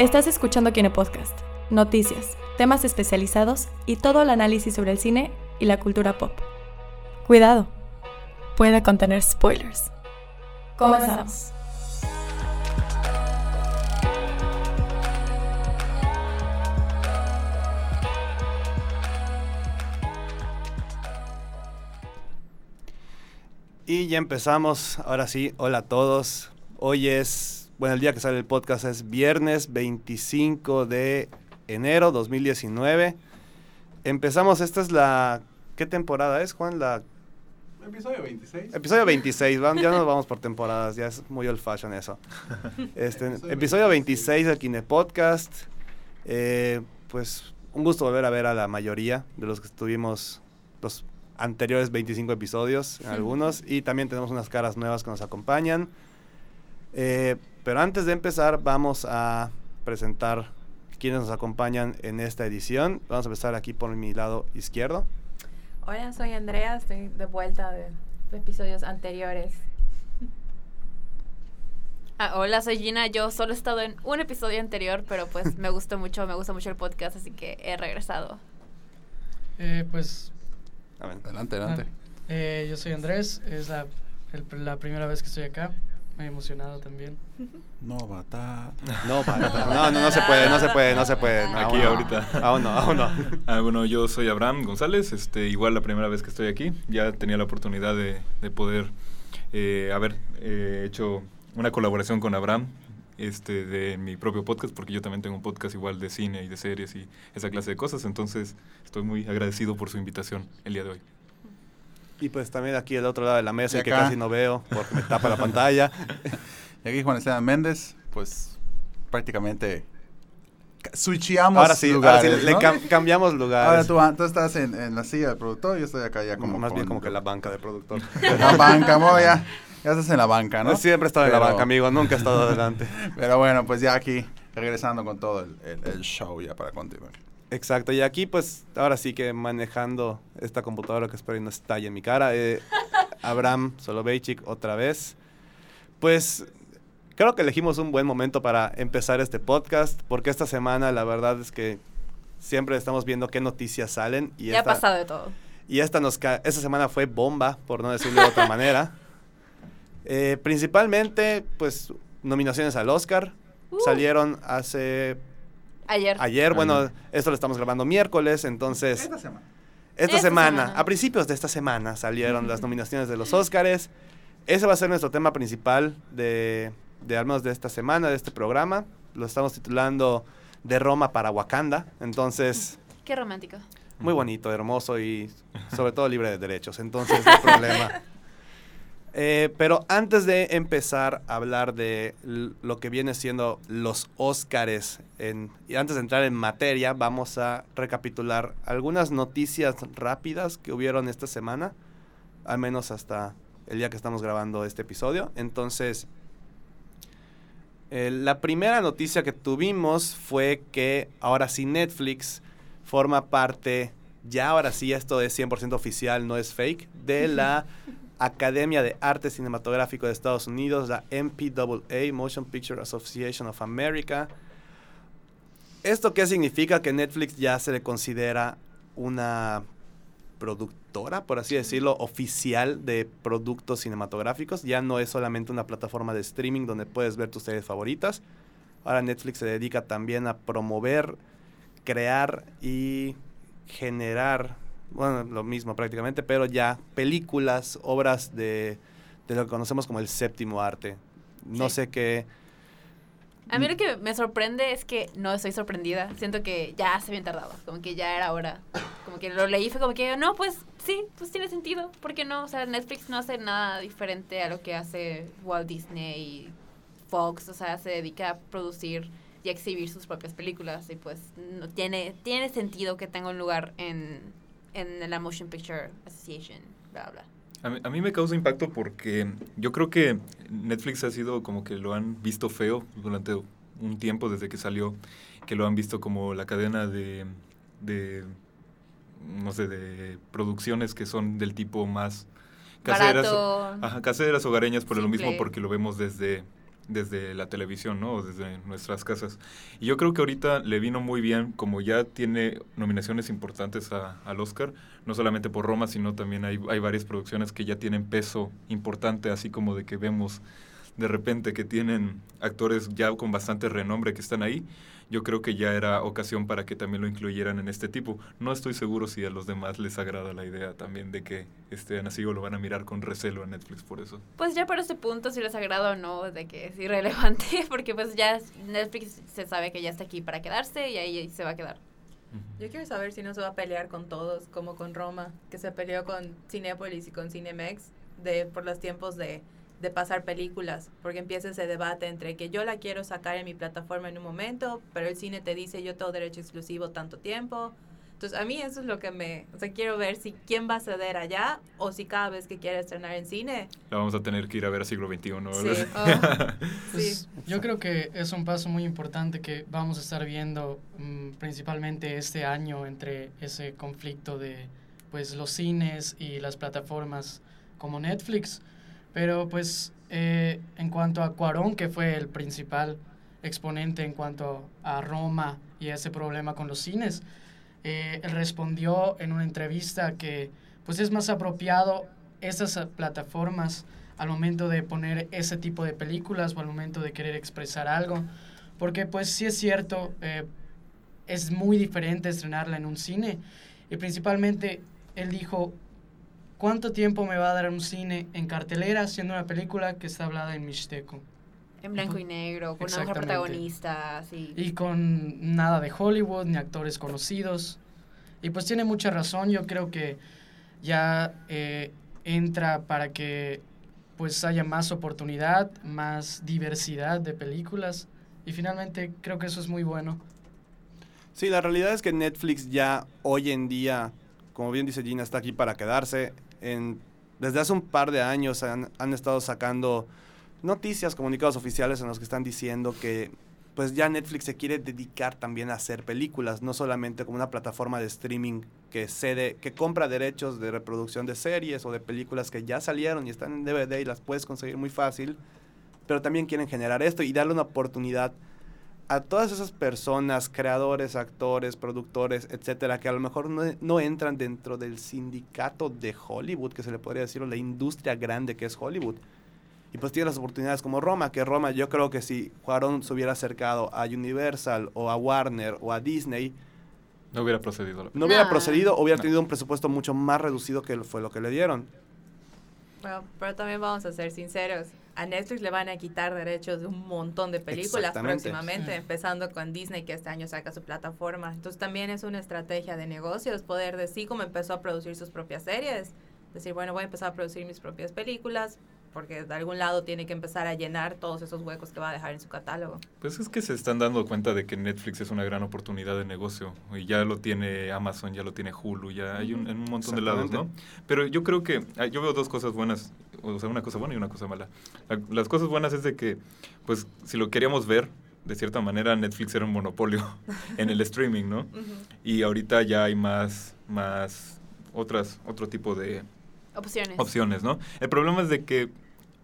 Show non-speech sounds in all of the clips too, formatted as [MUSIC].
Estás escuchando Kine Podcast, noticias, temas especializados y todo el análisis sobre el cine y la cultura pop. Cuidado, puede contener spoilers. Comenzamos. Y ya empezamos. Ahora sí, hola a todos. Hoy es, bueno, el día que sale el podcast es viernes 25 de enero 2019. Empezamos, esta es la... ¿Qué temporada es, Juan? La Episodio 26. Episodio 26, van- ya nos vamos por temporadas, ya es muy old fashion eso. [LAUGHS] Este, episodio 26 del Kine Podcast. Eh, pues un gusto volver a ver a la mayoría de los que estuvimos los anteriores 25 episodios, en algunos, [LAUGHS] y también tenemos unas caras nuevas que nos acompañan. Eh, pero antes de empezar, vamos a presentar quienes nos acompañan en esta edición. Vamos a empezar aquí por mi lado izquierdo. Hola, soy Andrea, estoy de vuelta de, de episodios anteriores. Ah, hola, soy Gina. Yo solo he estado en un episodio anterior, pero pues me gustó mucho, me gusta mucho el podcast, así que he regresado. Eh, pues. Adelante, adelante. ah, eh, yo soy Andrés, es la, el- la primera vez que estoy acá, muy emocionado también. No, batata. No, no, no, no se puede, no se puede, no se puede. no, Aquí aún no. ahorita. Aún no, aún no. Ah, bueno, yo soy Abraham González, este, igual la primera vez que estoy aquí, ya tenía la oportunidad de, de poder eh, haber eh, hecho una colaboración con Abraham este, de mi propio podcast, porque yo también tengo un podcast igual de cine y de series y esa clase de cosas, entonces estoy muy agradecido por su invitación el día de hoy. Y pues también aquí del otro lado de la mesa, Y que casi no veo porque me tapa la pantalla. [LAUGHS] Y aquí Juan Esteban Méndez, pues prácticamente ca- switcheamos Ahora sí, lugares, ahora sí, le ¿no? cam- cambiamos Ahora lugares. tú, ah, tú estás en, en la silla del productor, yo estoy acá ya como Más bien con- como que la banca de productor. [LAUGHS] la banca, mo, ya, ya estás en la banca, ¿no? Siempre he estado en la Pero- banca, amigo, nunca he estado adelante. [LAUGHS] Pero bueno, pues ya aquí regresando con todo el, el- el show ya para continuar. Exacto, y aquí pues ahora sí que manejando esta computadora que espero y no estalle en mi cara, eh, [LAUGHS] Abraham Soloveitchik otra vez. Pues creo que elegimos un buen momento para empezar este podcast, porque esta semana la verdad es que siempre estamos viendo qué noticias salen. Y ya ha pasado de todo. Y esta, nos esta semana fue bomba, por no decirlo de otra [LAUGHS] manera. Eh, principalmente, pues, nominaciones al Oscar. Uh. Salieron hace Ayer. ayer, bueno, Ayer. esto lo estamos grabando miércoles, entonces Esta semana. esta Esta semana, semana. a principios de esta semana salieron las nominaciones de los Oscars. Ese va a ser nuestro tema principal de, de al menos de esta semana, de este programa. Lo estamos titulando De Roma para Wakanda. Entonces, Qué romántico. muy bonito, hermoso y sobre todo libre de derechos. Entonces, no hay [LAUGHS] problema. Eh, pero antes de empezar a hablar de lo que viene siendo los Óscares, y antes de entrar en materia, vamos a recapitular algunas noticias rápidas que hubieron esta semana, al menos hasta el día que estamos grabando este episodio. Entonces, eh, la primera noticia que tuvimos fue que ahora sí Netflix forma parte, ya ahora sí esto es 100% oficial, no es fake, de la [LAUGHS] Academia de Arte Cinematográfico de Estados Unidos, la MPAA, Motion Picture Association of America. ¿Esto qué significa? Que Netflix ya se le considera una productora, por así decirlo, oficial de productos cinematográficos. Ya no es solamente una plataforma de streaming donde puedes ver tus series favoritas. Ahora Netflix se dedica también a promover, crear y generar, bueno, lo mismo prácticamente, pero ya películas, obras de, de lo que conocemos como el séptimo arte. No Sí. sé qué... A mí lo que me sorprende es que no estoy sorprendida. Siento que ya se habían tardado. Como que ya era hora. Como que lo leí fue como que, no, pues sí, pues tiene sentido. ¿Por qué no? O sea, Netflix no hace nada diferente a lo que hace Walt Disney y Fox. O sea, se dedica a producir y a exhibir sus propias películas. Y pues no tiene, tiene sentido que tenga un lugar en, en la Motion Picture Association. Bla, bla. A mí, a mí me causa impacto porque yo creo que Netflix ha sido como que lo han visto feo durante un tiempo desde que salió, que lo han visto como la cadena de, de no sé, de producciones que son del tipo más caseras. Ajá, caseras, hogareñas, por lo mismo porque lo vemos desde desde la televisión, ¿no? O desde nuestras casas. Y yo creo que ahorita le vino muy bien, como ya tiene nominaciones importantes a- al Oscar, no solamente por Roma, sino también hay, hay varias producciones que ya tienen peso importante, así como de que vemos de repente que tienen actores ya con bastante renombre que están ahí. Yo creo que ya era ocasión para que también lo incluyeran en este tipo. No estoy seguro si a los demás les agrada la idea también de que estén así o lo van a mirar con recelo a Netflix por eso. Pues ya por este punto, si les agrada o no, de que es irrelevante, [LAUGHS] porque pues ya Netflix se sabe que ya está aquí para quedarse y ahí se va a quedar. Yo quiero saber si no se va a pelear con todos, como con Roma, que se peleó con Cinépolis y con Cinemex de, por los tiempos de, de pasar películas, porque empieza ese debate entre que yo la quiero sacar en mi plataforma en un momento, pero el cine te dice yo tengo derecho exclusivo tanto tiempo. Entonces a mí eso es lo que me, o sea, quiero ver si quién va a ceder allá o si cada vez que quiere estrenar en cine. La vamos a tener que ir a ver a siglo XXI. ¿no? Sí. [LAUGHS] Pues, Sí. Yo creo que es un paso muy importante que vamos a estar viendo mm, principalmente este año entre ese conflicto de pues los cines y las plataformas como Netflix. Pero pues eh, en cuanto a Cuarón, que fue el principal exponente en cuanto a Roma y ese problema con los cines, eh, respondió en una entrevista que pues es más apropiado esas plataformas al momento de poner ese tipo de películas o al momento de querer expresar algo. Porque pues sí es cierto, eh, es muy diferente estrenarla en un cine. Y principalmente él dijo, ¿cuánto tiempo me va a dar un cine en cartelera siendo una película que está hablada en mixteco? En blanco y negro, con una mujer protagonista, así. Y con nada de Hollywood, ni actores conocidos. Y pues tiene mucha razón, yo creo que ya eh, entra para que pues haya más oportunidad, más diversidad de películas. Y finalmente creo que eso es muy bueno. Sí, la realidad es que Netflix ya hoy en día, como bien dice Gina, está aquí para quedarse. Desde hace un par de años han, han estado sacando noticias, comunicados oficiales en los que están diciendo que pues ya Netflix se quiere dedicar también a hacer películas, no solamente como una plataforma de streaming que cede, que compra derechos de reproducción de series o de películas que ya salieron y están en DVD y las puedes conseguir muy fácil, pero también quieren generar esto y darle una oportunidad a todas esas personas, creadores, actores, productores, etcétera, que a lo mejor no, no entran dentro del sindicato de Hollywood, que se le podría decir, o la industria grande que es Hollywood. Y pues tiene las oportunidades como Roma, que Roma yo creo que si Cuarón se hubiera acercado a Universal o a Warner o a Disney, No hubiera procedido. la- no hubiera procedido o hubiera No. tenido un presupuesto mucho más reducido que fue lo que le dieron. Bueno, pero también vamos a ser sinceros. A Netflix le van a quitar derechos de un montón de películas próximamente, Sí. empezando con Disney, que este año saca su plataforma. Entonces también es una estrategia de negocios, poder decir como empezó a producir sus propias series. Decir, bueno, voy a empezar a producir mis propias películas, porque de algún lado tiene que empezar a llenar todos esos huecos que va a dejar en su catálogo. Pues es que se están dando cuenta de que Netflix es una gran oportunidad de negocio. Y ya lo tiene Amazon, ya lo tiene Hulu, ya hay un, en un montón de lados, ¿no? Pero yo creo que ah, yo veo dos cosas buenas, o sea, una cosa buena y una cosa mala. La- las cosas buenas es de que, pues, si lo queríamos ver, de cierta manera Netflix era un monopolio [LAUGHS] en el streaming, ¿no? Y ahorita ya hay más, más otras, otro tipo de Opciones. opciones, ¿no? El problema es de que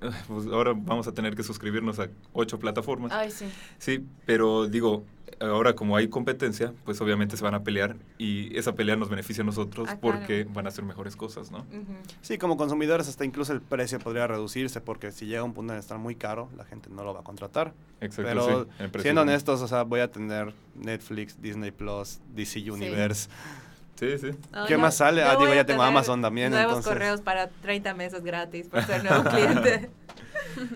[LAUGHS] pues ahora vamos a tener que suscribirnos a ocho plataformas. Ay, sí. Sí, pero digo, ahora como hay competencia, pues obviamente se van a pelear y esa pelea nos beneficia a nosotros Ah, claro. porque van a hacer mejores cosas, ¿no? Ujú. Sí, como consumidores hasta incluso el precio podría reducirse porque si llega un punto en estar muy caro, la gente no lo va a contratar. Exacto, Pero sí, siendo honestos, o sea, voy a tener Netflix, Disney Plus, DC Universe. Sí, sí. No, ¿Qué más sale? Ah, digo, ya tengo Amazon también, Nuevos entonces. correos para 30 meses gratis por ser nuevo cliente. [LAUGHS]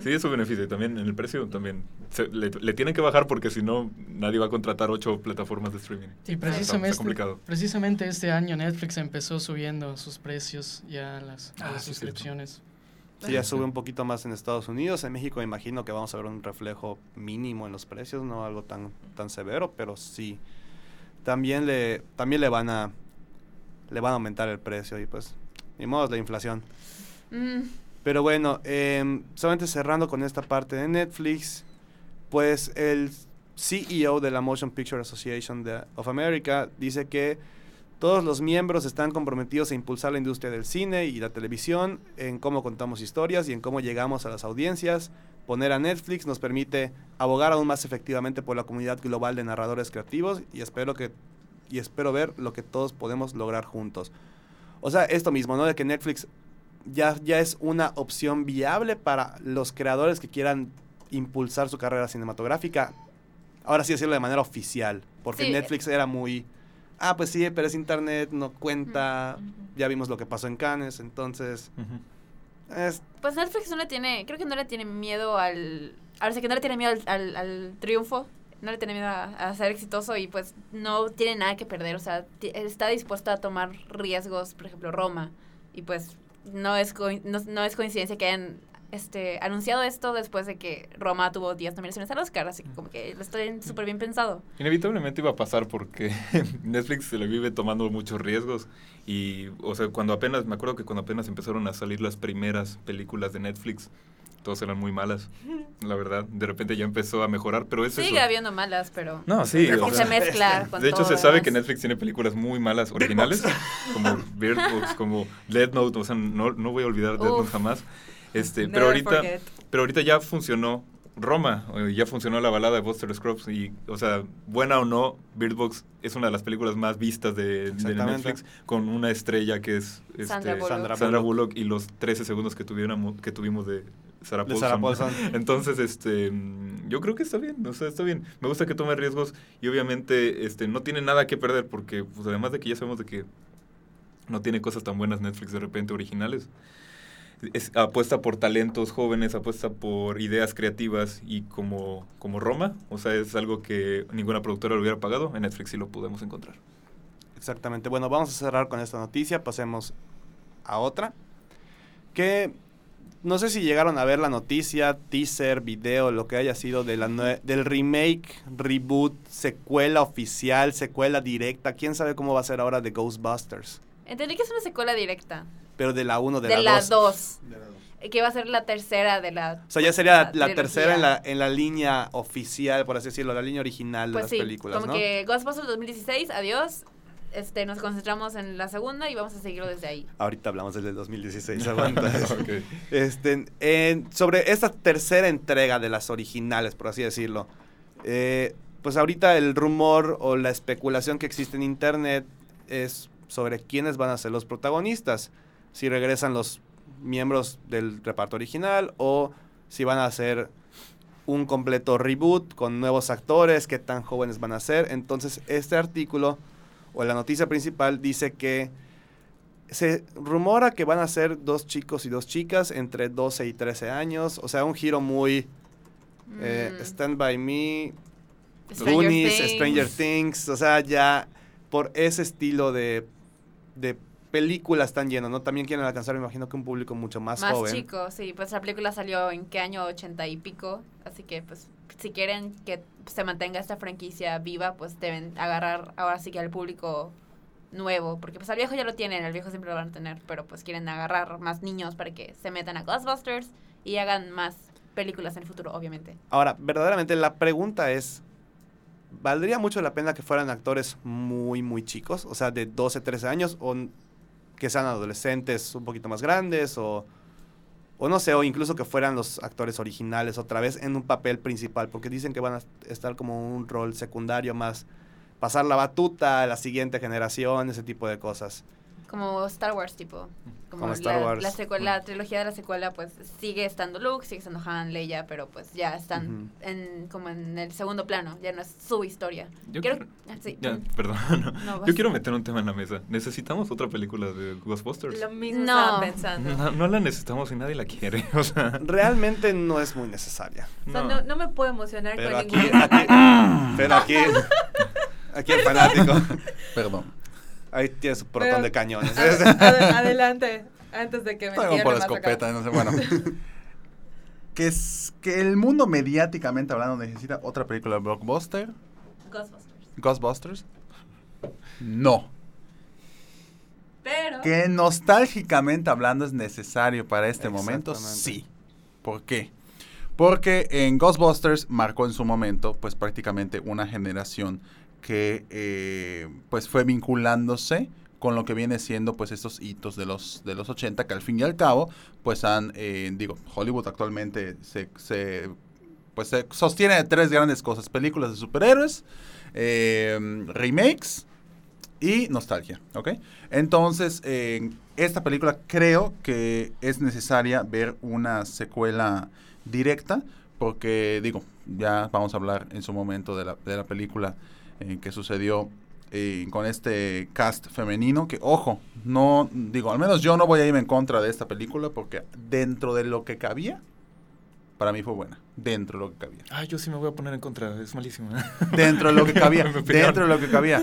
Sí, eso beneficia. También en el precio también se- le, le tienen que bajar porque si no, nadie va a contratar ocho plataformas de streaming. Y precisamente, está complicado. precisamente este año Netflix empezó subiendo sus precios ya a las, a Ah, las sí, cierto. suscripciones. Sí, ya sube un poquito más en Estados Unidos. En México me imagino que vamos a ver un reflejo mínimo en los precios, no algo tan, tan severo, pero sí. También le, también le van a le van a aumentar el precio y pues ni modo es la inflación. Mm, Pero bueno, em, solamente cerrando con esta parte de Netflix, pues el CEO de la Motion Picture Association de- of America dice que Todos los miembros están comprometidos a impulsar la industria del cine y la televisión, en cómo contamos historias y en cómo llegamos a las audiencias. Poner a Netflix nos permite abogar aún más efectivamente por la comunidad global de narradores creativos y espero que y espero ver lo que todos podemos lograr juntos. O sea, esto mismo, ¿no? De que Netflix ya, ya es una opción viable para los creadores que quieran impulsar su carrera cinematográfica. Ahora sí decirlo de manera oficial, porque Sí. Netflix era muy... Ah, pues sí, pero es internet, no cuenta. Ya vimos lo que pasó en Cannes, entonces... Es, Pues Netflix no le tiene, creo que no le tiene miedo al, ahora sí que no le tiene miedo al, al- al triunfo, no le tiene miedo a, ser exitoso y pues no tiene nada que perder, o sea, está dispuesto a tomar riesgos, por ejemplo, Roma, y pues no es, coi- no, no es coincidencia que hayan este, anunciado esto después de que Roma tuvo 10 nominaciones al Oscar, así que como que lo estoy súper bien pensado. Inevitablemente iba a pasar porque [LAUGHS] Netflix se le vive tomando muchos riesgos y, o sea, cuando apenas, me acuerdo que cuando apenas empezaron a salir las primeras películas de Netflix, todas eran muy malas, la verdad. De repente ya empezó a mejorar, pero es Sigue eso. habiendo malas, pero No, sí. o sea, se mezcla con de hecho, se sabe que Netflix tiene películas muy malas originales, como Bird Box, como Dead Note, o sea, no, no voy a olvidar Dead Note jamás. Este, pero ahorita, forget. pero ahorita ya funcionó Roma, eh, ya funcionó la balada de Buster Scruggs y, o sea, buena o no, Bird Box es una de las películas más vistas de. Netflix con una estrella que es este, Sandra Bullock. Sandra Bullock. Y los 13 segundos que tuviéramos que tuvimos de Sarah Paulson. Sarah Paulson. [LAUGHS] Entonces, este, yo creo que está bien, o sea, está bien. Me gusta que tome riesgos y obviamente, este, no tiene nada que perder porque, pues, además de que ya sabemos de que no tiene cosas tan buenas Netflix de repente originales. Es, apuesta por talentos jóvenes, apuesta por ideas creativas y como, como Roma, o sea, es algo que ninguna productora lo hubiera pagado, en Netflix sí lo podemos encontrar. Exactamente. Bueno, vamos a cerrar con esta noticia. Pasemos a otra. Que no sé si llegaron a ver la noticia, teaser, video, lo que haya sido de la del remake, reboot, secuela oficial, secuela directa. ¿Quién sabe cómo va a ser ahora de Ghostbusters? Entendí que es una secuela directa. Pero de la 1, de, De, la la 2. 2. Que va a ser la tercera de la... O sea, ya sería la, La la tercera en la, en la línea oficial, por así decirlo, la línea original de Pues las sí, películas, como ¿no? que Ghostbusters 2016, adiós. Este, nos concentramos en la segunda y vamos a seguirlo desde ahí. Ahorita hablamos del 2016, [LAUGHS] aguanta. Ok. Este, en- sobre esta tercera entrega de las originales, por así decirlo. eh, pues ahorita el rumor o la especulación que existe en internet es sobre quiénes van a ser los protagonistas. Si regresan los miembros del reparto original o si van a hacer un completo reboot con nuevos actores, qué tan jóvenes van a ser. Entonces, este artículo o la noticia principal dice que se rumora que van a ser dos chicos y dos chicas entre 12 y 13 años. O sea, un giro muy eh, Mm, Stand By Me, Stranger Goonies, Things. Stranger Things. O sea, ya por ese estilo de, de películas tan lleno, ¿no? También quieren alcanzar, me imagino que un público mucho más, Más joven. chico, sí. Pues la película salió en qué año, 80 y pico. Así que, pues, si quieren que se mantenga esta franquicia viva, pues deben agarrar ahora sí que al público nuevo. Porque, pues, al viejo ya lo tienen, al viejo siempre lo van a tener. Pero, pues, quieren agarrar más niños para que se metan a Ghostbusters y hagan más películas en el futuro, obviamente. Ahora, verdaderamente la pregunta es, ¿valdría mucho la pena que fueran actores muy, muy chicos? O sea, de 12, 13 años, o que sean adolescentes un poquito más grandes, o, o no sé, o incluso que fueran los actores originales otra vez en un papel principal, porque dicen que van a estar como un rol secundario más, pasar la batuta a la siguiente generación, ese tipo de cosas. Como Star Wars, tipo. Como, Como Star la, Wars. La, secuela, la trilogía de la secuela, pues sigue estando Luke, sigue estando Han, Leia, pero pues ya están en, como en el segundo plano, ya no es su historia. Yo Quiero- quiero- ah, sí, Ya, perdón. [LAUGHS] no. Yo quiero meter un tema en la mesa. ¿Necesitamos otra película de Ghostbusters? Lo mismo No. estaba pensando. No, no la necesitamos y nadie la quiere. [LAUGHS] O sea, Realmente no es muy necesaria. O sea, no. no, no me puedo emocionar Pero con aquí, ningún aquí, pero aquí, [LAUGHS] aquí el fanático, Perdón. Ahí tiene su Pero- de cañones. Ade- [LAUGHS] ade- adelante, antes de que me cierre por la escopeta, no sé, bueno. [LAUGHS] que es que el mundo mediáticamente hablando necesita otra película de blockbuster, Ghostbusters. Ghostbusters. No. Pero. Que nostálgicamente hablando es necesario para este momento, sí. ¿Por qué? Porque en Ghostbusters marcó en su momento, pues prácticamente una generación que eh, pues fue vinculándose con lo que viene siendo pues estos hitos de los de los 80 que al fin y al cabo pues han eh, digo Hollywood actualmente se, pues se sostiene de tres grandes cosas películas de superhéroes eh, remakes y nostalgia, ¿ok? Entonces, esta película creo que es necesaria ver una secuela directa, porque digo, ya vamos a hablar en su momento de la, de la película eh, que sucedió eh, con este cast femenino, que ojo, no, digo, al menos yo no voy a irme en contra de esta película, porque dentro de lo que cabía, para mí fue buena, dentro de lo que cabía. Ay, yo sí me voy a poner en contra, es malísimo. Dentro de lo que [LAUGHS] cabía, dentro de lo que cabía.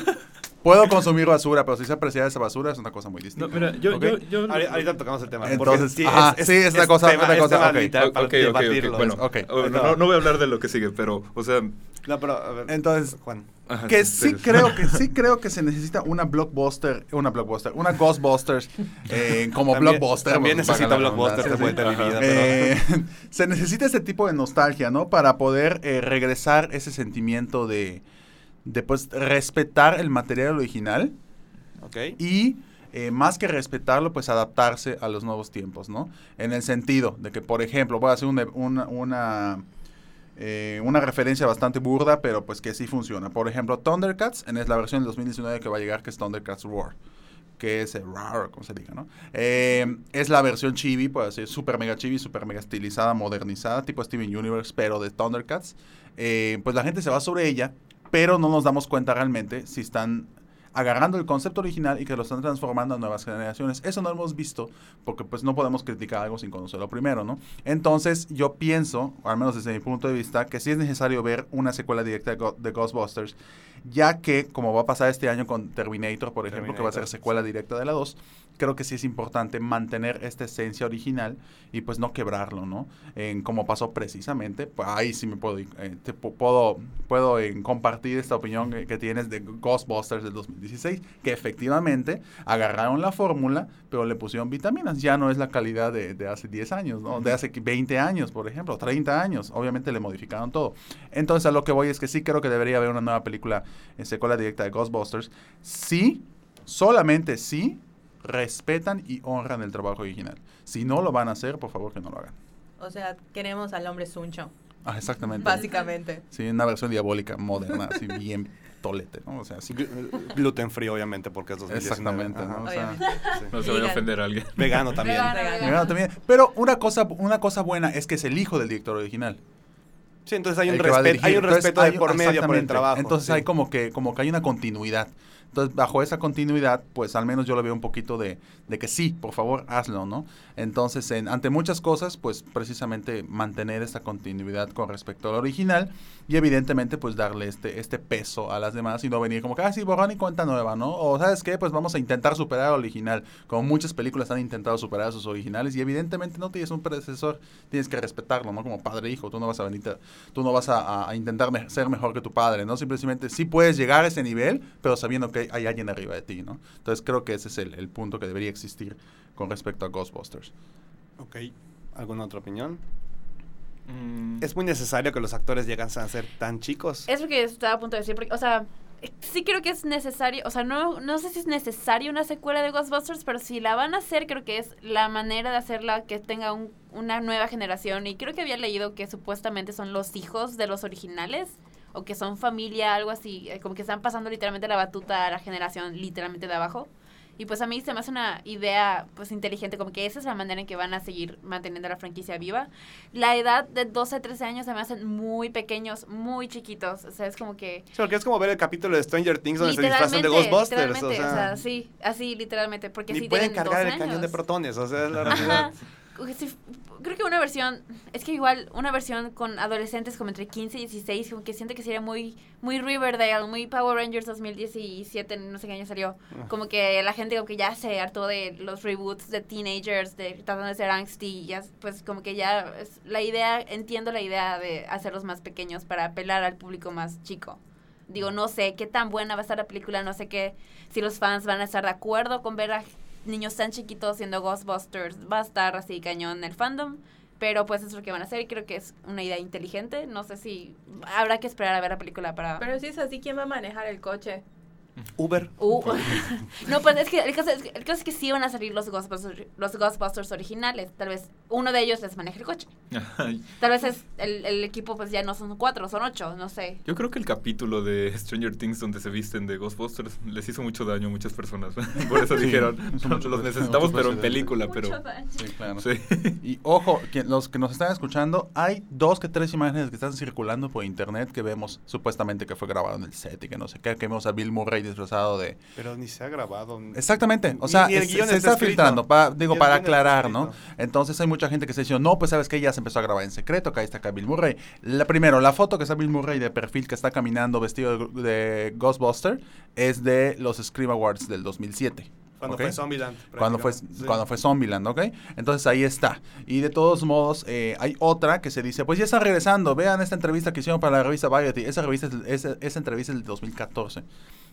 Puedo consumir basura, pero si se aprecia esa basura es una cosa muy distinta. No, mira, yo, ¿ok? yo, yo, Ahorita, ahorita tocamos el tema. Entonces, porque ajá, sí, es una cosa- tema- es cosa, tema ok. literal Ok, para ok, ok, debatirlo. bueno, oh, no, no voy a hablar de lo que sigue, pero, o sea, No, pero a ver. Entonces, Juan. ajá, que sí, sí creo [LAUGHS] que sí creo que se necesita una blockbuster, una blockbuster, una Ghostbusters eh, [LAUGHS] como También- blockbuster. También necesita blockbuster mi Ajá. vida. pero- Eh, [LAUGHS] se necesita ese tipo de nostalgia, ¿no? Para poder eh, regresar ese sentimiento de, de pues respetar el material original Ok. y eh, más que respetarlo, pues adaptarse a los nuevos tiempos, ¿no? En el sentido de que, por ejemplo, voy a hacer una, una, una, eh, una referencia bastante burda, pero pues que sí funciona. Por ejemplo, Thundercats, en es la versión del 2019 que va a llegar, que es Thundercats Roar que es RAR, como se diga, ¿no? Eh, es la versión chibi, puede ser super mega chibi, super mega estilizada, modernizada, tipo Steven Universe, pero de Thundercats. Eh, pues la gente se va sobre ella, pero no nos damos cuenta realmente si están agarrando el concepto original y que lo están transformando a nuevas generaciones. Eso no lo hemos visto porque pues no podemos criticar algo sin conocerlo primero, ¿no? Entonces yo pienso, o al menos desde mi punto de vista, que sí es necesario ver una secuela directa de, Go- de Ghostbusters, ya que como va a pasar este año con Terminator, por ejemplo, que va a ser secuela directa de la 2, creo que sí es importante mantener esta esencia original y pues no quebrarlo, ¿no? En como pasó precisamente, pues ahí sí me puedo, eh, te pu- puedo, puedo eh, compartir esta opinión que, que tienes de Ghostbusters del 2016, que efectivamente agarraron la fórmula, pero le pusieron vitaminas, ya no es la calidad de, de hace 10 años, ¿no? De hace 20 años, por ejemplo, 30 años, obviamente le modificaron todo. Entonces a lo que voy es que sí creo que debería haber una nueva película en secuela directa de Ghostbusters, sí, solamente sí, respetan y honran el trabajo original. Si no lo van a hacer, por favor que no lo hagan. O sea, queremos al hombre suncho, Ah, exactamente. básicamente. Sí, una versión diabólica, moderna, así bien tolete, ¿no? O sea, sí. Gl- Gluten free, obviamente, porque es 2019. Exactamente. ¿no? O sea, Obviamente. Sí. no se vaya a ofender a alguien. Vegano también. Vegano, Vegano. vegano. Claro, también. Pero una cosa, una cosa buena es que es el hijo del director original. Sí, entonces hay un, respeto, hay un Entonces, respeto de por medio por el trabajo. Entonces sí. hay como que, como que hay una continuidad. Entonces, bajo esa continuidad, pues al menos yo le veo un poquito de, de que sí, por favor, hazlo, ¿no? Entonces, en- ante muchas cosas, pues precisamente mantener esta continuidad con respecto al original y evidentemente pues darle este, este peso a las demás y no venir como que, ah, sí, borrón y cuenta nueva, ¿no? O sabes qué, pues vamos a intentar superar al original, como muchas películas han intentado superar sus originales y evidentemente no tienes un predecesor, tienes que respetarlo, ¿no? Como padre hijo, tú no vas a venir, tú no vas a, intentar ser mejor que tu padre, ¿no? Simplemente sí puedes llegar a ese nivel, pero sabiendo que hay alguien arriba de ti, ¿no? Entonces creo que ese es el, el punto que debería existir con respecto a Ghostbusters. Ok. ¿Alguna otra opinión? Mm, Es muy necesario que los actores lleguen a ser tan chicos. Es lo que estaba a punto de decir, porque, o sea, sí creo que es necesario, o sea, no, no sé si es necesario una secuela de Ghostbusters, pero si la van a hacer, creo que es la manera de hacerla que tenga un- una nueva generación. Y creo que había leído que supuestamente son los hijos de los originales, o que son familia, algo así, eh, como que están pasando literalmente la batuta a la generación literalmente de abajo. Y pues a mí se me hace una idea pues inteligente, como que esa es la manera en que van a seguir manteniendo la franquicia viva. La edad de 12, 13 años se me hacen muy pequeños, muy chiquitos. O sea, es como que... Sí, porque es como ver el capítulo de Stranger Things donde se disfrazan de Ghostbusters. literalmente, O sea, sí, así literalmente, porque ni si pueden cargar 12 el cañón de años. protones. O sea, es la realidad. Creo que una versión, es que igual una versión con adolescentes como entre 15 y 16, como que siento que sería muy muy Riverdale, muy Power Rangers 2017, no sé qué año salió. Ah. Como que la gente como que ya se hartó de los reboots de teenagers, de tratando de ser angsty, y ya pues como que ya es la idea, entiendo la idea de hacerlos más pequeños para apelar al público más chico. Digo, no sé qué tan buena va a estar la película, no sé qué, si los fans van a estar de acuerdo con ver a niños tan chiquitos siendo Ghostbusters, va a estar así cañón el fandom. Pero pues es lo que van a hacer y creo que es una idea inteligente. No sé si habrá que esperar a ver la película para... Pero si es así, ¿quién va a manejar el coche? Uber. Uh, [LAUGHS] no, pues es que el caso, es que el caso es que sí van a salir los Ghostbusters, los Ghostbusters originales. Tal vez uno de ellos les maneje el coche. Tal vez es el, el equipo pues ya no son cuatro, son ocho, no sé. Yo creo que el capítulo de Stranger Things donde se visten de Ghostbusters les hizo mucho daño a muchas personas. [LAUGHS] Por eso dijeron, [LAUGHS] son muchos los necesitamos pero en película, pero... Mucho daño. Sí, claro. Sí. Y ojo, que los que nos están escuchando, hay dos que tres imágenes que están circulando por internet que vemos supuestamente que fue grabado en el set y que no sé qué, que vemos a Bill Murray disfrazado de... Pero ni se ha grabado. Exactamente, o sea, ni es- se está está filtrando, pa- digo, para está aclarar, ¿no? Entonces hay mucha gente que está diciendo, no, pues sabes que ya se empezó a grabar en secreto, que ahí está acá Bill Murray. La, primero, la foto que está Bill Murray de perfil que está caminando vestido de, de Ghostbuster es de los Scream Awards del 2007. Cuando fue Zombieland. Cuando fue. Sí. cuando fue Zombieland, ¿ok? Entonces ahí está. Y de todos modos, eh, hay otra que se dice, pues ya están regresando, vean esta entrevista que hicieron para la revista Variety. Esa, revista es- esa, esa entrevista es del 2014.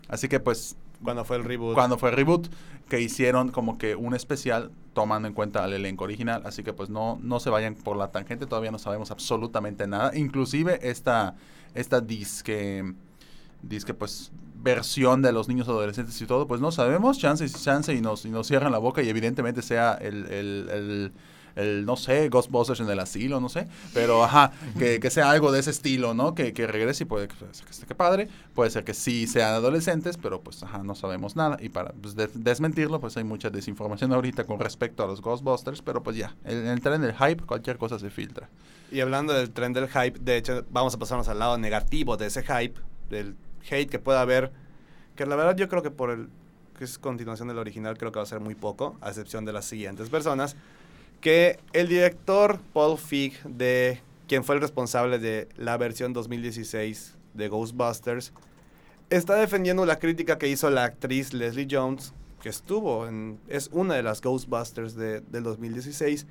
Así que pues Cuando fue el reboot. cuando fue el reboot, que hicieron como que un especial tomando en cuenta al elenco original. Así que pues no, no se vayan por la tangente, todavía no sabemos absolutamente nada. Inclusive esta, esta disque, disque pues versión de los niños adolescentes y todo, pues no sabemos, chance y chance y nos, y nos cierran la boca y evidentemente sea el, el, el- el, no sé, Ghostbusters en el asilo, no sé, pero ajá, que, que sea algo de ese estilo, ¿no? Que, que regrese y puede que que esté padre, puede ser que sí sean adolescentes, pero pues ajá, no sabemos nada. Y para pues, de- desmentirlo, pues hay mucha desinformación ahorita con respecto a los Ghostbusters, pero pues ya, en en el tren del hype cualquier cosa se filtra. Y hablando del tren del hype, de hecho, vamos a pasarnos al lado negativo de ese hype, del hate que pueda haber, que la verdad yo creo que por el que es continuación del original, creo que va a ser muy poco, a excepción de las siguientes personas, que el director Paul Feig, de quien fue el responsable de la versión 2016 de Ghostbusters, está defendiendo la crítica que hizo la actriz Leslie Jones, que estuvo en, es una de las Ghostbusters de- del 2016,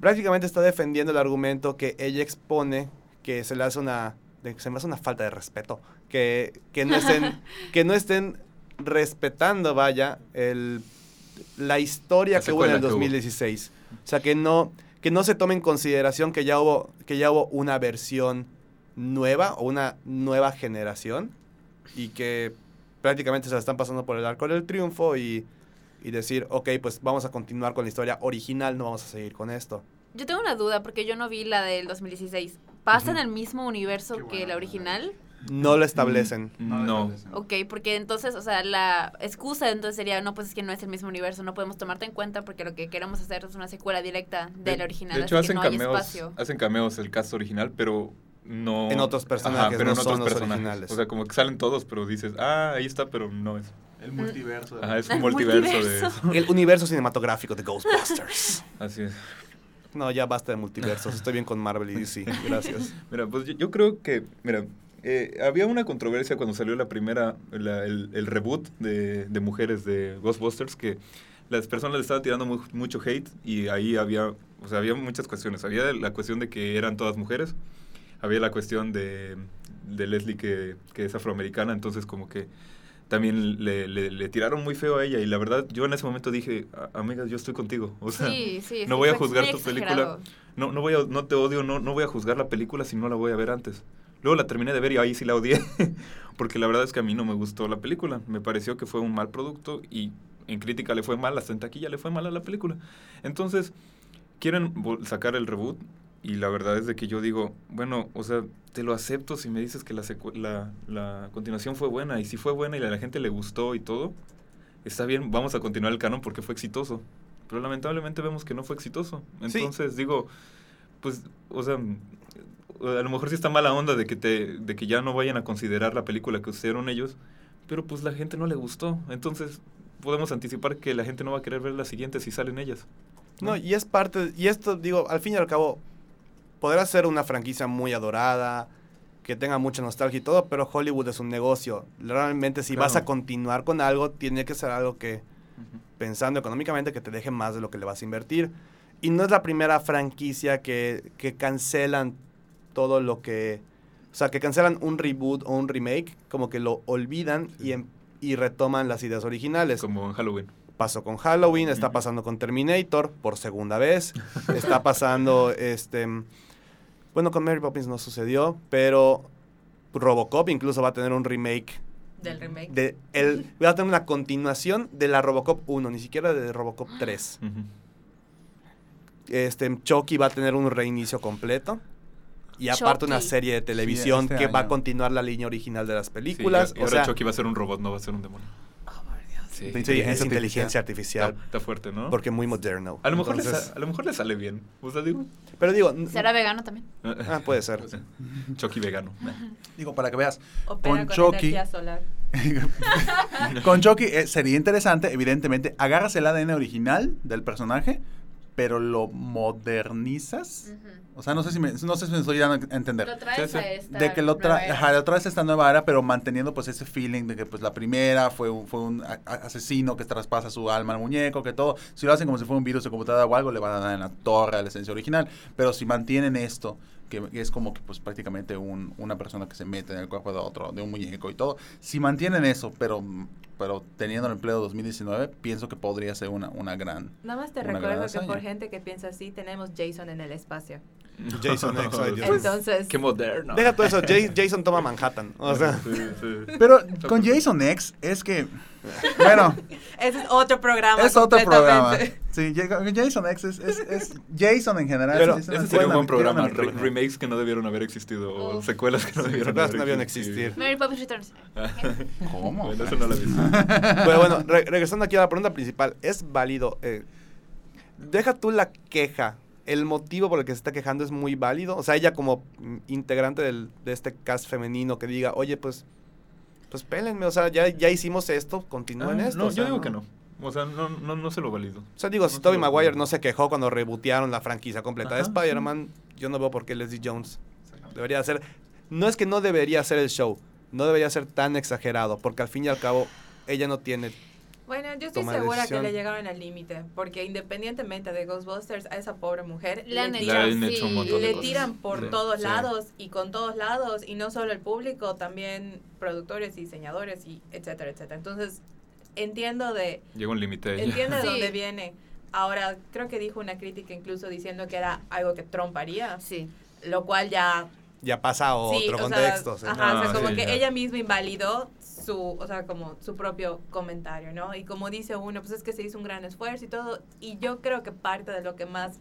prácticamente está defendiendo el argumento que ella expone que se le hace una se me hace una falta de respeto que, que no estén [LAUGHS] que no estén respetando vaya el la historia La que hubo en el secuela que hubo. 2016 o sea que no que no se tome en consideración que ya hubo que ya hubo una versión nueva o una nueva generación y que prácticamente se la están pasando por el arco del triunfo y, y decir, ok, pues vamos a continuar con la historia original, no vamos a seguir con esto. Yo tengo una duda porque yo no vi la del 2016. ¿Pasa en el mismo universo Qué que buena la original? No lo establecen. No. Ok, porque entonces, o sea, la excusa entonces sería, no, pues es que no es el mismo universo, no podemos tomarte en cuenta porque lo que queremos hacer es una secuela directa del De- original, De hecho, así que hacen no hay cameos, espacio. hacen cameos el cast original, pero no... En otros personajes, pero no en son otros los personajes. originales. O sea, como que salen todos, pero dices, ah, ahí está, pero no es. El multiverso. Ajá, es un [LAUGHS] El multiverso, multiverso. de... El universo cinematográfico de Ghostbusters. [LAUGHS] Así es. No, ya basta de multiversos. Estoy bien con Marvel y DC. [LAUGHS] Gracias. Mira, pues yo, yo creo que, mira, eh, había una controversia cuando salió la primera, la- el, el reboot de, de mujeres de Ghostbusters que las personas le estaban tirando mu- mucho hate y ahí había, o sea, había muchas cuestiones. Había la cuestión de que eran todas mujeres, había la cuestión de, de Leslie que, que es afroamericana, entonces como que también le, le- le tiraron muy feo a ella y la verdad yo en ese momento dije, "A- amigas, yo estoy contigo. [LAUGHS] O sea, sí, sí, no sí, voy a juzgar tu exagerado. película. no, no, voy a, no te odio, no, no voy a juzgar la película si no la voy a ver antes. Luego la terminé de ver y ahí sí la odié, [LAUGHS] porque la verdad es que a mí no me gustó la película. Me pareció que fue un mal producto y en crítica le fue mal, hasta en taquilla le fue mal a la película. Entonces, quieren sacar el reboot y la verdad es de que yo digo, bueno, o sea, te lo acepto si me dices que la, la, la continuación fue buena y si fue buena y a la gente le gustó y todo, está bien, vamos a continuar el canon porque fue exitoso. Pero lamentablemente vemos que no fue exitoso. Sí. Entonces digo, pues, o sea, a lo mejor sí está mala onda de que te, de que ya no vayan a considerar la película que hicieron ellos, pero pues la gente no le gustó. Entonces podemos anticipar que la gente no va a querer ver las siguientes si salen ellas. No, y es parte, y esto, digo, al fin y al cabo, podrá ser una franquicia muy adorada, que tenga mucha nostalgia y todo, pero Hollywood es un negocio. Realmente si vas a continuar con algo, tiene que ser algo que, pensando económicamente, que te deje más de lo que le vas a invertir. Y no es la primera franquicia que, que cancelan todo lo que... O sea, que cancelan un reboot o un remake, como que lo olvidan y, em- y retoman las ideas originales. Como en Halloween. pasó con Halloween, está pasando con Terminator por segunda vez, está pasando, [LAUGHS] este, bueno, con Mary Poppins no sucedió, pero Robocop incluso va a tener un remake Del remake. de el, va a tener una continuación de la Robocop 1, ni siquiera de Robocop 3. Ujú. Este, Chucky va a tener un reinicio completo. Y aparte una Chucky. serie de televisión este que va a año. continuar la línea original de las Sí, películas. y o ahora sea, Chucky va a ser un robot, no va a ser un demonio. Sí, De sí, inteligencia es inteligencia artificial. Está, está fuerte, ¿no? Porque muy moderno. a lo, mejor le Entonces- sa- a lo mejor le sale bien. O sea, digo. pero digo, ¿Será vegano también? ah, puede ser. [LAUGHS] Chucky vegano. Digo, para que veas, Opera con con, Chucky. energía solar. [LAUGHS] con Chucky eh, sería interesante, evidentemente, agarras el ADN original del personaje, pero lo modernizas. O sea, no sé si me, no sé si me estoy dando a entender. Lo traes Sí, sí. a esta de que lo era. ajá, lo traes a esta nueva era, pero manteniendo pues ese feeling de que pues la primera fue un, fue un asesino que traspasa su alma al muñeco, que todo, si lo hacen como si fuera un virus de computadora o algo, le van a dar en la torre a la esencia original, pero si mantienen esto, que es como que pues prácticamente un- una persona que se mete en el cuerpo de otro, de un muñeco y todo, si mantienen eso, pero pero teniendo el empleo 2019, pienso que podría ser una, una gran... Nada más te recuerdo que por gente que piensa así, tenemos Jason en el espacio. Jason X, ay, Dios. Entonces, Qué moderno. Deja todo eso, Ja- Jason toma Manhattan. O sea, Sí, sí. Pero con Jason X es que, bueno, es otro programa. Es otro programa. Sí, Ja- Jason X es, es, es Jason en general. Pero Ese un buen programa. re- remakes que no debieron haber existido. O secuelas que no debieron secuelas que haber no debieron existido. existir. Mary Poppins Returns. [LAUGHS] ¿Cómo? Bueno, eso no lo he visto. [LAUGHS] Pero bueno, re- regresando aquí a la pregunta principal, ¿es válido? eh, deja tú la queja. ¿El motivo por el que se está quejando es muy válido? O sea, ella como integrante del- de este cast femenino que diga, oye, pues, pues pélenme, o sea, ya, ya hicimos esto, continúen Ah, esto. no, o sea, yo digo que no. O sea, no, no, no se lo valido. O sea, digo, si Tobey Maguire no se quejó cuando rebotearon la franquicia completa de Spider-Man, yo no veo por qué Leslie Jones debería hacer... No es que no debería hacer el show, no debería ser tan exagerado, porque al fin y al cabo ella no tiene Bueno, yo estoy segura decisión. que le llegaron al límite, porque independientemente de Ghostbusters, a esa pobre mujer Le han hecho, Le un sí. le tiran por Sí. todos Sí. lados y con todos lados, y no solo el público, también productores y diseñadores y etcétera, etcétera. Entonces, entiendo de Llega un límite entiendo de Sí. dónde viene. Ahora, creo que dijo una crítica incluso diciendo que era algo que Trump haría, Sí. lo cual ya ya pasa a Sí, otro o sea, contexto. sí. Ajá, o sea, Ah, como sí, que ya. ella misma invalidó su, o sea, como su propio comentario, ¿no? Y como dice uno, pues es que se hizo un gran esfuerzo y todo, y yo creo que parte de lo que más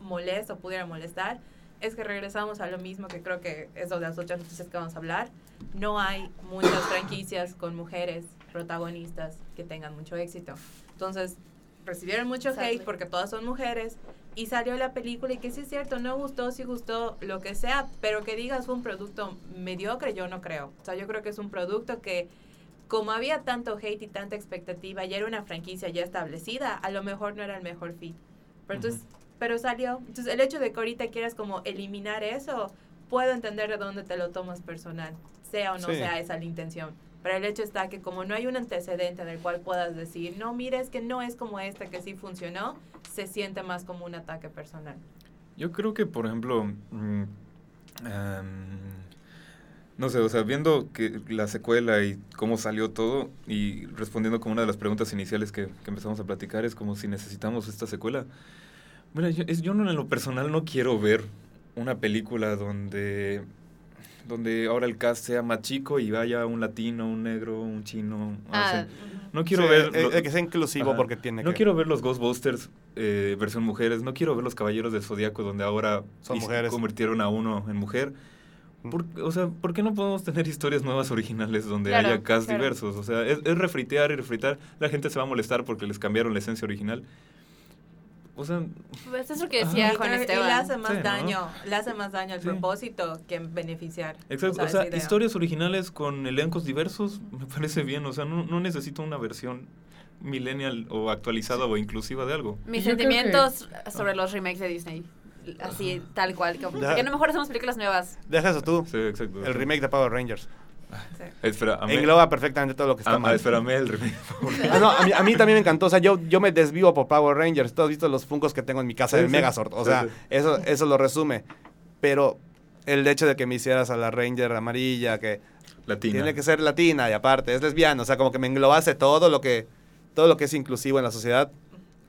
molesta o pudiera molestar es que regresamos a lo mismo que creo que es de las otras noticias que vamos a hablar. No hay muchas franquicias con mujeres protagonistas que tengan mucho éxito. Entonces, recibieron mucho hate porque todas son mujeres y salió la película y que sí es cierto, no gustó, sí gustó, lo que sea, pero que digas fue un producto mediocre, yo no creo. O sea, yo creo que es un producto que como había tanto hate y tanta expectativa y era una franquicia ya establecida, a lo mejor no era el mejor fit. Pero entonces, pero salió. Entonces, el hecho de que ahorita quieras como eliminar eso, puedo entender de dónde te lo tomas personal, sea o no Sí. sea esa la intención. Pero el hecho está que como no hay un antecedente del cual puedas decir, no, mira, es que no es como esta que sí funcionó, se siente más como un ataque personal. Yo creo que, por ejemplo, mm, am, no sé, o sea, viendo que la secuela y cómo salió todo y respondiendo como una de las preguntas iniciales que, que empezamos a platicar, es como si necesitamos esta secuela. Mira, yo, es- yo no, en lo personal no quiero ver una película donde donde ahora el cast sea más chico y vaya un latino, un negro, un chino. o Ah, sea, no quiero Sí, ver... eh, lo- eh, que sea inclusivo Ajá. porque tiene no que... quiero ver los Ghostbusters eh, versión mujeres, no quiero ver los Caballeros del Zodíaco donde ahora Son mujeres. convirtieron a uno en mujer. ¿Por, o sea, ¿por qué no podemos tener historias nuevas originales donde Claro, haya cast claro. diversos? O sea, es, es refritear y refritar. La gente se va a molestar porque les cambiaron la esencia original. O sea, Pues es lo que decía Juan creo- y le Esteban. hace más Sí, ¿no? daño, le hace más daño al Sí. propósito que beneficiar. exacto. O sea, historias originales con elencos diversos me parece bien. O sea, no, no necesito una versión millennial o actualizada o inclusiva de algo. Mis Yo creo que- sentimientos sobre los remakes de Disney. Así, tal cual. que- a lo mejor hacemos películas nuevas. Deja eso tú. Sí, exacto. El remake de Power Rangers. Sí. Espera, a mí- Engloba perfectamente todo lo que está ah, mal. espérame, el remake. [LAUGHS] Ah, no, a, mí, a mí también me encantó. O sea, yo, yo me desvivo por Power Rangers. Tú has visto los funcos que tengo en mi casa Sí, del sí. Megazord. O sea, sí. eso, eso lo resume. Pero el hecho de que me hicieras a la Ranger amarilla, que Latina. tiene que ser latina y aparte es lesbiana. O sea, como que me englobaste todo lo que todo lo que es inclusivo en la sociedad,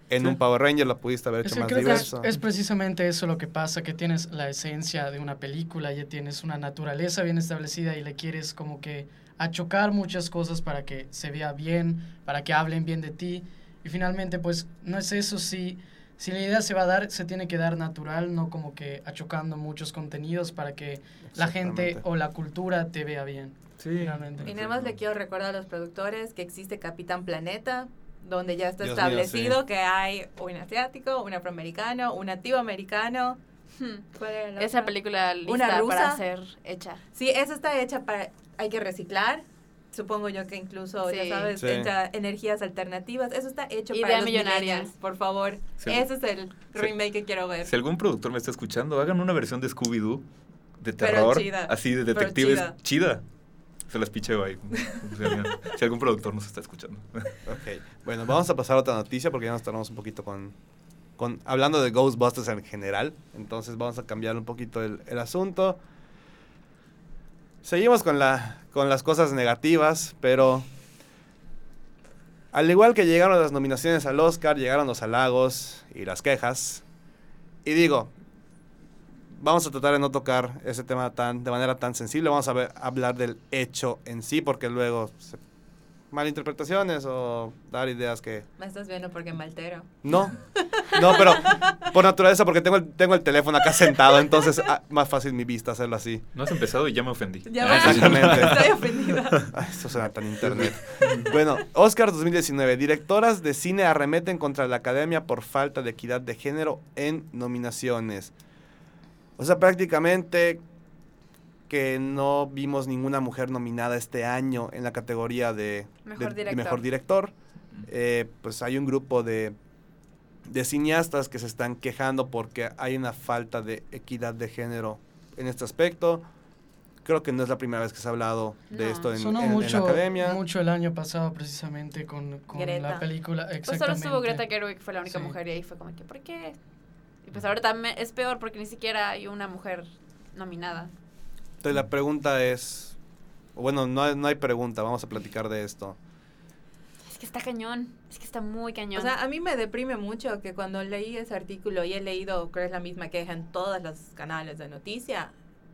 en Sí. un Power Ranger lo pudiste haber Es hecho que más que es, diverso. es precisamente eso lo que pasa, que tienes la esencia de una película, ya tienes una naturaleza bien establecida y le quieres como que achocar muchas cosas para que se vea bien, para que hablen bien de ti. Y finalmente, pues, no es eso, si, si la idea se va a dar, se tiene que dar natural, no como que achocando muchos contenidos para que la gente o la cultura te vea bien. Sí. Finalmente. Y nada más le quiero recordar a los productores que existe Capitán Planeta, donde ya está Dios mío, establecido sí. que hay un asiático, un afroamericano, un nativo americano. Hmm. ¿Cuál era la Esa otra? película lista Una rusa. para ser hecha. Sí, esa está hecha para... Hay que reciclar. Supongo yo que incluso, ya Sí. sabes, Sí. entra energías alternativas. Eso está hecho Idea para los millonaria. millennials, por favor. Sí. Ese es el Sí. remake que quiero ver. Si algún productor me está escuchando, hagan una versión de Scooby-Doo de Pero terror, chida. así de Pero detectives, chida. chida. Se las picheo ahí. Si algún productor nos está escuchando. Ok, bueno, vamos a pasar a otra noticia porque ya nos tardamos un poquito con, con hablando de Ghostbusters en general. Entonces vamos a cambiar un poquito el, el asunto. Seguimos con, la, con las cosas negativas, pero al igual que llegaron las nominaciones al Oscar, llegaron los halagos y las quejas. Y digo, vamos a tratar de no tocar ese tema tan, de manera tan sensible. Vamos a ver- hablar del hecho en sí, porque luego se- malinterpretaciones o dar ideas que Me estás viendo porque me altero. no. No, pero por naturaleza, porque tengo el, tengo el teléfono acá sentado, entonces ah, más fácil mi vista hacerlo así. No has empezado y ya me ofendí. Ya Ah, me- exactamente. Estoy ofendida. Ay, esto suena tan internet. Bueno, Oscar 2019. Directoras de cine arremeten contra la academia por falta de equidad de género en nominaciones. O sea, prácticamente que no vimos ninguna mujer nominada este año en la categoría de Mejor de- de director. mejor director. Eh, pues hay un grupo de, de cineastas que se están quejando porque hay una falta de equidad de género en este aspecto. Creo que no es la primera vez que se ha hablado de No. esto en, Sonó en- en la academia. mucho el año pasado precisamente con, la película. Pues solo estuvo Greta Gerwig, fue la única Sí. mujer y ahí fue como que, ¿por qué? Y pues ahora también es peor porque ni siquiera hay una mujer nominada. Entonces la pregunta es, bueno, no, hay- no hay pregunta, vamos a platicar de esto. Es que está cañón, es que está muy cañón. O sea, a mí me deprime mucho que cuando leí ese artículo y he leído, creo que es la misma queja en todos los canales de noticia,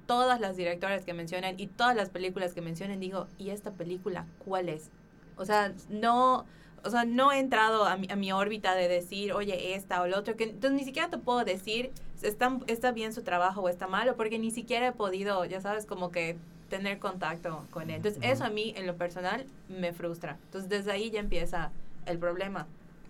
todas las directoras que mencionan y todas las películas que mencionan, digo, ¿y esta película cuál es? O sea, no, o sea, no he entrado a mi, a mi órbita de decir, oye, esta o la otra, que entonces ni siquiera te puedo decir, está, está bien su trabajo o está malo, porque ni siquiera he podido, ya sabes, como que tener contacto con él. Entonces, eso a mí, en lo personal, me frustra. Entonces, desde ahí ya empieza el problema.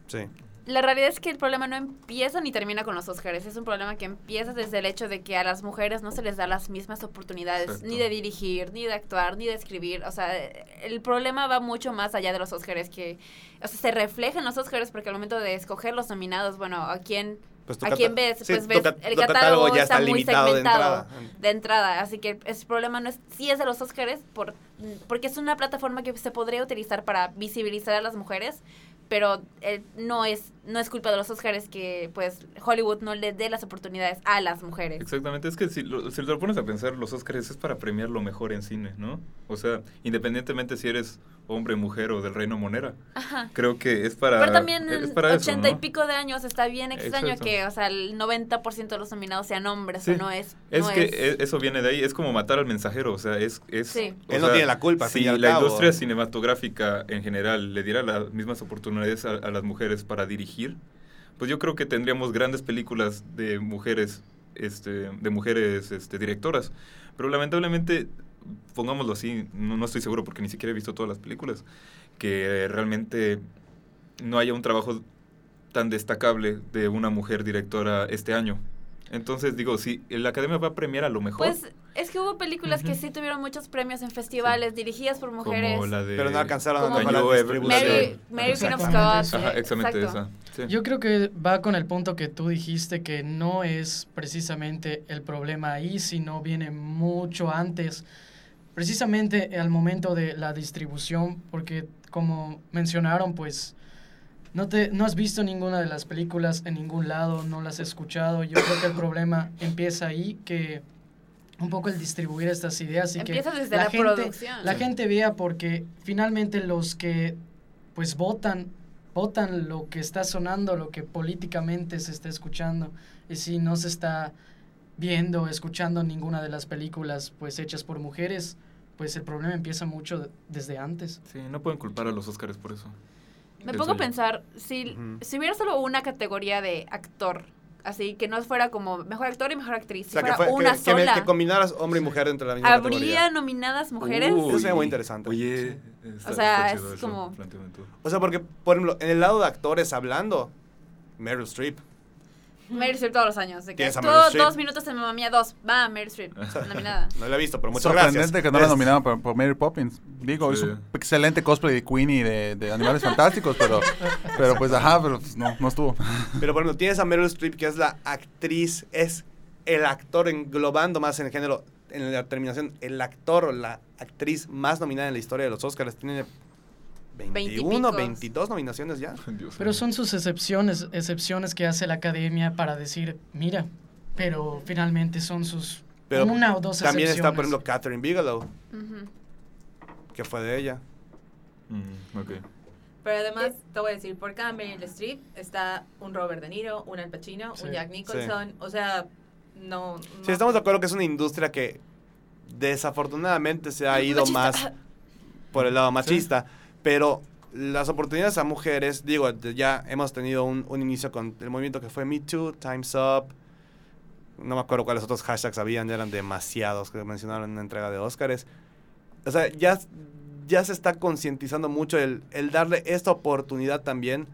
Sí. La realidad es que el problema no empieza ni termina con los Oscars. Es un problema que empieza desde el hecho de que a las mujeres no se les da las mismas oportunidades Exacto. ni de dirigir, ni de actuar, ni de escribir. O sea, el problema va mucho más allá de los Oscars, que o sea, se refleja en los Oscars porque al momento de escoger los nominados, bueno, a quién Pues ¿A quién ves? sí, Pues ves, el tu catálogo ya está muy de segmentado. entrada. de entrada. Así que el problema no es si es de los Oscars, por, porque es una plataforma que se podría utilizar para visibilizar a las mujeres, pero eh, no es no es culpa de los Oscars que pues Hollywood no le dé las oportunidades a las mujeres. Exactamente, es que si lo, si lo pones a pensar, los Oscars es para premiar lo mejor en cine, ¿no? O sea, independientemente si eres hombre, mujer o del reino monera, Ajá. creo que es para... Pero también es en para eso, 80 y ¿no? pico de años está bien extraño Exacto. que, o sea, el 90% de los nominados sean hombres, Sí. o no es... Es no que es- e- eso viene de ahí, es como matar al mensajero, o sea, es... es Sí. o Él no sea, tiene la culpa, Si la cabo. industria cinematográfica en general le diera las mismas oportunidades a, a las mujeres para dirigir, pues yo creo que tendríamos grandes películas de mujeres, este, de mujeres este, directoras. Pero lamentablemente, pongámoslo así, no, no estoy seguro porque ni siquiera he visto todas las películas, que realmente no haya un trabajo tan destacable de una mujer directora este año. Entonces digo, si la academia va a premiar a lo mejor, Pues es que hubo películas que Ujú. sí tuvieron muchos premios en festivales dirigidas por mujeres. como la de... Pero no alcanzaron Como- a la Mary, Mary Queen of Exactamente. Scots. Ajá, exactamente exacto. esa. sí. Yo creo que va con el punto que tú dijiste que no es precisamente el problema ahí, sino viene mucho antes, precisamente al momento de la distribución, porque como mencionaron, pues no, te, no has visto ninguna de las películas en ningún lado, no las has escuchado. Yo creo que el problema empieza ahí, que un poco el distribuir estas ideas y Empieza que desde la, gente, producción. la gente vea porque finalmente los que pues votan votan lo que está sonando, lo que políticamente se está escuchando. Y si no se está viendo, escuchando ninguna de las películas pues hechas por mujeres, pues el problema empieza mucho de- desde antes. Sí, no pueden culpar a los Oscars por eso. Me pongo a pensar, si, si hubiera solo una categoría de actor, así que no fuera como mejor actor y mejor actriz, O si sea, que, fuera fue, una que, que sola, que combinaras hombre y mujer entre la misma ¿habría categoría. nominadas mujeres? Eso sería muy interesante. Oye, está- O sea, está es como-. O sea, porque, por ejemplo, en el lado de actores hablando, Meryl Streep. Meryl Streep todos los años. De que Tienes a Meryl Streep. dos minutos en Mamma Mía, dos. Va, Meryl Streep, [LAUGHS] nominada. No la he visto, pero muchas Sorprendente gracias. que no la Es- nominaban por, por Mary Poppins. Digo, es Sí. un excelente cosplay de Queenie de, de Animales Fantásticos, pero, [LAUGHS] pero pues ajá, pero pues, no, no estuvo. Pero, por ejemplo, tienes a Meryl Streep, que es la actriz, es el actor englobando más en el género, en la terminación, el actor o la actriz más nominada en la historia de los Oscars. Tiene 21, Veintipicos. 22 nominaciones ya. [LAUGHS] Dios Pero son sus excepciones, excepciones que hace la academia para decir, mira, pero finalmente son sus Pero una o dos También está, por ejemplo, Catherine Bigelow, que fue de ella. Mm, ok. Pero además, te voy a decir, por cada Meryl Streep está un Robert De Niro, un Al Pacino, Sí. un Jack Nicholson. O sea, no. Sí, no- estamos de acuerdo que es una industria que desafortunadamente se ha ido Machista. más por el lado machista, pero las oportunidades a mujeres, digo, ya hemos tenido un, un inicio con el movimiento que fue Me Too, Time's Up, no me acuerdo cuáles otros hashtags habían, eran demasiados que mencionaron en una entrega de Óscares. O sea, ya, ya se está concientizando mucho el, el darle esta oportunidad también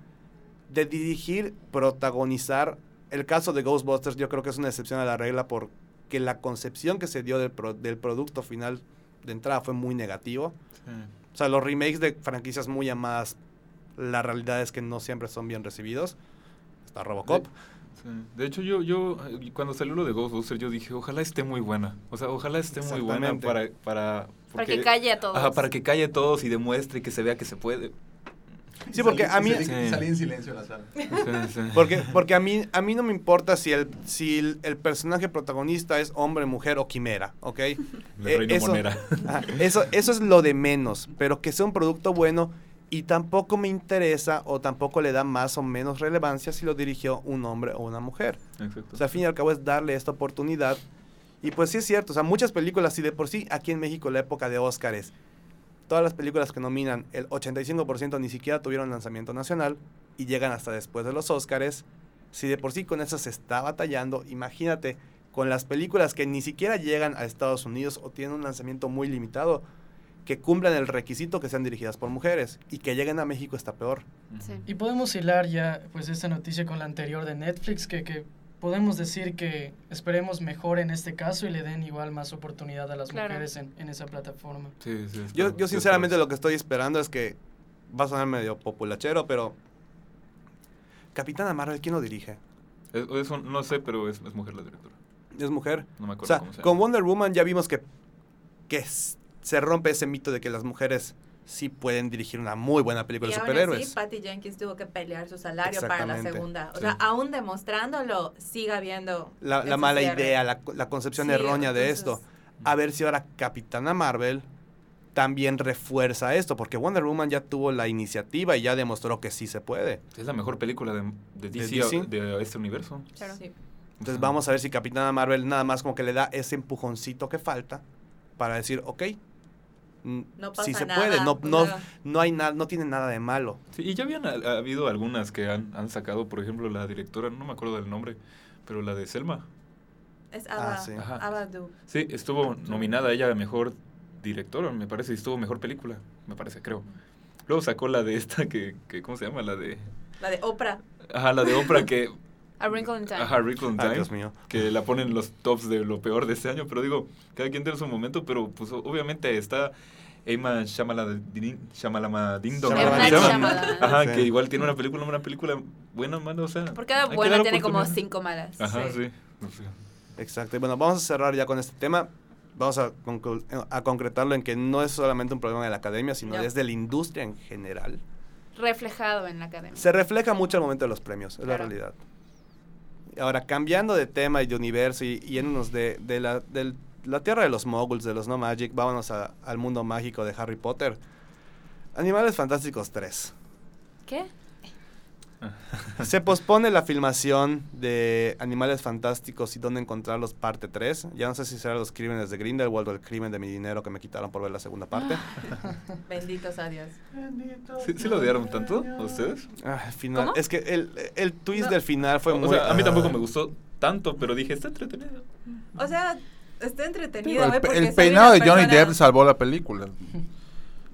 de dirigir, protagonizar. El caso de Ghostbusters yo creo que es una excepción a la regla porque la concepción que se dio del, pro- del producto final de entrada fue muy negativo. Sí. O sea, los remakes de franquicias muy amadas, la realidad es que no siempre son bien recibidos. Está Robocop. Sí. De hecho, yo, yo, eh, cuando salió lo de Ghostbusters, yo dije, ojalá esté muy buena. O sea, ojalá esté muy buena para... Para, Para que calle a todos. Ajá, para que calle a todos y demuestre que se vea que se puede. Sí, porque a mí... salí- salí en silencio en la sala. Sí, sí. Porque, porque a, mí, a mí no me importa si el, si el, el personaje protagonista es hombre, mujer o quimera, ¿ok? El Eh, reino eso- monera. Ajá, eso, eso es lo de menos, pero que sea un producto bueno y tampoco me interesa o tampoco le da más o menos relevancia si lo dirigió un hombre o una mujer. Exacto. O sea, al fin y al cabo es darle esta oportunidad. Y pues sí es cierto, o sea, muchas películas, y de por sí aquí en México la época de Óscares, todas las películas que nominan, el 85% ni siquiera tuvieron lanzamiento nacional y llegan hasta después de los Óscares. Si de por sí con eso se está batallando, imagínate con las películas que ni siquiera llegan a Estados Unidos o tienen un lanzamiento muy limitado, que cumplan el requisito que sean dirigidas por mujeres y que lleguen a México está peor. Sí. Y podemos hilar ya pues esta noticia con la anterior de Netflix, que, que podemos decir que esperemos mejor en este caso y le den igual más oportunidad a las Claro. mujeres en, en esa plataforma. Sí, sí, Yo, yo sinceramente lo que estoy esperando es que va a sonar medio populachero, pero Capitana Marvel, ¿quién lo dirige? Es- eso no sé, pero es, es mujer la directora. Es mujer. No me O acuerdo sea, cómo se con. Wonder Woman ya vimos que, que se rompe ese mito de que las mujeres sí pueden dirigir una muy buena película Y de superhéroes. así, Patty Jenkins tuvo que pelear su salario para la segunda. O Sí. sea, aún demostrándolo, sigue habiendo. la, la mala cierre. idea, la, la concepción Sí, errónea de esto. A ver si ahora Capitana Marvel también refuerza esto, porque Wonder Woman ya tuvo la iniciativa y ya demostró que sí se puede. Es la mejor película de, de DC, DC? de este universo. Claro. Sí. Entonces Ajá. vamos a ver si Capitana Marvel nada más como que le da ese empujoncito que falta para decir, ok, No pasa sí se nada, puede, no, o no, no, hay nada, no tiene nada de malo. Sí, y ya habían ha- ha habido algunas que han, han sacado, por ejemplo, la directora, no me acuerdo del nombre, pero la de Selma. Es Ah, sí. Ajá. Ava Du. Sí, estuvo nominada ella a mejor directora, me parece, y estuvo mejor película, me parece, creo. Luego sacó la de esta que, que ¿cómo se llama? La de... La de Oprah. Ajá, la de Oprah que... A Wrinkle in Time. Ajá, Wrinkle in Ay, Time, Dios mío. que la ponen en los tops de lo peor de este año, pero digo, cada quien tiene su momento, pero pues obviamente está Emma. Shyamalan. Ajá, Sí. que igual tiene una película, una película buena, mala, o sea... Por cada buena tiene como cinco malas. Ajá, Sí. Exacto. Y bueno, vamos a cerrar ya con este tema. Vamos a, conclu- a concretarlo en que no es solamente un problema de la academia, sino No. es de la industria en general. Reflejado en la academia. Se refleja mucho al momento de los premios, es la realidad. Ahora, cambiando de tema y de universo y yéndonos de, de la, tierra de los moguls, de los no magic, vámonos al mundo mágico de Harry Potter. Animales Fantásticos 3. ¿Qué? [LAUGHS] Se pospone la filmación de Animales Fantásticos y Dónde Encontrarlos parte 3. Ya no sé si será Los Crímenes de Grindelwald o El Crimen de mi dinero que me quitaron por ver la segunda parte. [LAUGHS] Benditos a Dios. ¿Sí, sí lo odiaron tanto a ustedes? Ah, final. ¿Cómo? Es que el, el twist No. del final fue O muy... sea, a mí tampoco ah. me gustó tanto, pero dije, está entretenido. O sea, está entretenido, El, porque el peinado de Johnny persona- Depp salvó la película. [LAUGHS]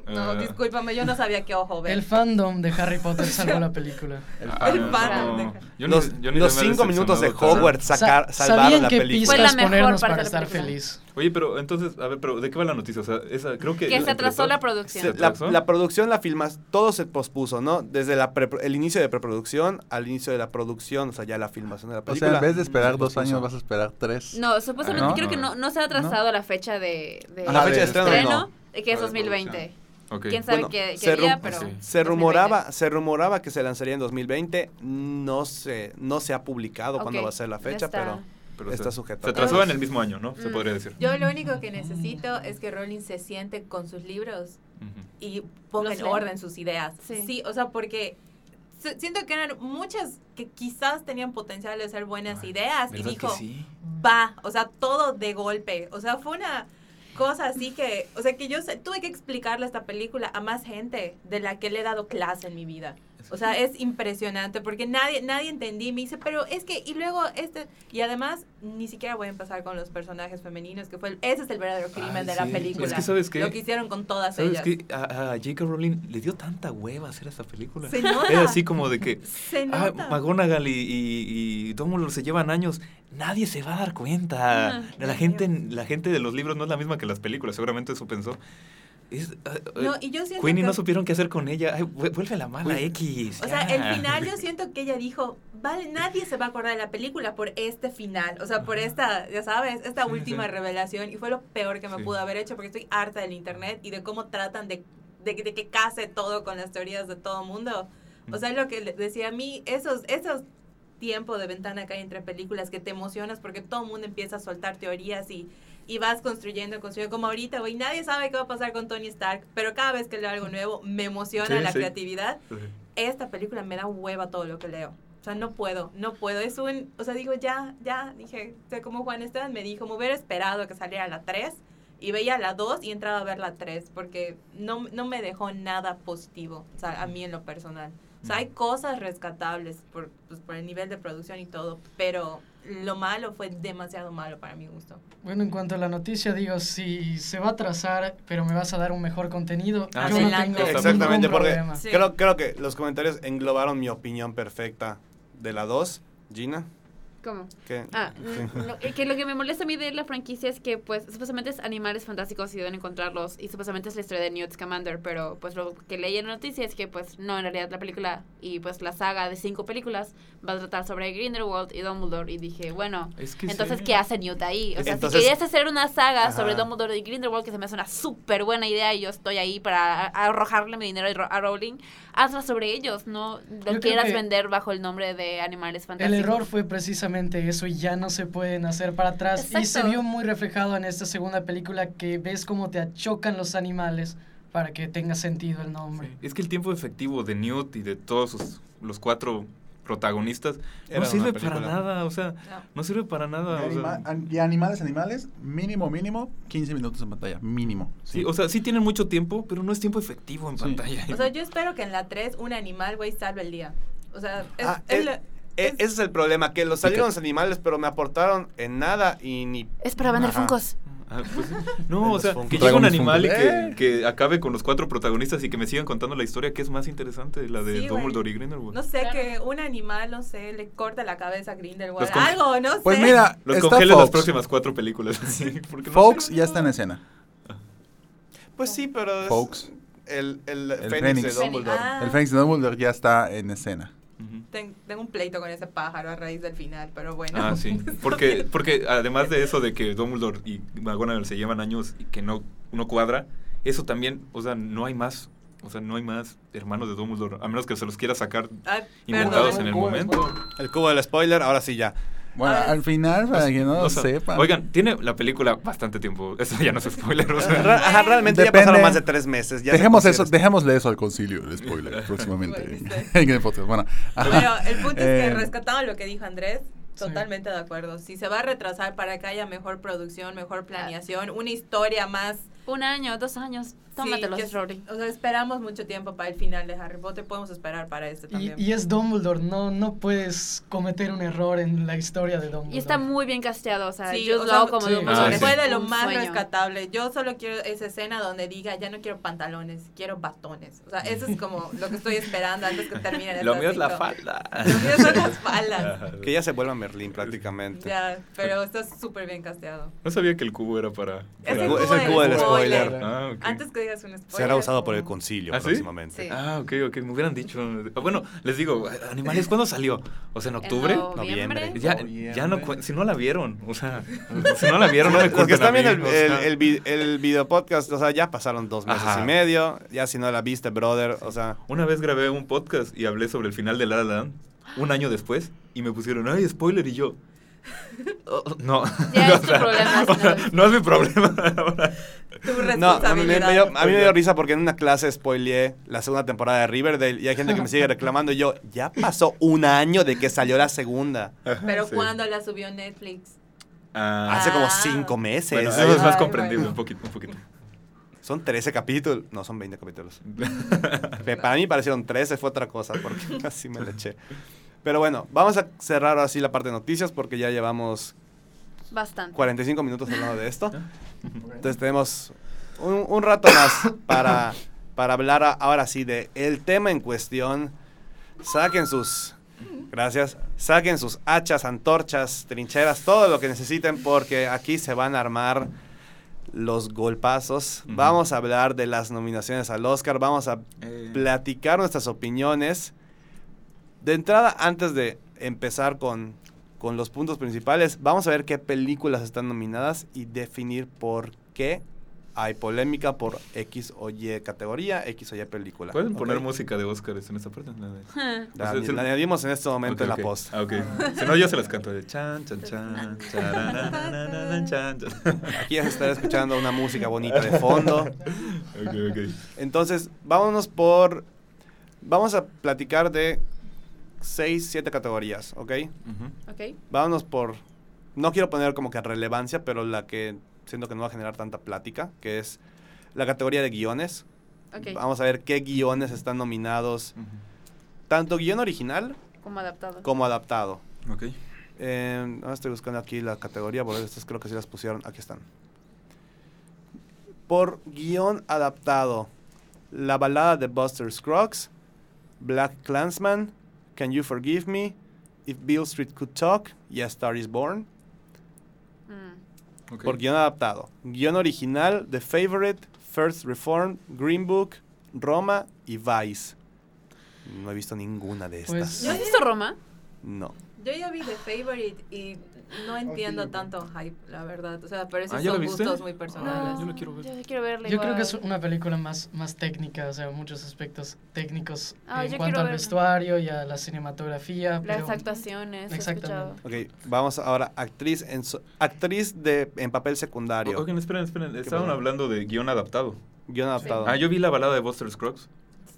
No, Ah, discúlpame, yo no sabía qué ojo ver. El fandom de Harry Potter salvó la película. ah, [LAUGHS] el no, fan no. de- Yo ni- Los, yo ni los me había cinco minutos de Hogwarts sacar, Sa- salvaron la película. Fue la pistas mejor parte para de la estar película. feliz. Oye, pero entonces, a ver, pero ¿de qué va la noticia? O sea, esa, creo que... Que se atrasó la ¿Se producción. Se- la, la producción, la filmas, todo se pospuso, ¿no? Desde la pre- el inicio de preproducción al inicio de la producción, o sea, ya la filmación de la O película. sea, en vez de esperar dos años, vas a esperar tres. No, supuestamente ¿No? creo que no, no se ha atrasado la fecha de, de A la Ah, fecha de de estreno, estreno, no. que es Ah, de 2020. Ok. Quién sabe Bueno, qué, se qué día, rum- pero. Se 2020. rumoraba, se rumoraba que se lanzaría en 2020. No se, no se ha publicado cuándo Ok, va a ser la fecha, está. pero Pero está se- sujeto. Se atrasó en el mismo año, ¿no? Se Mm. podría decir. Yo lo único que necesito es que Rowling se siente con sus libros Ujú. y ponga ¿Los en orden sus ideas. Sí. Sí. o sea, porque siento que eran muchas que quizás tenían potencial de ser buenas Ay, ideas y ¿Verdad dijo, que sí? va, o sea, todo de golpe. O sea, fue una cosa así que, o sea, que yo tuve que explicarle esta película a más gente de la que le he dado clase en mi vida. O sea, es impresionante porque nadie nadie entendí. Me dice, pero es que, y luego este, y además ni siquiera voy a empezar con los personajes femeninos, que fue, el- ese es el verdadero crimen Ay, de la película. Es que, ¿sabes qué? Lo que hicieron con todas ¿Sabes ellas. A, a J.K. Rowling le dio tanta hueva hacer esta película. Se nota. Era así como de que... [LAUGHS] Se Ah, nota. McGonagall y, y, y Dumbledore se llevan años. Nadie se va a dar cuenta. Ah, la, gente, la gente de los libros no es la misma que las películas. Seguramente eso pensó. Es, ah, No, eh, y yo siento Queenie que- no supieron qué hacer con ella. Ay, vu- vuelve la mala Uy. X. O sea, ya. el final yo [LAUGHS] siento que ella dijo, vale, nadie se va a acordar de la película por este final, o sea, por esta, ya sabes, esta Sí, última sí. revelación y fue lo peor que me Sí. pudo haber hecho porque estoy harta del internet y de cómo tratan de, de, de que case todo con las teorías de todo mundo. O sea, lo que decía a mí, esos, esos tiempos de ventana que hay entre películas que te emocionas porque todo el mundo empieza a soltar teorías y, y vas construyendo, construyendo, como ahorita, güey, nadie sabe qué va a pasar con Tony Stark, pero cada vez que leo algo nuevo me emociona Sí, la sí. creatividad Sí. esta película me da hueva todo lo que leo. O sea, no puedo, no puedo. Es un, o sea, digo, ya, ya, dije, o sea, como Juan Esteban me dijo, me hubiera esperado que saliera la 3 y veía la 2 y entraba a ver la 3 porque no, no me dejó nada positivo, o sea, a mí en lo personal. O sea, hay cosas rescatables por, pues, por el nivel de producción y todo, pero lo malo fue demasiado malo para mi gusto. Bueno, en cuanto a la noticia, digo, si se va a atrasar, pero me vas a dar un mejor contenido, Ah, yo sí. no tengo Exactamente, porque. Sí. creo, creo que los comentarios englobaron mi opinión perfecta de la 2. Gina, ¿Cómo? ¿qué? Ah, [LAUGHS] Sí. lo, eh, que lo que me molesta a mí de la franquicia es que, pues, supuestamente es animales fantásticos y deben encontrarlos, y supuestamente es la historia de Newt Scamander, pero, pues, lo que leí en la noticia es que, pues, no, en realidad la película y, pues, la saga de cinco películas va a tratar sobre Grindelwald y Dumbledore, y dije, bueno, Es que entonces, sí. ¿qué hace Newt ahí? O sea, Entonces- si querías hacer una saga Ajá. sobre Dumbledore y Grindelwald, que se me hace una súper buena idea, y yo estoy ahí para arrojarle mi dinero a Ro- a Rowling, hazla sobre ellos, no lo quieras vender bajo el nombre de animales El fantásticos. error fue precisamente eso y ya no se pueden hacer para atrás. Y se vio muy reflejado en esta segunda película que ves cómo te achocan los animales para que tenga sentido el nombre. Sí. Es que el tiempo efectivo de Newt y de todos sus- los cuatro protagonistas Era no sirve para nada, o sea, No. no sirve para nada. Y, o sea, anima- an- y animales, animales, mínimo, mínimo, 15 minutos en pantalla, mínimo. sí, o sea, sí tienen mucho tiempo, pero no es tiempo efectivo en Sí. pantalla. O sea, yo espero que en la 3 un animal, güey, salve el día. O sea, es, Ah, es es- lo- E- es- ese es el problema, que los salieron los animales, pero me aportaron en nada y ni... Es para vender Ajá. Ah, pues, no, o sea, que llegue un animal y que, ¡Eh! que acabe con los cuatro protagonistas y que me sigan contando la historia que es más interesante, la de Sí. Dumbledore y Grindelwald. No sé, Claro. que un animal, no sé, le corta la cabeza a Grindelwald. Algo, no Pues sé. mira, Los está congelen las próximas cuatro películas. [LAUGHS] sí, porque no Fox ya está en escena. Pues sí, pero Fox. el, el, El Fénix, Fénix. de Dumbledore. Ah. El Fénix de Dumbledore ya está en escena. Ten- tengo un pleito con ese pájaro a raíz del final, pero bueno. Ah, sí. [LAUGHS] Porque, porque además de eso de que Dumbledore y McGonagall se llevan años y que no, no cuadra, eso también, o sea, no hay más, o sea, no hay más hermanos de Dumbledore, a menos que se los quiera sacar Ah, inventados perdón. en el momento. El cubo del spoiler, ahora sí ya. Bueno, al final, para que no lo O sea, sepan. Oigan, tiene la película bastante tiempo. [LAUGHS] Eso ya no es spoiler. o sea. Ajá, realmente ya Depende. pasaron más de tres meses. Ya Dejemos eso, dejémosle eso al concilio, el spoiler, [LAUGHS] próximamente. Bueno, [LAUGHS] en el podcast. Bueno, ajá. Pero el punto es que Eh, rescatando lo que dijo Andrés, Sí. totalmente de acuerdo. Si se va a retrasar para que haya mejor producción, mejor planeación, una historia más... Un año, dos años. Tómatelos, sí, que- Rory. O sea, esperamos mucho tiempo para el final de Harry Potter, podemos esperar para este Y, también. y es Dumbledore, no, no puedes cometer un error en la historia de Dumbledore. Y está muy bien casteado, o sea, Sí, yo o lo sea, hago como sí. Dumbledore, Ah, es Fue de lo un más sueño. rescatable. Yo solo quiero esa escena donde diga, ya no quiero pantalones, quiero batones. O sea, eso es como lo que estoy esperando antes que termine Lo mío es la falda. Lo mío son [LAUGHS] las [LAUGHS] faldas. Que ya se vuelva Merlín prácticamente. Ya, pero está súper bien casteado. No sabía que el cubo era para. Es el cu- es cubo el cubo del spoiler. spoiler. Ah. Antes que digas un spoiler. Será usado por el concilio ¿Ah, próximamente. Sí. Ah, ok, ok. Me hubieran dicho. Bueno, les digo, Animales, ¿cuándo salió? O sea, en octubre. En noviembre. Noviembre. Ya, ya no si no la vieron, o sea, si no la vieron, no me Los que cuenten están a mí, viendo el, o el, el el video podcast, o sea, ya pasaron dos meses Ajá. y medio. Ya si no la viste, brother, o sea, Una vez grabé un podcast y hablé sobre el final de La La Land, un año después, y me pusieron, ay, spoiler, y yo... "Oh, no. Ya [LAUGHS] es O tu sea, problema, o sea, no es mi problema [LAUGHS] No, a mí me, me dio, a mí me dio risa porque en una clase spoileé la segunda temporada de Riverdale y hay gente que me sigue reclamando y yo, ya pasó un año de que salió la segunda. Pero Sí. cuando la subió Netflix. Ah, Hace como Ah. cinco meses. bueno, eso es más comprendible, bueno. un poquito, un poquito. Son 13 capítulos. No, son 20 capítulos. [LAUGHS] Para mí parecieron 13, fue otra cosa porque [LAUGHS] casi me le eché. Pero bueno, vamos a cerrar así la parte de noticias porque ya llevamos Bastante. 45 minutos hablando de esto. Entonces tenemos un, un rato más para, para hablar a- ahora sí de el tema en cuestión. Saquen sus... Gracias. Saquen sus hachas, antorchas, trincheras, todo lo que necesiten porque aquí se van a armar los golpazos. Vamos a hablar de las nominaciones al Oscar. Vamos a Eh, platicar nuestras opiniones. De entrada, antes de empezar con, con los puntos principales, vamos a ver qué películas están nominadas y definir por qué hay polémica por X o Y categoría, X o Y película. ¿Pueden poner música de Oscars en esta parte? La de- [LAUGHS] La, O sea, sí- la añadimos en este momento en la post. Ah, ok. Si no, yo se las canto de chan, chan, chan, charananananan, chan, chan. Aquí ya se estará escuchando una música bonita de fondo. [LAUGHS] Ok, ok. Entonces, vámonos por... Vamos a platicar de 6, 7 categorías, ¿ok? Ok. Vámonos por. No quiero poner como que relevancia, pero la que siento que no va a generar tanta plática, que es la categoría de guiones. Ok. Vamos a ver qué guiones están nominados, tanto guion original Como adaptado. como adaptado. Ok. Eh, ahora estoy buscando aquí la categoría, porque estas creo que sí las pusieron. Aquí están. Por guion adaptado, La balada de Buster Scruggs, Black Clansman, Can You Forgive Me, If Bill Street Could Talk y A Star Is Born. Mm. ok. Por guion adaptado. Guión original, The Favorite, First Reform, Green Book, Roma y Vice. No he visto ninguna de estas. Pues- ¿No has visto Roma? no. Yo ya vi The Favorite y no entiendo tanto hype, la verdad. O sea, pero esos Ah, ¿ya la son viste? gustos muy personales. yo la quiero ver. Yo quiero verla Yo creo que es una película más, más técnica, o sea, muchos aspectos técnicos Ah, en cuanto al verla. vestuario y a la cinematografía. Las pero- actuaciones, he Exactamente. escuchado. Ok, vamos ahora. Actriz en, so- actriz de, en papel secundario. Oigan, esperen, esperen. Estaban pasó? hablado de guion adaptado. Guión adaptado. Ah, yo vi la balada de Buster Scruggs.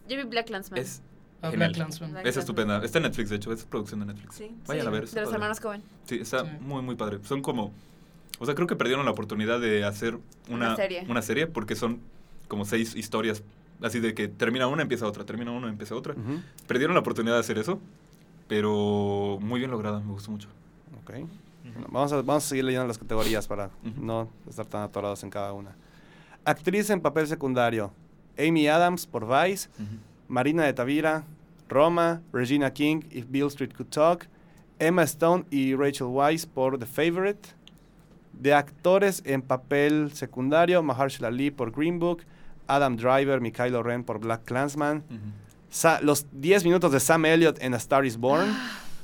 Yo vi Black Landsman. Es, Black es estupenda. Está en Netflix, de hecho. Es producción de Netflix. Sí. Vayan Sí, a ver. De los hermanos Cohen. Sí, está Sí. muy, muy padre. Son como... O sea, creo que perdieron la oportunidad de hacer una, Una serie. una serie porque son como seis historias. Así de que termina una, empieza otra. Termina una, empieza otra. Perdieron la oportunidad de hacer eso. Pero muy bien lograda. Me gustó mucho. ok. Bueno, vamos, a, vamos a seguir leyendo las categorías para Ujú. no estar tan atorados en cada una. Actriz en papel secundario. Amy Adams por Vice. Marina de Tavira, Roma, Regina King, If Bill Street Could Talk, Emma Stone y Rachel Weisz por The Favorite. De actores en papel secundario, Mahershala Ali por Green Book, Adam Driver, Mikhailo Ren por Black Clansman, los 10 minutos de Sam Elliott en A Star Is Born.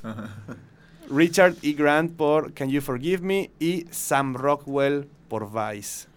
[GASPS] Richard E. Grant por Can You Forgive Me y Sam Rockwell por Vice.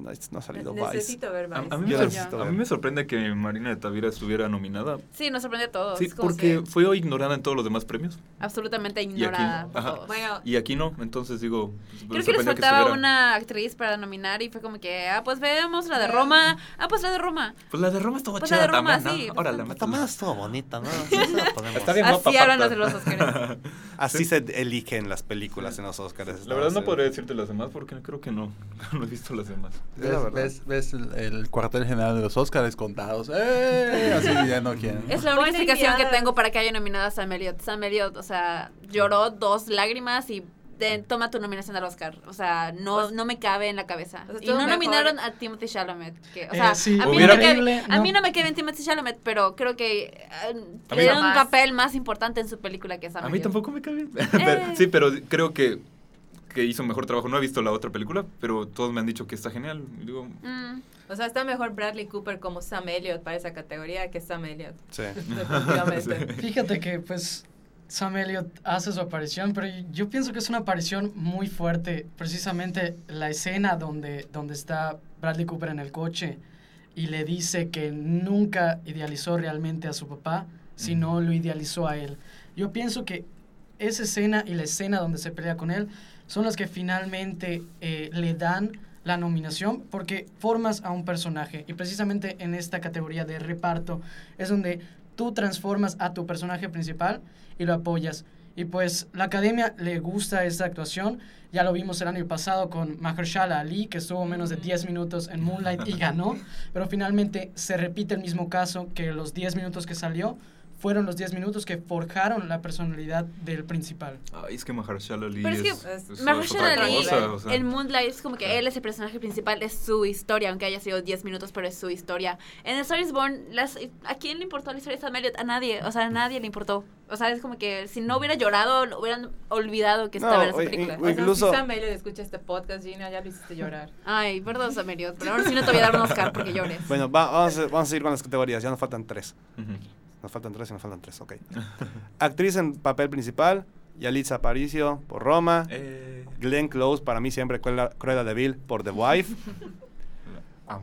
No, no ha salido Vice. Necesito ver A, Vice. a mí me Yo sor- necesito a ver. mí me sorprende que Marina de Tavira estuviera nominada. Sí, nos sorprendió a todos. Sí, porque que fue ignorada en todos los demás premios. absolutamente Y aquí, ignorada ajá. todos. Bueno, Y aquí no, entonces digo... pues, Creo que les faltaba estuviera- una actriz para nominar y fue como que, ah, pues veamos la de Roma. Ah, pues la de Roma. Pues la de Roma estuvo Pues la chida de Roma, también, sí, ¿no? pues, Órale, pues, métela. También estuvo bonita, ¿no? Sí, la [LAUGHS] Está bien Así guapa, hablan los aparte. de los Oscars. [LAUGHS] Así se eligen las películas en los Oscars. La verdad no podría decirte las demás porque creo que no. [LAUGHS] No he visto las demás. Es la ¿Ves, verdad. ves, ves el, el cuartel general de los Óscares contados? ¡Eh! [LAUGHS] Así ya no quieren. Es la única explicación que tengo para que haya nominado a Sam Elliott. Sam Elliott, o sea, lloró dos lágrimas y de- toma tu nominación al Oscar. O sea, no, Pues- no me cabe en la cabeza. O sea, y no mejor. nominaron a Timothy Chalamet. Que, o Eh, sea, sí, a, mí no me Horrible, a mí no. me cae bien Timothy Chalamet, pero creo que eh, le dieron un más. papel más importante en su película que Sam A mí tampoco me bien. [LAUGHS] Pero- sí, pero creo que, que hizo un mejor trabajo. No he visto la otra película, pero todos me han dicho que está genial. Digo, Mm. o sea, está mejor Bradley Cooper como Sam Elliott para esa categoría que Sam Elliott. Sí. [LAUGHS] Definitivamente. [LAUGHS] Fíjate que pues Sam Elliott hace su aparición, pero yo pienso que es una aparición muy fuerte, precisamente la escena donde, donde está Bradley Cooper en el coche y le dice que nunca idealizó realmente a su papá, sino lo idealizó a él. Yo pienso que esa escena y la escena donde se pelea con él son las que finalmente eh, le dan la nominación porque formas a un personaje y precisamente en esta categoría de reparto es donde tú transformas a tu personaje principal y lo apoyas. Y pues la academia le gusta esta actuación. Ya lo vimos el año pasado con Mahershala Ali, que estuvo menos de 10 minutos en Moonlight y ganó. [LAUGHS] Pero finalmente se repite el mismo caso que los 10 minutos que salió fueron los 10 minutos que forjaron la personalidad del principal. ay, es que Mahershala Ali Pero es que es, es- es Mahershala Ali cosa, o sea. en Moonlight es como que él es el personaje principal, es su historia, aunque haya sido 10 minutos, pero es su historia. En The Star is Born, las, ¿a quién le importó la historia de Sam Elliott? A nadie, o sea, a nadie le importó. O sea, es como que si no hubiera llorado, lo hubieran olvidado que No, estaba en esa película. y- O sea, Incluso- si Sam Elliott escucha este podcast, Gina, ya lo hiciste llorar. Ay, perdón, Sam Elliott, pero ahora sí no te voy a dar un Oscar porque llores. Bueno, va- vamos, a, vamos a seguir con las categorías. Ya nos faltan tres. Ujú. Nos faltan tres y nos faltan tres, ok. [LAUGHS] Actriz en papel principal, Yalitza Aparicio por Roma. Eh, Glenn Close, para mí siempre Cruella, Cruella de Vil por The Wife.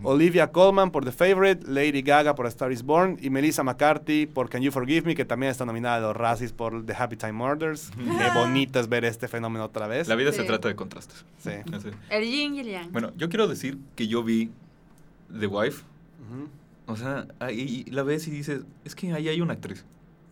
Olivia Colman por The Favorite, Lady Gaga por A Star is Born y Melissa McCarthy por Can You Forgive Me, que también está nominada a los Razzies por The Happy Time Murders. Qué bonito es ver este fenómeno otra vez. La vida se trata de contrastes. Sí. El yin y el yang. Bueno, yo quiero decir que yo vi The Wife. Ujú. O sea, ahí la ves y dices, es que ahí hay una actriz.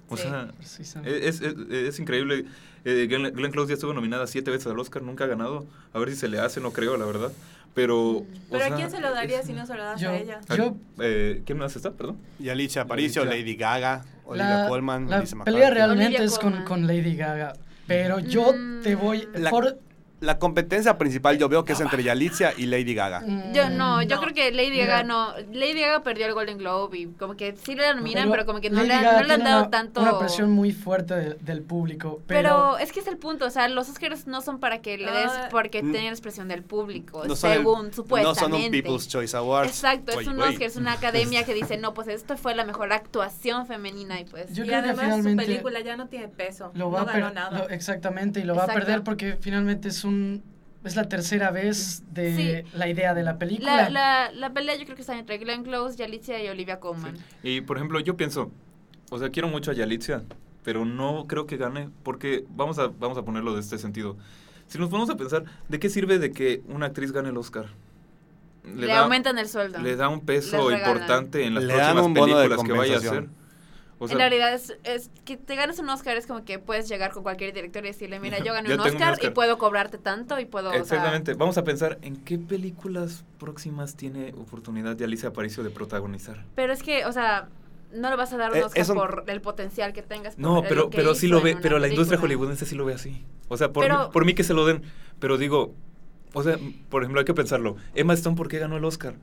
O Sí. sea, Precisamente. es, es, es increíble. Eh, Glenn, Glenn Close ya estuvo nominada siete veces al Oscar, nunca ha ganado. A ver si se le hace, no creo, la verdad. Pero. o Pero ¿a sea, quién se lo daría es- si no se lo das Yo- a ella? Yo- Eh, ¿Quién más está? Perdón. Yalitza Aparicio, Yalitza. Lady Gaga, Olivia La, Colman, la pelea realmente Olivia es con, con Lady Gaga, pero yo Mm. te voy... La- por- La competencia principal yo veo que es entre Yalitza y Lady Gaga. Yo no, yo No. creo que Lady. Gaga no. Lady Gaga perdió el Golden Globe y como que sí le nominan, pero, como que no Lady le, han- no le han dado una, tanto. Una presión muy fuerte de- del público, pero, pero... es que es el punto, o sea, los Oscars no son para que le des Ah, porque n- tienen expresión del público, No son el- según supuestamente. No son un People's Choice Awards. Exacto, es un. Oscar, es una academia que dice, no, pues esto fue la mejor actuación femenina y pues... Yo y creo que además finalmente su película ya no tiene peso. Lo va no a ganó nada. lo- exactamente, y lo va a Exacto. perder porque finalmente es un... Es la tercera vez de la idea de la película. La, la, la pelea yo creo que está entre Glenn Close, Yalitza y Olivia Colman. Y por ejemplo, yo pienso, o sea, quiero mucho a Yalitza, pero no creo que gane, porque vamos a, vamos a ponerlo de este sentido. Si nos ponemos a pensar, ¿de qué sirve de que una actriz gane el Oscar? Le, aumentan el sueldo. le da un peso importante en las Le próximas películas que vaya a hacer. En realidad es, es que te ganes un Oscar es como que puedes llegar con cualquier director y decirle, mira, yo gané [LAUGHS] Yo un Oscar, y puedo cobrarte tanto y puedo... o sea, Exactamente. Vamos a pensar en qué películas próximas tiene oportunidad de Alicia Aparicio de protagonizar. pero es que, o sea, no le vas a dar un Eh, Oscar eso- por el potencial que tengas. No, pero, pero sí lo ve, pero la industria hollywoodense sí lo ve así. O sea, por, Pero- mí, por mí que se lo den, pero digo, o sea, por ejemplo, hay que pensarlo. Emma Stone, ¿por qué ganó el Oscar?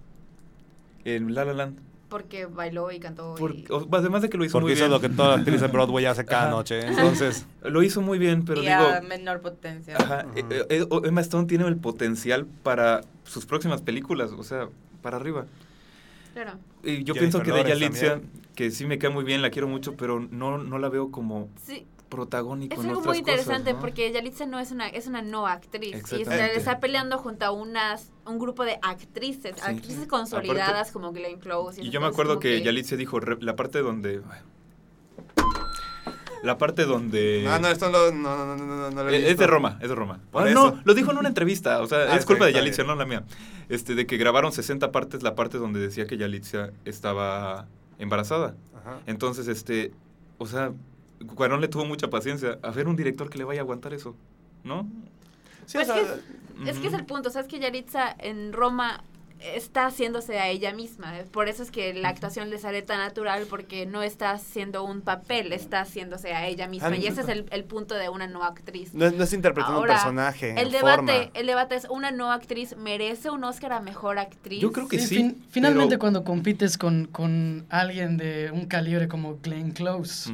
En La La Land. Porque bailó y cantó. Por- y... además de que lo hizo Porque muy eso es bien. lo que toda actriz de Broadway hace cada noche. Entonces, Lo hizo muy bien, pero y digo... a menor potencia. Ajá, Ujú. eh, eh, o- Emma Stone tiene el potencial para sus próximas películas, o sea, para arriba. Claro. Y yo Jennifer pienso que de Yalitza, también. que sí me cae muy bien, la quiero mucho, pero no, no la veo como... Sí, protagónico Es en algo otras muy interesante cosas, ¿no? porque Yalitza no es una es una no actriz y está peleando junto a unas un grupo de actrices, Sí. actrices consolidadas como Glenn Close. Y esas yo me acuerdo que Yalitza dijo re- la parte donde... La parte donde... Ah, no, esto no, no, no, no, no, no lo he Eh, Es de Roma, es de Roma. Por Ah, eso. no, lo dijo en una entrevista, o sea, [LAUGHS] Ah, es culpa sí, de Yalitza, no la mía. Este, de que grabaron 60 partes, la parte donde decía que Yalitza estaba embarazada. Ajá. Entonces, este, o sea, Cuarón le tuvo mucha paciencia. A ver un director que le vaya a aguantar eso, ¿no? Sí, Pues o sea, que Es que es el punto, sabes que Yaritza en Roma está haciéndose a ella misma, eh, por eso es que la actuación le sale tan natural porque no está haciendo un papel, está haciéndose a ella misma Ah, y ese es el, el punto de una no actriz. no, es- no es interpretando Ahora, un personaje. El en debate, forma. el debate es una no actriz merece un Oscar a mejor actriz. Yo creo que Sí, sí. fin- finalmente pero- cuando compites con, con alguien de un calibre como Glenn Close.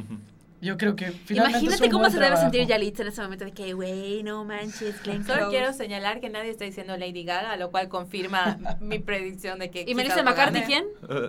Yo creo que finalmente es Imagínate un cómo buen se debe trabajo. sentir Yalitza en ese momento de que, güey, no manches, Glenn Solo quiero señalar que nadie está diciendo Lady Gaga, lo cual confirma [LAUGHS] mi predicción de que ¿Y Melissa McCarthy quién?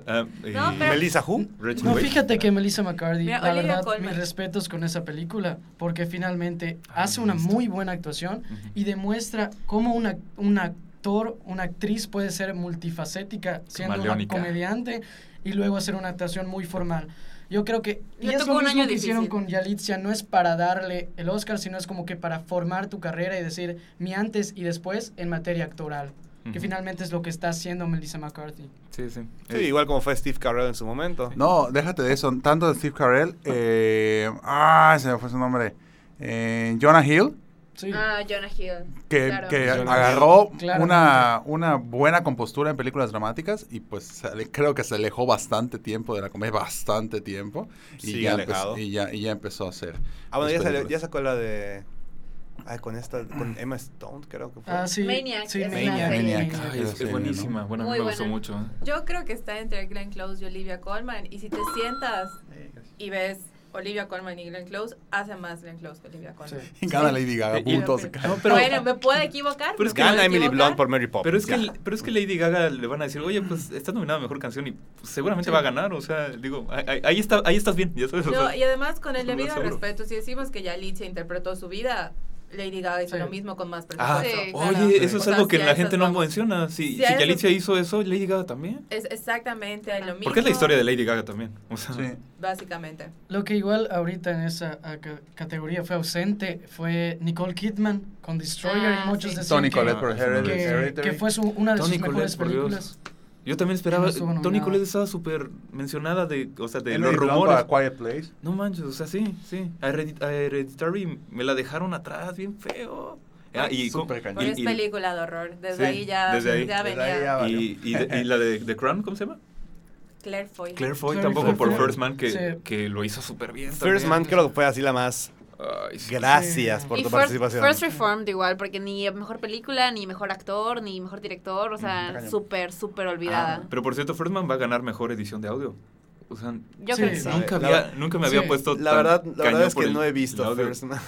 Ah, y- No, pero- Melissa Who? No, fíjate que Melissa McCarthy, Mira, la verdad, mis respetos con esa película, porque finalmente Ah, hace una muy buena actuación y demuestra cómo una, un actor, una actriz puede ser multifacética, siendo una comediante y luego hacer una actuación muy formal. Yo creo que y es lo un mismo año que hicieron con Yalitza, no es para darle el Oscar, sino es como que para formar tu carrera y decir mi antes y después en materia actoral, que finalmente es lo que está haciendo Melissa McCarthy. Sí, sí. Sí, igual como fue Steve Carell en su momento. No, déjate de eso. Tanto de Steve Carell, eh, ah, se me fue su nombre. Eh, Jonah Hill, Sí. Ah, Jonah Hill. que, Claro. que Jonah agarró una, una buena compostura en películas dramáticas y pues se ale- creo que se alejó bastante tiempo de la comedia, bastante tiempo. Y, ya, alejado. empezó, y, ya, y ya empezó a hacer. Ah, bueno, ya, salió- ya sacó la de... Ay, con esta, con Emma Stone, creo que fue. Ah, sí. Maniac, sí, es Maniac. Maniac. Ay, es, Sí, es ¿no? buenísima. Bueno, a mí Muy me gustó mucho. Yo creo que está entre Glenn Close y Olivia Colman. Y si te sientas y ves Olivia Colman y Glenn Close, hace más Glenn Close que Olivia Colman. Sí. [LAUGHS] Gana Lady Gaga, Y- punto. y- se cae. No, pero, bueno, me puedo equivocar. Pero es que Gana Emily. Blunt por Mary Poppins. pero, es que, ya. pero es que Lady Gaga le van a decir, oye, pues estás nominada a Mejor Canción y pues, seguramente va a ganar. O sea, digo, ahí, ahí está, ahí estás bien. Ya sabes, o No, sea, y además, con el lo debido respeto, si decimos que Yalitza interpretó su vida, Lady Gaga hizo Sí. lo mismo con más Ah, presupuesto. Sí, oye, claro. eso O es sea, algo que si la gente no vamos. menciona. Si, Si si hizo eso, Lady Gaga también. Es exactamente lo mismo. Porque es la historia de Lady Gaga también. O sea, Sí. Básicamente. Lo que igual ahorita en esa ah, ca- categoría fue ausente fue Nicole Kidman con Destroyer Ah, y muchos sí. decían Tony que, Collette por Ah, lo que-. Hereditary. que fue su- una de Toni sus mejores por Dios. Yo también esperaba. No Tony. Collette estaba súper mencionada de, o sea, de los rumores. para Quiet Place. No manches, o sea, sí, sí. A, Heredit- a Hereditary me la dejaron atrás, bien feo. Ah, y, Súper cañón. Es película de horror. Desde Sí, ahí ya, desde ahí. ya Desde venía. ahí ya valió. y, y de- y la de The Crown, ¿cómo se llama? Claire Foy. Claire Foy, Claire tampoco Foy, por. First Man, que, Sí. que lo hizo súper bien. First también. Man creo que fue así la más... Ay, sí. Gracias por y tu First, participación. First Reformed igual, porque ni mejor película, ni mejor actor, ni mejor director, o Está sea, súper, súper olvidada. Ah, pero por cierto, First Man va a ganar mejor edición de audio. O sea, Yo Sí. creo que sí. Sabe, nunca, había, nunca me había puesto. La verdad, la verdad es que el- no he visto audio. First Man.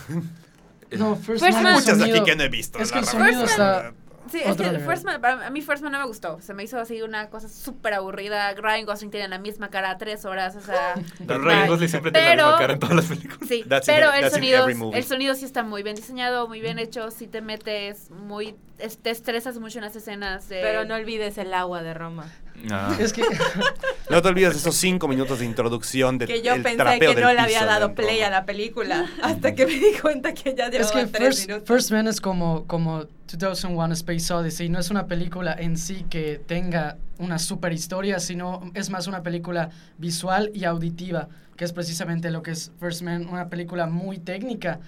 No, First First Muchas aquí que no he visto. Es que el sonido está... Sí, es Otro que nivel. First Man, para- a mí First Man no me gustó. Se me hizo así una cosa súper aburrida. Ryan Gosling tiene la misma cara tres horas, o sea... [LAUGHS] [LAUGHS] Pero Ryan Gosling siempre tiene la misma cara en todas las películas. Sí, That's in- pero el sonido, el sonido sí está muy bien diseñado, muy bien hecho. Si te metes muy, te estresas mucho en las escenas. De, Pero no olvides el agua de Roma. Ah. Es que [LAUGHS] No te olvides de esos cinco minutos de introducción de Que yo el pensé que no le había dado play a la película. [LAUGHS] Hasta que me di cuenta que ya es llevaba que tres First, minutos. First Man es como, como 2001 Space Odyssey. No es una película en sí que tenga una super historia, sino es más una película visual y auditiva, que es precisamente lo que es First Man, una película muy técnica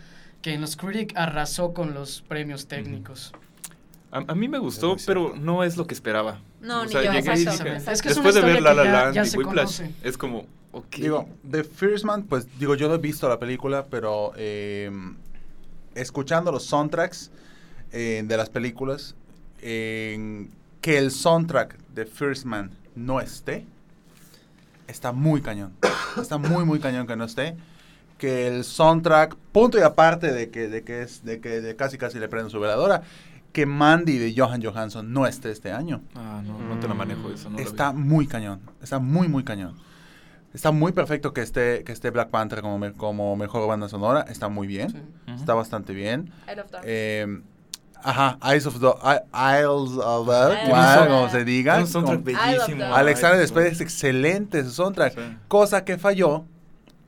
que en los Critic arrasó con los premios técnicos. A, a mí me gustó, pero no es lo que esperaba. No, O ni sea, yo, llegué y exacto. dije- Exactamente. Es que es una después de ver La La que ya- Land ya y Whiplash, conoce. es como, ok. Digo, The First Man, pues digo, yo no he visto la película, pero eh, escuchando los soundtracks eh, de las películas, en que el soundtrack de First Man no esté, está muy cañón. Está muy, muy cañón que no esté. Que el soundtrack, punto y aparte de que, de que es, de que de casi casi le prenden su veladora, que Mandy de Johan Johansson no esté este año. Ah, no, no te la manejo eso. No. Está muy cañón. Está muy, muy cañón. Está muy perfecto que esté, que esté Black Panther como, me- como mejor banda sonora. Está muy bien. Sí. Está bastante bien. I love that. Eh, ajá, Eyes of the, Isles of son- como se diga. Un soundtrack bellísimo. Alexander sí. es excelente su soundtrack. Sí. Cosa que falló,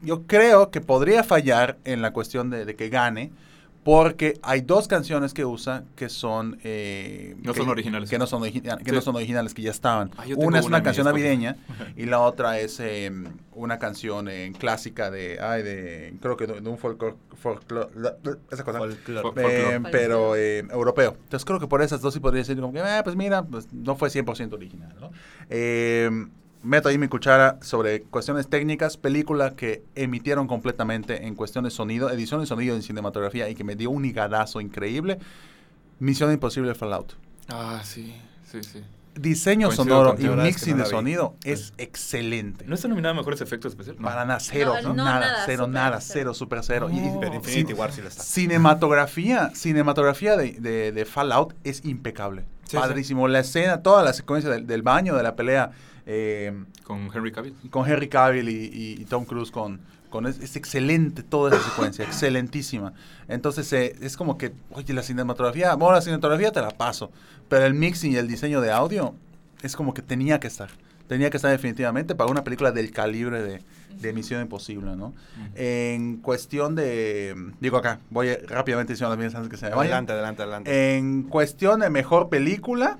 yo creo que podría fallar en la cuestión de, de que gane, porque hay dos canciones que usa que son... eh, No que- son originales. Que no son, origi- que Sí. no son originales, que ya estaban. Ah, una es una canción navideña [LAUGHS] y la otra es eh, una canción eh, clásica de... Ay, de... Creo que de, de un folclore... folclore esa cosa. Folclore. Fol- Eh, folclore. pero eh, europeo. Entonces creo que por esas dos sí podría decir como que, eh, pues mira, pues no fue 100% original, ¿no? Meto ahí mi cuchara sobre cuestiones técnicas, película que emitieron completamente en cuestiones de sonido, edición de sonido en cinematografía y que me dio un higadazo increíble. Misión Imposible Fallout. Ah, sí, sí, sí. Diseño Coincido sonoro y mixing no de vi. sonido Sí. es excelente. ¿No está nominada a mejores efectos especiales? No. Para nada, cero, No, no, no, nada, nada, cero, nada, cero. cero, super cero. Y- Infinity War sí lo está. Cinematografía, cinematografía de, de- de Fallout es impecable. Sí, Padrísimo. La escena, toda la secuencia del, del baño, de la pelea eh, Con Henry Cavill. con Henry Cavill y, y- y Tom Cruise con, con es, es excelente toda esa secuencia, [COUGHS] excelentísima. Entonces eh, es como que, oye, la cinematografía, bueno, la cinematografía te la paso, pero el mixing y el diseño de audio es como que tenía que estar. Tenía que estar definitivamente para una película del calibre de, de Misión Imposible, ¿no? En cuestión de... Digo acá, voy a- rápidamente diciendo las mías antes que se me vayan. Adelante, adelante, adelante. En cuestión de mejor película,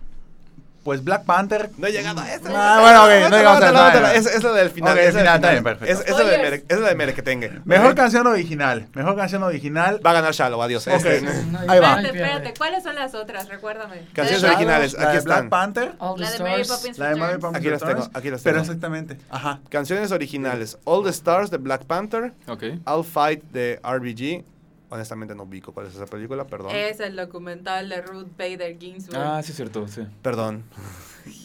pues Black Panther... No he llegado a esa. Ah, bueno, ok, no llegamos a aguántala. Es, la del final. Es la del final, está bien, perfecto. Es, es la de mere, de merequetengue. Mejor canción original. Mejor canción original. Va a ganar Shallow, adiós. Ok. Este, Ahí va. Espérate, espérate. ¿Cuáles son las otras? Recuérdame. Canciones originales, la aquí de Black están. Panther. All the La de Mary Stars. Poppins La de Mary. Poppins Aquí las tengo, aquí las Pero tengo. exactamente. Ajá. Canciones originales. All the Stars de Black Panther. Ok. I'll Fight de RBG. Honestamente no ubico cuál es esa película, perdón. Es el documental de Ruth Bader Ginsburg. Ah, sí, es cierto, sí. Perdón. [LAUGHS]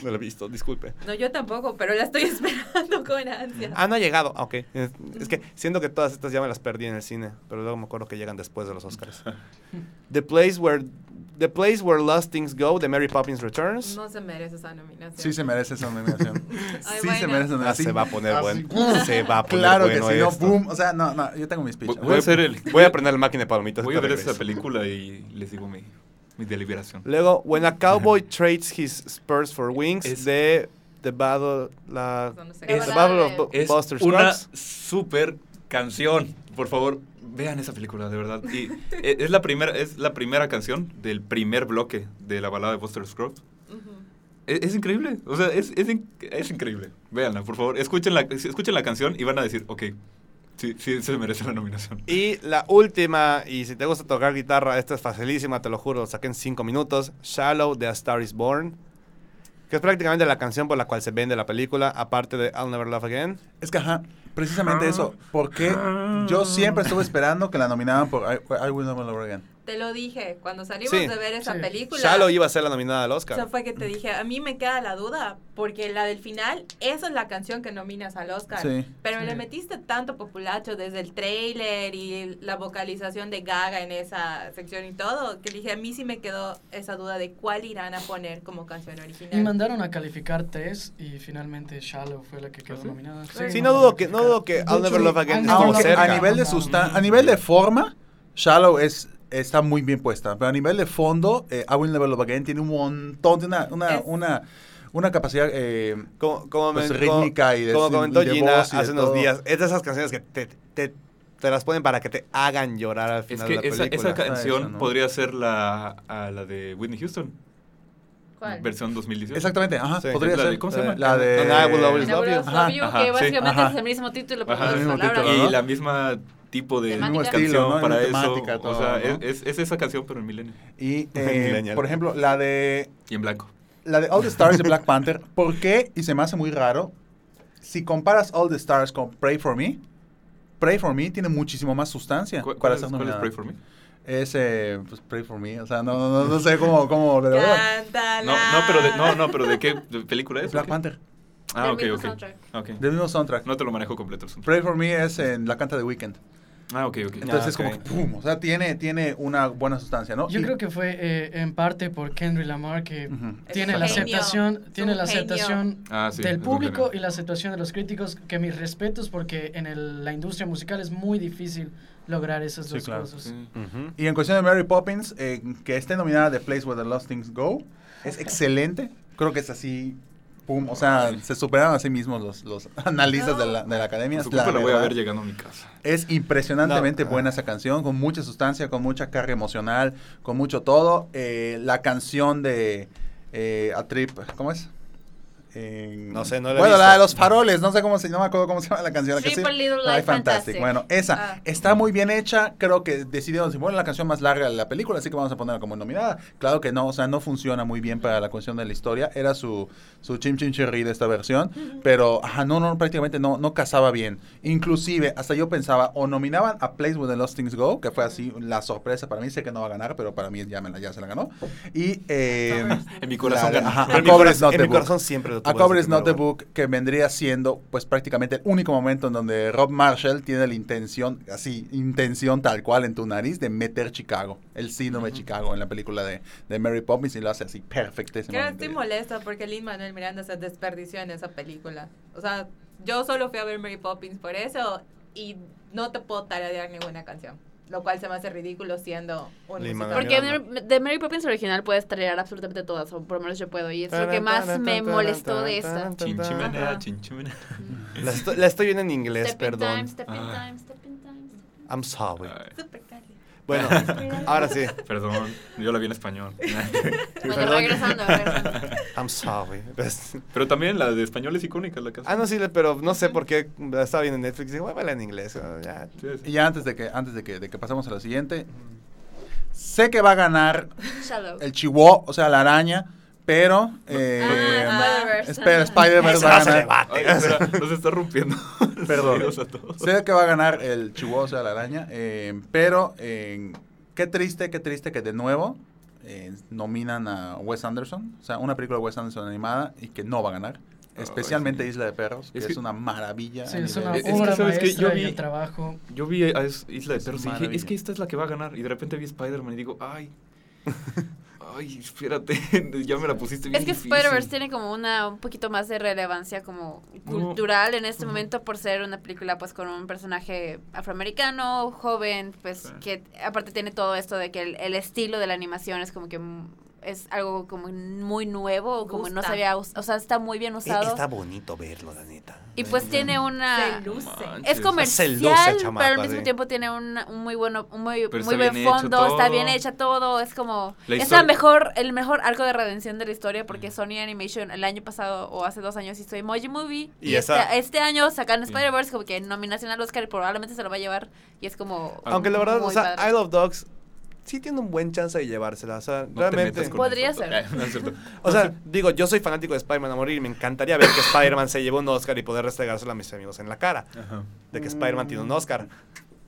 No lo he visto, disculpe. No, yo tampoco, pero la estoy [LAUGHS] esperando con ansia. Ah, no ha llegado. Ah, ok. Es, es que siento que todas estas ya me las perdí en el cine, pero luego me acuerdo que llegan después de los Oscars. [LAUGHS] The Place Where The Place Where Lost Things Go de Mary Poppins Returns. No se merece esa nominación. Sí se merece esa nominación. [LAUGHS] Ay, sí se bueno. merece esa Ah, se nominación. va a poner Así, bueno. Se va a poner Claro bueno que sí, no, esto. boom. O sea, no, no, yo tengo mi speech. Voy, voy a hacer el. Voy a prender la máquina de palomitas. Voy a ver esa película y les digo mi, mi deliberación. Luego, When a Cowboy Trades His Spurs for Wings Es- de The Battle, la, No sé. The Es- Battle of Es Buster una Scruggs. super canción. Por favor, vean esa película, de verdad. Y eh, es la primera, es la primera canción del primer bloque de la balada de Buster Scruggs. Ujú. Es, es increíble, o sea, es, es, es increíble. Véanla, por favor. Escuchen la, escuchen la canción y van a decir, ok, sí, sí se merece la nominación. Y la última, y si te gusta tocar guitarra, esta es facilísima, te lo juro, lo saqué en 5 minutos. Shallow de A Star is Born. Que es prácticamente la canción por la cual se vende la película, aparte de I'll Never Love Again. Es que, ajá, precisamente eso. Porque yo siempre estuve esperando que la nominaban por I, I Will Never Love Again. Te lo dije, cuando salimos Sí. de ver esa Sí. película. Shallow iba a ser la nominada al Eso Oscar. fue que te dije, a mí me queda la duda, porque la del final, esa es la canción que nominas al Oscar. Sí. Pero Sí. le metiste tanto populacho desde el trailer y la vocalización de Gaga en esa sección y todo, que dije, a mí sí me quedó esa duda de cuál irán a poner como canción original. Y mandaron a calificar tres y finalmente Shallow fue la que quedó ¿Ah, sí? nominada. Sí, no dudo que, no dudo que I'll Never Love Again Never Love a nivel de sustan a nivel de forma, Shallow es está muy bien puesta, pero a nivel de fondo, eh, I Will Never Love Again tiene un montón, tiene una, una, Es- una, una capacidad eh, Como, como, Pues rítmica y de- como y comentó de Gina voz y de hace unos todo. días, es de esas canciones que te, te, te las ponen para que te hagan llorar al Es final que de la esa, película. esa canción Eso, ¿no? podría ser la, a la de Whitney Houston, ¿Cuál? versión 2018. exactamente, ajá, Sí. podría La de- ser ¿cómo se llama? la de And I Will Always Love You. Ajá, que sí. básicamente Ajá. es el mismo título, pero Ajá. El mismo palabras. título, Y ¿no? la misma tipo de Temática. mismo canción estilo, ¿no? Para eso. temática, o sea, ¿no? es, es, es esa canción, pero en milenio. y [LAUGHS] eh, por ejemplo, la de Y en blanco. la de All the Stars de Black [LAUGHS] Panther, ¿por qué? Y se me hace muy raro. Si comparas All the Stars con Pray for Me, Pray for Me tiene muchísimo más sustancia ¿Cuál, para es, cuál es. Pray for Me? Es, eh, pues, Pray for Me, o sea, no, no, no, sé cómo, cómo. Cántala. No, no, pero de, no, no, pero ¿de qué película es? Black. Panther, Ah, Del ok, mismo ok. soundtrack. Ok. del mismo soundtrack. No te lo manejo completo. el soundtrack. Pray for Me es en la canta de Weekend. Ah, ok, ok. Entonces Ah, es como que, pum, o sea, tiene, tiene una buena sustancia, ¿no? Yo Y- creo que fue eh, en parte por Kendrick Lamar que Ujú. tiene un la genio, aceptación, tiene la genio. aceptación Ah, sí, del público y la aceptación de los críticos, que mis respetos porque en el- la industria musical es muy difícil lograr esas Sí, dos claro. cosas. Sí. Ujú. Y en cuestión de Mary Poppins, eh, que esté nominada The Place Where the Lost Things Go, es excelente. Creo que es así, pum, o sea, se superaron a sí mismos los, los [LAUGHS] analistas de, la, de la academia. Por la voy a ver llegando a mi casa. Es impresionantemente No. buena esa canción, con mucha sustancia, con mucha carga emocional, con mucho todo. Eh, la canción de eh, A Trip, ¿cómo es? Eh, No sé, no la he Bueno, visto. la de los faroles, no sé cómo se, no me acuerdo cómo se llama la canción. La que sí- Little Lies Fantastic. Fantastic. Bueno, esa Ah. está muy bien hecha. Creo que decidieron decir, bueno, la canción más larga de la película, así que vamos a ponerla como nominada. Claro que no, o sea, no funciona muy bien para la cuestión de la historia. Era su, su chim chim cherry de esta versión, pero ajá, no, no, prácticamente no, no casaba bien. Inclusive, hasta yo pensaba, o nominaban a Place Where the Lost Things Go, que fue así la sorpresa para mí, sé que no va a ganar, pero para mí ya, me la, ya se la ganó. Y eh, En mi corazón la- ajá, En mi, corazón, en mi corazón siempre tuvo A Cover is Not the. Book, que vendría siendo pues prácticamente el único momento en donde Rob Marshall tiene la intención, así, intención tal cual en tu nariz de meter Chicago, el síndrome de Chicago en la película de, de Mary Poppins y lo hace así Que perfectísimamente. estoy molesta porque Lin Manuel Miranda se desperdició en esa película. O sea, yo solo fui a ver Mary Poppins por eso y no te puedo tararear ninguna canción. Lo cual se me hace ridículo siendo un musical. Porque de Mary Poppins original puedes traer absolutamente todas, o por lo menos yo puedo. Y es lo que más me molestó de esta. Chinchimenea, chinchimenea. La estoy, viendo en inglés, Step in perdón. time, step in Ah. time, step in time. step in I'm sorry. Bueno, [LAUGHS] ahora sí. Perdón, yo la vi en español. [LAUGHS] Bueno, regresando, regresando. I'm sorry. [LAUGHS] Pero también la de español es icónica la canción. Ah, no, sí, pero no sé por qué estaba viendo en Netflix. Dije, voy a en inglés. ya. Sí, sí. Y ya antes de que, antes de que, de que pasemos a la siguiente, sé que va a ganar el Chihuahua, o sea, la araña, pero... eh, Ah, Spider-Verse. espera, Spider-Verse va a ganar. [LAUGHS] nos está rompiendo. [LAUGHS] Perdón. a todos. Sé que va a ganar el Chihuahua, o sea, la araña, eh, pero eh, qué triste, qué triste que de nuevo eh, nominan a Wes Anderson, o sea, una película de Wes Anderson animada y que no va a ganar, especialmente sí. Isla de Perros, que Es una maravilla. Sí, es una Es que, ¿sabes Yo vi- el trabajo. Yo vi a Isla de Perros y dije, es que esta es la que va a ganar. Y de repente vi Spider-Man y digo, ay. [LAUGHS] Ay, espérate, [LAUGHS] ya me la pusiste bien Es que. Spider-Verse tiene como una un poquito más de relevancia como cultural en este momento por ser una película pues con un personaje afroamericano, joven, pues Sí. que aparte tiene todo esto de que el, el estilo de la animación es como que mm, es algo como muy nuevo, como no se había, us- o sea, está muy bien usado. Está bonito verlo, la neta. Y pues tiene una Se luce. Es comercial, Se luce, pero al mismo tiempo tiene un, un muy bueno, un muy, muy está buen bien hecho fondo, está todo. bien hecha todo, es como La es la mejor, el mejor arco de redención de la historia porque Sony Animation el año pasado o hace dos años hizo Emoji Movie Y y, esa- este, este año sacan Sí. Spider-Verse como que nominación al Oscar y probablemente se lo va a llevar y es como Aunque la verdad, o sea, padre. I Love Dogs sí tiene un buen chance de llevársela. O sea, No realmente. Podría eso. ser. Eh, [LAUGHS] no es cierto. O sea, digo, yo soy fanático de Spider-Man a morir y me encantaría ver que Spider-Man se llevó un Oscar y poder restregárselo a mis amigos en la cara. Ajá. De que Spider-Man tiene un Oscar.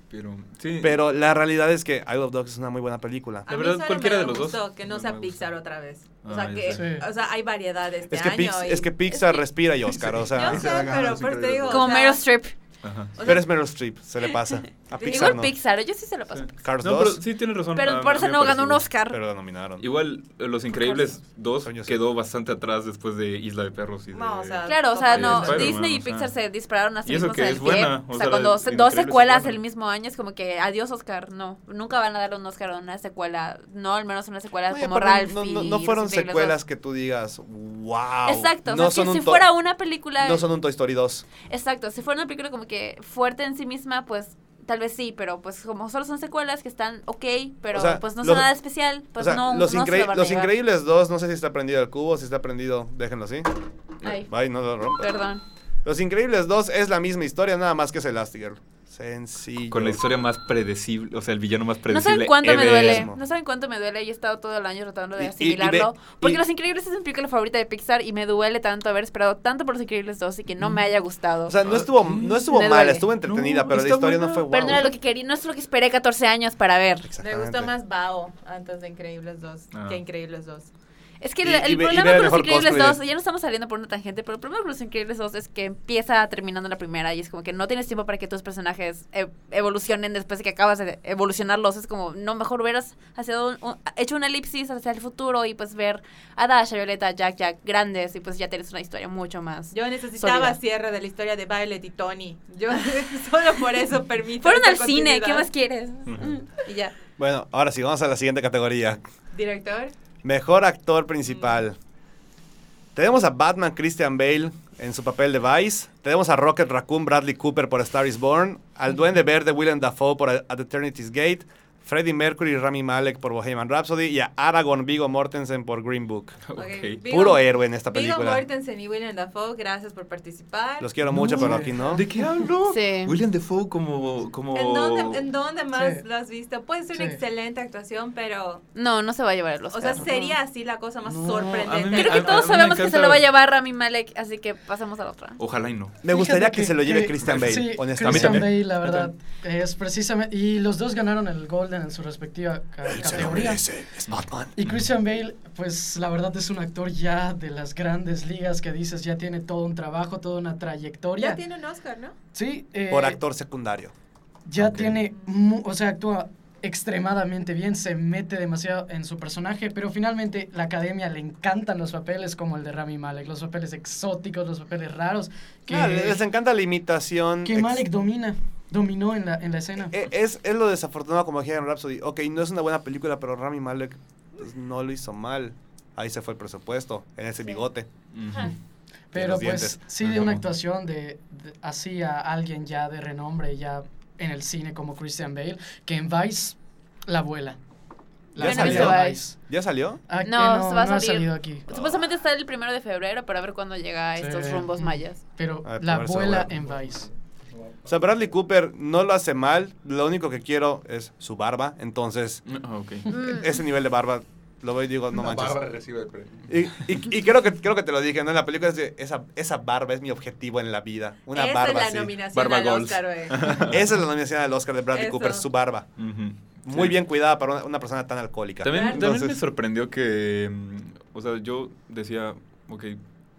Pero, sí. Pero la realidad es que I Love Dogs es una muy buena película. La verdad, cualquiera me de los dos que no me sea. Pixar otra vez. O Ah, sea, que, o sea, hay variedad este Es que, año. Pix- y- es que Pixar es respira y Oscar, o [LAUGHS] sea. Yo sé, se va a ganar pero por te digo. como o sea, Meryl Streep. Ajá. o sea, Pero es Meryl Streep, se le pasa. [LAUGHS] A Pixar Igual no. Pixar, yo sí se lo paso. Sí. Cars No, pero 2, sí tienes razón. Pero a- por eso no ganó un Oscar. pero la nominaron. Igual, eh, Los Increíbles 2 Coño, sí. quedó bastante atrás después de Isla de Perros y de... No, o sea, Claro, o sea, no, Disney y o sea. Pixar se dispararon a sí Y eso mismos que en el es pie. buena, O o sea, cuando dos secuelas el mismo año es como que adiós Oscar, no, nunca van a darle un Oscar a una secuela, no al menos una secuela como Ralph no, y no, no fueron secuelas que tú digas, wow. Exacto, o no si, fuera una película, No son un Toy Story 2. exacto, si fuera una película como que fuerte en sí misma, pues tal vez sí, pero pues como solo son secuelas que están ok, pero O sea, pues no los- son nada especial, pues o sea, no, los, no Increí- los. Increíbles 2, no sé si está prendido el cubo, si está prendido, déjenlo así. Ay. Bye, no lo rompas. Perdón. Los Increíbles 2 es la misma historia, nada más que es Elastigirl. Sencillo. Con la historia más predecible, o sea, el villano más No predecible. saben cuánto me duele, no saben cuánto me duele y he estado todo el año tratando de Y- y- y asimilarlo. ve- porque y- Los Increíbles es mi película favorita de Pixar y me duele tanto haber esperado tanto por Los Increíbles 2 y que no me haya gustado. O sea, no estuvo, no estuvo Me duele. estuvo entretenida, No, pero la historia no fue wow. Pero no era lo que quería, no es lo que esperé 14 años para ver. Me gusta más Bao antes de Increíbles 2 Ah. que Increíbles 2. Es que Y- el, y y problema el con Los Increíbles cosplay 2, de- ya no estamos saliendo por una tangente, pero el problema con Los Increíbles 2 es que empieza terminando la primera y es como que no tienes tiempo para que tus personajes e- evolucionen después de que acabas de evolucionarlos. Es como, no, mejor hubieras haciendo un- un- hecho una elipsis hacia el futuro y pues ver a Dash, a Violeta, Jack, Jack grandes y pues ya tienes una historia mucho más. Yo necesitaba Sólida. cierre de la historia de Violet y Tony. Yo [LAUGHS] solo por eso permito. Fueron al cine, ¿qué más quieres? Y ya. Bueno, ahora sí, vamos a la siguiente categoría. Director. Mejor actor principal. Tenemos a Batman Christian Bale en su papel de Vice. Tenemos a Rocket Raccoon Bradley Cooper por Star is Born. Al Duende Verde Willem Dafoe por At Eternity's Gate. Freddie Mercury Rami Malek por Bohemian Rhapsody. Y a Aragorn Vigo Mortensen por Green Book. [LAUGHS] Puro héroe en esta Viggo película. Mortensen y William Dafoe, gracias por participar. Los quiero mucho, pero aquí no. ¿De qué hablo? Sí. William Defoe como... como... ¿En dónde, ¿En dónde más Sí. lo has visto? Puede ser una Sí. excelente actuación, pero... No, no se va a llevar el O sea, sería así la cosa más No, sorprendente. me- Creo que a todos sabemos que se lo va a llevar Rami Malek, así que pasemos a la otra. Ojalá y no. Me gustaría que, se lo lleve que- Christian Bale, Sí, honestamente. Christian. Bale, la verdad, es precisamente... Y los dos ganaron el Golden en su respectiva ca- categoría. Es Batman. Y Christian Bale, pues la verdad es un actor ya de las grandes ligas que dices ya tiene todo un trabajo, toda una trayectoria. Ya tiene un Oscar, ¿no? Sí, eh, Por actor secundario. ya tiene, o sea, actúa extremadamente bien, se mete demasiado en su personaje, pero finalmente la academia le encantan los papeles como el de Rami Malek, los papeles exóticos, los papeles raros, que, Ah, les encanta la imitación. que Malek domina, dominó en la, en la escena. Eh, Es, es lo desafortunado como Bohemian Rhapsody. Ok, no es una buena película, pero Rami Malek pues, no lo hizo mal. Ahí se fue el presupuesto, en ese Sí. bigote. Pero pues dientes. sí de una actuación de, de- así a alguien ya de renombre, ya en el cine como Christian Bale, que en Vice la vuela. La Ya salió. Vice. ¿Ya salió? Ah, No, no, se va a no ha salir. salido aquí. Supuestamente está el primero de febrero para ver cuándo llega a estos Sí. rumbos Mm. mayas. Pero Ay, la por eso vuela voy a- en Vice. O sea, Bradley Cooper no lo hace mal. Lo único que quiero es su barba. Entonces, Ah, ok. Mm. ese nivel de barba lo veo y digo, no La manches. Bárbara recibe el premio. Y, y- y creo, que, creo que te lo dije, ¿no? En la película es de, esa, esa barba es mi objetivo en la vida. Una Esa barba es la nominación Barba al Goals. Oscar, güey. [LAUGHS] Esa es la nominación al Oscar de Bradley Eso. Cooper, su barba. Muy Sí. bien cuidada para una, una persona tan alcohólica. También, Claro. también me Entonces- sorprendió que, mm, o sea, yo decía, ok,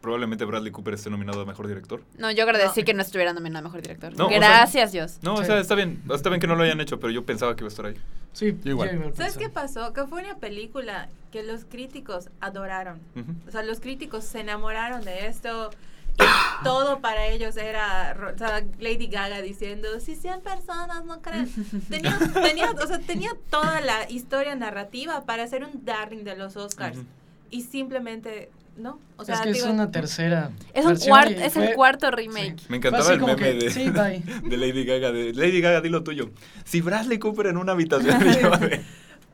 probablemente Bradley Cooper esté nominado a Mejor Director. No, yo agradecí No. que no estuviera nominado a Mejor Director. No, o sea- Gracias, Dios. No, o sea, está bien, está bien que no lo hayan hecho, pero yo pensaba que iba a estar ahí. Sí, Yo igual. yo igual ¿Sabes qué pasó? Que fue una película que los críticos adoraron. O sea, los críticos se enamoraron de esto. Y todo para ellos era ro- o sea, Lady Gaga diciendo, si 100 personas no creen. [LAUGHS] Tenía, tenía, o sea, tenía toda la historia narrativa para ser un darling de los Oscars. Ujú. Y simplemente, no. O sea, es que es una tercera. Es, un cuart- es el cuarto remake. sí. Me encantaba el meme que, de, Sí, bye. [LAUGHS] de Lady Gaga, de Lady Gaga, di lo tuyo. Si Bradley Cooper en una habitación [LAUGHS]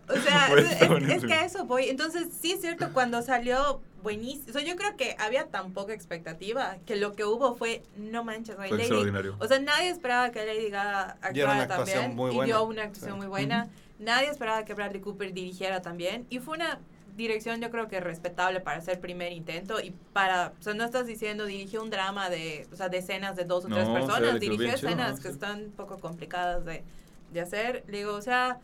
O sea, [LAUGHS] Pues, es, que a eso voy. Entonces, sí es cierto, cuando salió buenísimo. O sea, yo creo que había tan poca expectativa que lo que hubo fue, no manches, güey, Fue Lady- extraordinario. O sea, nadie esperaba que Lady Gaga actuara también. muy y dio una actuación Sí. muy buena. Nadie esperaba que Bradley Cooper dirigiera también. Y fue una dirección, yo creo que respetable para hacer primer intento. Y para. O sea, no estás diciendo dirigió un drama de. O sea, de escenas de dos o No, tres o sea, personas. dirigió chido, escenas ¿no? que Sí. están un poco complicadas de, de hacer. Le digo, o sea,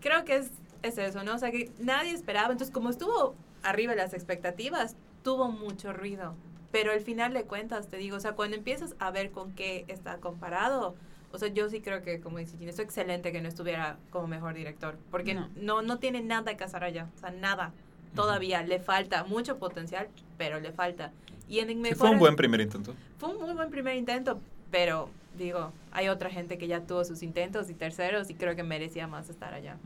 creo que es, es eso, ¿no? O sea, que nadie esperaba. Entonces, como estuvo arriba de las expectativas, tuvo mucho ruido. Pero al final de cuentas, te digo, o sea, cuando empiezas a ver con qué está comparado, o sea, yo sí creo que, como dice Gina, es excelente que no estuviera como mejor director, porque No. no, no, tiene nada que hacer allá, o sea, nada. Todavía le falta mucho potencial, pero le falta. Y en Sí, fue un buen primer intento. fue un muy buen primer intento, pero digo, hay otra gente que ya tuvo sus intentos y terceros y creo que merecía más estar allá.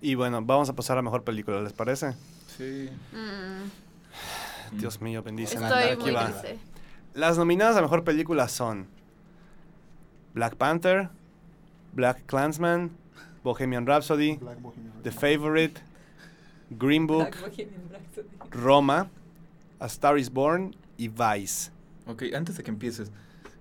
Y bueno, vamos a pasar a mejor película, ¿les parece? Sí. Mm, Dios mío, bendice. estoy Aquí muy va. Las nominadas a mejor película son Black Panther, Black Clansman, Bohemian Rhapsody, The Favorite, Green Book, Roma, A Star is Born y Vice. Ok, antes de que empieces,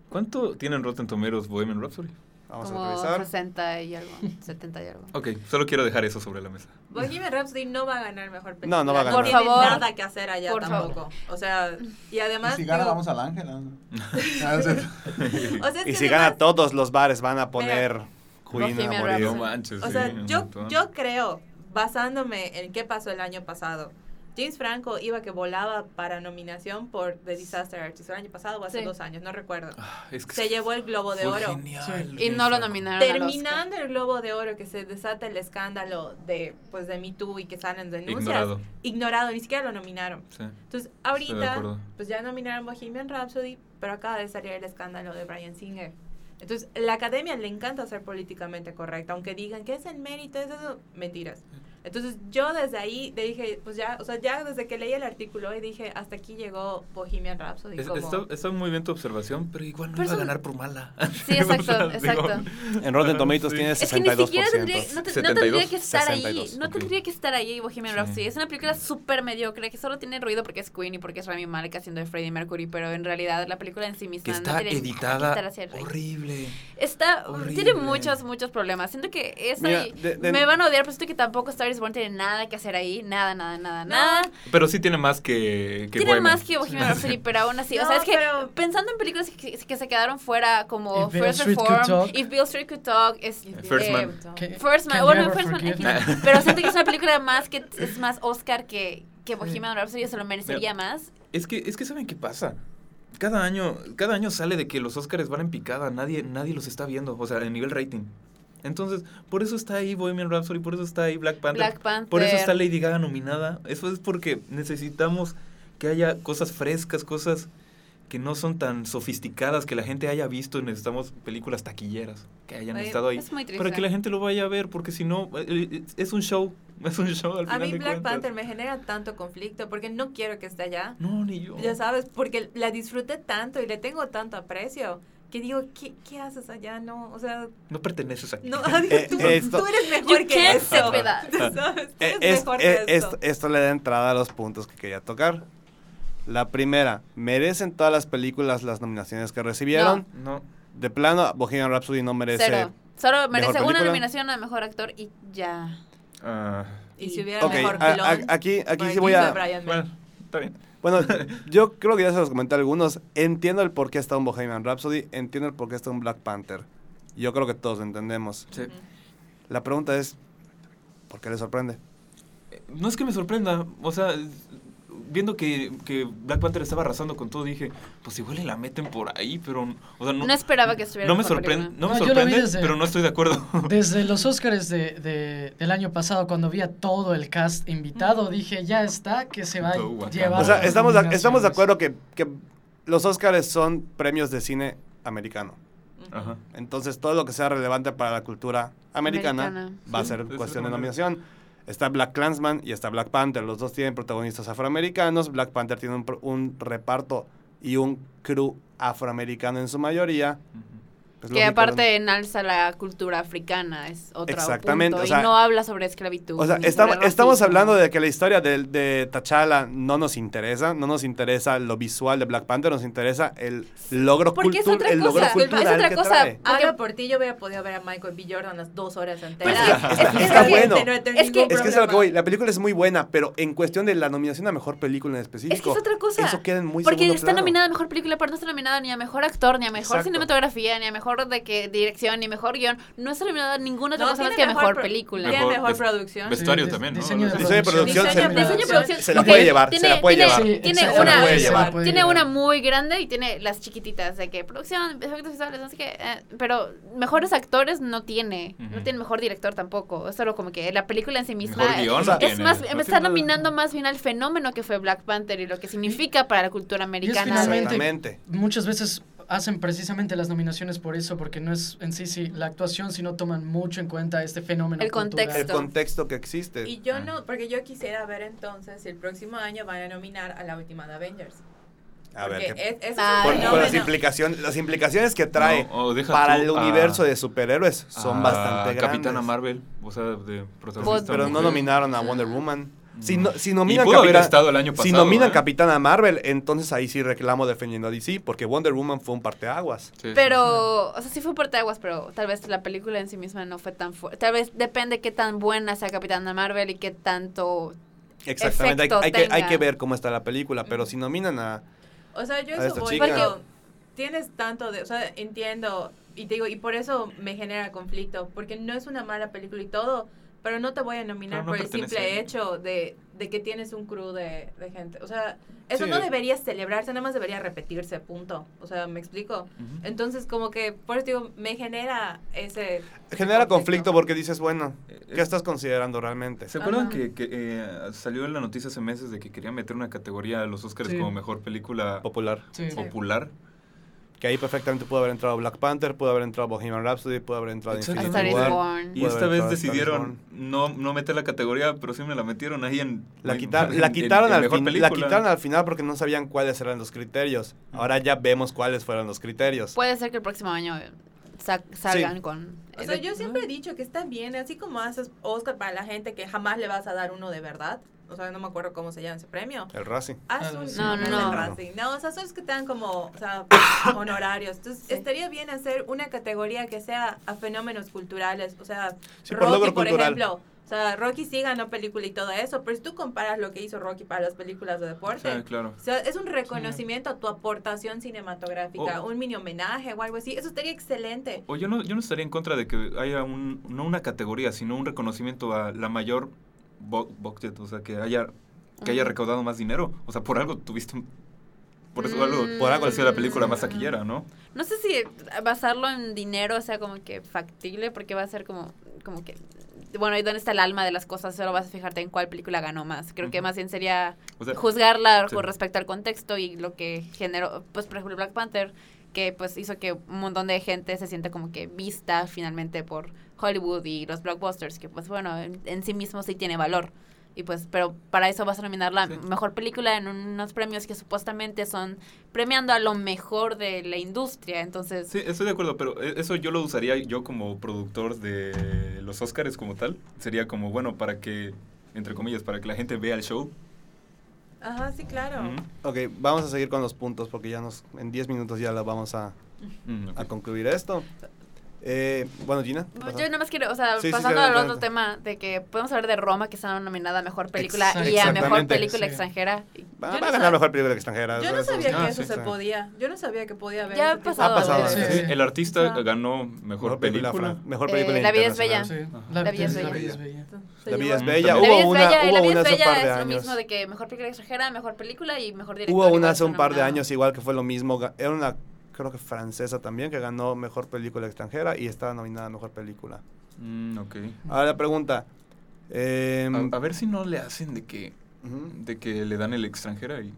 ¿cuánto tienen Rotten Tomatoes Bohemian Rhapsody? Vamos a Como revisar. 60 y algo, 70 y algo. Ok, solo quiero dejar eso sobre la mesa. Bohemian Rhapsody no va a ganar mejor película. No, no va a ganar. Por tiene favor. nada que hacer allá Por tampoco. O sea, y además. Y si gana, digo, vamos al Ángel. ¿no? [LAUGHS] Ah, o sea, Y si gana todos los bares van a poner Queen a morir. No manches. O sí, sea, yo, yo creo, basándome en qué pasó el año pasado, James Franco iba que volaba para nominación por The Disaster Artist el año pasado o hace Sí. dos años, no recuerdo. Ah, es que Se llevó el Globo de Oro. genial, Y no lo nominaron. Terminando el Globo de Oro, que se desata el escándalo de pues de Me Too y que salen denuncias. Ignorado. Ignorado, ni siquiera lo nominaron. Sí. Entonces, ahorita, pues ya nominaron Bohemian Rhapsody, pero acaba de salir el escándalo de Brian Singer. Entonces, la academia le encanta ser políticamente correcta, aunque digan que es el mérito, es eso, mentiras. Entonces, yo desde ahí le dije, pues ya, o sea, ya desde que leí el artículo y dije, hasta aquí llegó Bohemian Rhapsody. Es- como- está, está muy bien tu observación, pero igual no Pero iba a ganar por mala. Sí, exacto, [LAUGHS] O sea, digo, exacto. En Rotten Tomatoes Sí. tiene Es que ni 62%. siquiera tendría, no, te- no tendría 72, que estar ahí. 62, No ok. tendría que estar ahí Bohemian Sí. Rhapsody. Es una película súper mediocre que solo tiene ruido porque es Queen y porque es Rami Malek haciendo de Freddie Mercury, pero en realidad la película en sí misma Que no está que editada estar hacia el rey. horrible. Está, Horrible. tiene muchos, muchos problemas. Siento que eso Mira, de- de- me van a odiar, pero siento que tampoco Star Born tiene nada que hacer ahí. Nada, nada, nada, No. nada. Pero sí tiene más que, que Tiene Bohemian. más que Bohemian Rhapsody, pero aún así. o sea, es que pero- pensando en películas que, que se quedaron fuera, como If First Could Reform, Talk. If Bill Street Could Talk, es, First eh, Man. First Man, Can bueno, First Man, pero siento que es [LAUGHS] una película más que es más Oscar que, que Bohemian Rhapsody, se lo merecería Mira. más. Es que, es que ¿saben qué pasa? Cada año, cada año sale de que los Oscars van en picada, nadie, nadie los está viendo, o sea, en nivel rating. Entonces, por eso está ahí Bohemian Rhapsody, por eso está ahí Black Panther. Black Panther. Por eso está Lady Gaga nominada. Eso es porque necesitamos que haya cosas frescas, cosas que no son tan sofisticadas, que la gente haya visto. Necesitamos películas taquilleras que hayan Oye, estado ahí. Es muy triste. Para que la gente lo vaya a ver, porque si no, eh, eh, es un show. [LAUGHS] Es un show al A final mí de Black cuentas. Panther me genera tanto conflicto porque no quiero que esté allá. No, ni yo. Ya sabes, porque la disfruté tanto y le tengo tanto aprecio que digo, ¿qué, qué haces allá? No, o sea, No perteneces aquí. no, [LAUGHS] Eh, tú, esto- tú eres mejor You que eso. [LAUGHS] Tú sabes, tú Eh, eres es- mejor eh, que esto, eso. esto le da entrada a los puntos que quería tocar. La primera, ¿merecen todas las películas las nominaciones que recibieron? No. De plano, Bohemian Rhapsody no merece. Cero. Solo merece una nominación a mejor actor y ya. Ah, Y si hubiera Ok, mejor a- aquí, aquí sí voy a... Bueno, está bien. Bueno, [LAUGHS] yo creo que ya se los comenté a algunos. Entiendo el por qué está un Bohemian Rhapsody, entiendo el por qué está un Black Panther. Yo creo que todos lo entendemos. Sí. La pregunta es, ¿por qué le sorprende? No es que me sorprenda, o sea, viendo que, que Black Panther estaba arrasando con todo, dije, pues igual y la meten por ahí, pero, o sea, no, No esperaba que estuviera no me sorprende, no me sorprende, desde- pero no estoy de acuerdo. [LAUGHS] Desde los Oscars de, de- del año pasado, cuando vi a todo el cast invitado, dije, ya está, que se va a llevar. O sea, estamos de, nominaciones. estamos de acuerdo que, que los Oscars son premios de cine americano. Ajá. Entonces, todo lo que sea relevante para la cultura americana, Americana. va a ser cuestión de nominación. Está Black Clansman y está Black Panther. Los dos tienen protagonistas afroamericanos. Black Panther tiene un, un reparto y un crew afroamericano en su mayoría. Pues, Que aparte enalza la cultura africana, es otro Exactamente, punto. o sea- y no habla sobre esclavitud. O sea, estamos, estamos hablando de que la historia de, de T'Challa no nos interesa, no nos interesa lo visual de Black Panther, nos interesa el logro, Porque es cultu- otra el logro cosa, es cultural otra que cosa. trae. Porque- Habla por ti, yo hubiera podido ver a Michael B. Jordan las dos horas enteras. [LAUGHS] es es- está es que- bueno. No es que- Es que es lo que voy. La película es muy buena, pero en cuestión de la nominación a mejor película en específico. Es que es otra cosa. Eso queda en muy Porque está plano. nominada a mejor película, pero no está nominada ni a mejor actor, ni a mejor Exacto. cinematografía, ni a mejor de que dirección, ni mejor guion. No está nominada a ninguna otra No, cosa más que mejor película. Tiene Mejor mejor producción. Vestuario Sí, también, ¿no? diseño de Diseño producción Diseño- se, diseño de producción. se la puede llevar, tiene- se la puede tiene- llevar. Sí, tiene una- puede llevar. Tiene llevar. una muy grande y tiene las chiquititas de que producción, efectos visuales, no sé qué. eh, pero mejores actores no tiene. No tiene mejor director tampoco. Es solo como que la película en sí misma. Mejor guion no es más, no está nominando más bien al fenómeno que fue Black Panther y lo que significa para la cultura americana. finalmente- Exactamente. Muchas veces hacen precisamente las nominaciones por eso, porque no es en sí, sí la actuación, sino toman mucho en cuenta este fenómeno. El cultural. El contexto. contexto que existe. Y yo Ah. no, porque yo quisiera ver entonces si el próximo año van a nominar a la última de Avengers. a ver, ¿qué- es, es Ah, por, no, por fenómeno. las implicaciones, las implicaciones que trae No, para tú el universo de superhéroes son bastante grandes. Capitana Marvel, o sea, de protagonista. Pero no nominaron a Wonder Woman. Si, no, si Y nominan, Capitán- estado el año si nominan ¿eh? Capitana Marvel, entonces ahí sí reclamo defendiendo a DC, porque Wonder Woman fue un parteaguas. Sí, sí, Pero, o sea, sí fue por aguas, pero tal vez la película en sí misma no fue tan fuerte. Tal vez depende qué tan buena sea Capitana Marvel y qué tanto... Exactamente, hay, que, hay que ver cómo está la película, pero si nominan a... O sea, yo eso voy, chica. pero tienes tanto de, o sea, entiendo y te digo y por eso me genera conflicto, porque no es una mala película y todo, pero no te voy a nominar no por el simple hecho de, de que tienes un crew de, de gente. O sea, eso Sí. no debería celebrarse, nada más debería repetirse, punto. O sea, ¿me explico? Entonces, como que, por eso digo, me genera ese... Genera conflicto porque dices, bueno, Eh, ¿qué eh, estás considerando realmente? ¿Se acuerdan Ajá. que, que, eh, salió en la noticia hace meses de que querían meter una categoría a los Oscars Sí. como mejor película Popular. Sí. Sí. popular? Que ahí perfectamente pudo haber entrado Black Panther, pudo haber entrado Bohemian Rhapsody, pudo haber entrado Infinity War. Y esta vez decidieron no, no meter la categoría, pero sí me la metieron ahí en... La, quitar- [LAUGHS] en- la quitaron en al fin- la quitaron al final porque no sabían cuáles eran los criterios. Ahora ya vemos cuáles fueron los criterios. Puede ser que el próximo año eh, sa- salgan con... O sea, yo siempre he dicho que está bien, así como haces Oscar para la gente que jamás le vas a dar uno de verdad. O sea, no me acuerdo cómo se llama ese premio. El Racing. Haz un sí. No, no, no. el Racing. No, o sea, son los que te dan como, o sea, [COUGHS] honorarios. Entonces, Sí. estaría bien hacer una categoría que sea a fenómenos culturales. O sea, Sí, por Rocky, por cultural. ejemplo. O sea, Rocky sí ganó película y todo eso, pero si tú comparas lo que hizo Rocky para las películas de deporte, Sí, claro. o sea, es un reconocimiento a tu aportación cinematográfica, Oh. un mini homenaje o algo así. Eso estaría excelente. O yo no, yo no estaría en contra de que haya un, no una categoría, sino un reconocimiento a la mayor bo- budget, o sea, que haya, que haya recaudado más dinero. O sea, por algo tuviste, un- por eso Mm. algo, por algo ha sido la película más Mm. taquillera, ¿no? No sé si basarlo en dinero sea como que factible, porque va a ser como, como que, bueno, ¿y dónde está el alma de las cosas? Solo vas a fijarte en cuál película ganó más. Creo que más bien sería O sea, juzgarla sí. con respecto al contexto y lo que generó, pues por ejemplo Black Panther, que pues hizo que un montón de gente se sienta como que vista finalmente por Hollywood y los blockbusters, que pues bueno, en, en sí mismo sí tiene valor. Y pues, pero para eso vas a nominar la Sí. mejor película en unos premios que supuestamente son premiando a lo mejor de la industria. Entonces, Sí, estoy de acuerdo, pero e- eso yo lo usaría yo como productor de los Oscars como tal. Sería como, bueno, para que, entre comillas, para que la gente vea el show. Ajá, sí, claro. Ujú. Ok, vamos a seguir con los puntos porque ya nos en 10 minutos ya la vamos a, Mm, a concluir esto. Eh, bueno, Gina. Pasa. Yo nada más quiero, o sea, Sí, pasando sí, al otro tema de que podemos hablar de Roma, que está nominada a Mejor Película y a Mejor. Película Sí. extranjera. Va, yo va no a ganar sab- mejor película extranjera. Yo no sabía que Ah, eso sí, se sí. podía. Yo no sabía que podía haber. Ya ha pasado. Ha pasado. El artista ganó mejor, película. fran- Mejor Eh, película La vida es bella. internacional. Sí, la, La vida es la bella. La vida es bella. La Hubo vida es una, bella, hubo una hace un par de es lo años. mismo de que Mejor Película extranjera, Mejor Película y Mejor Director. Hubo igual una hace un par de años igual que fue lo mismo. Era una, creo que francesa también, que ganó mejor película extranjera y estaba nominada a mejor película. Mm, ok. Ahora la pregunta. em, A, a ver si no le hacen de que, de que le dan el extranjera y...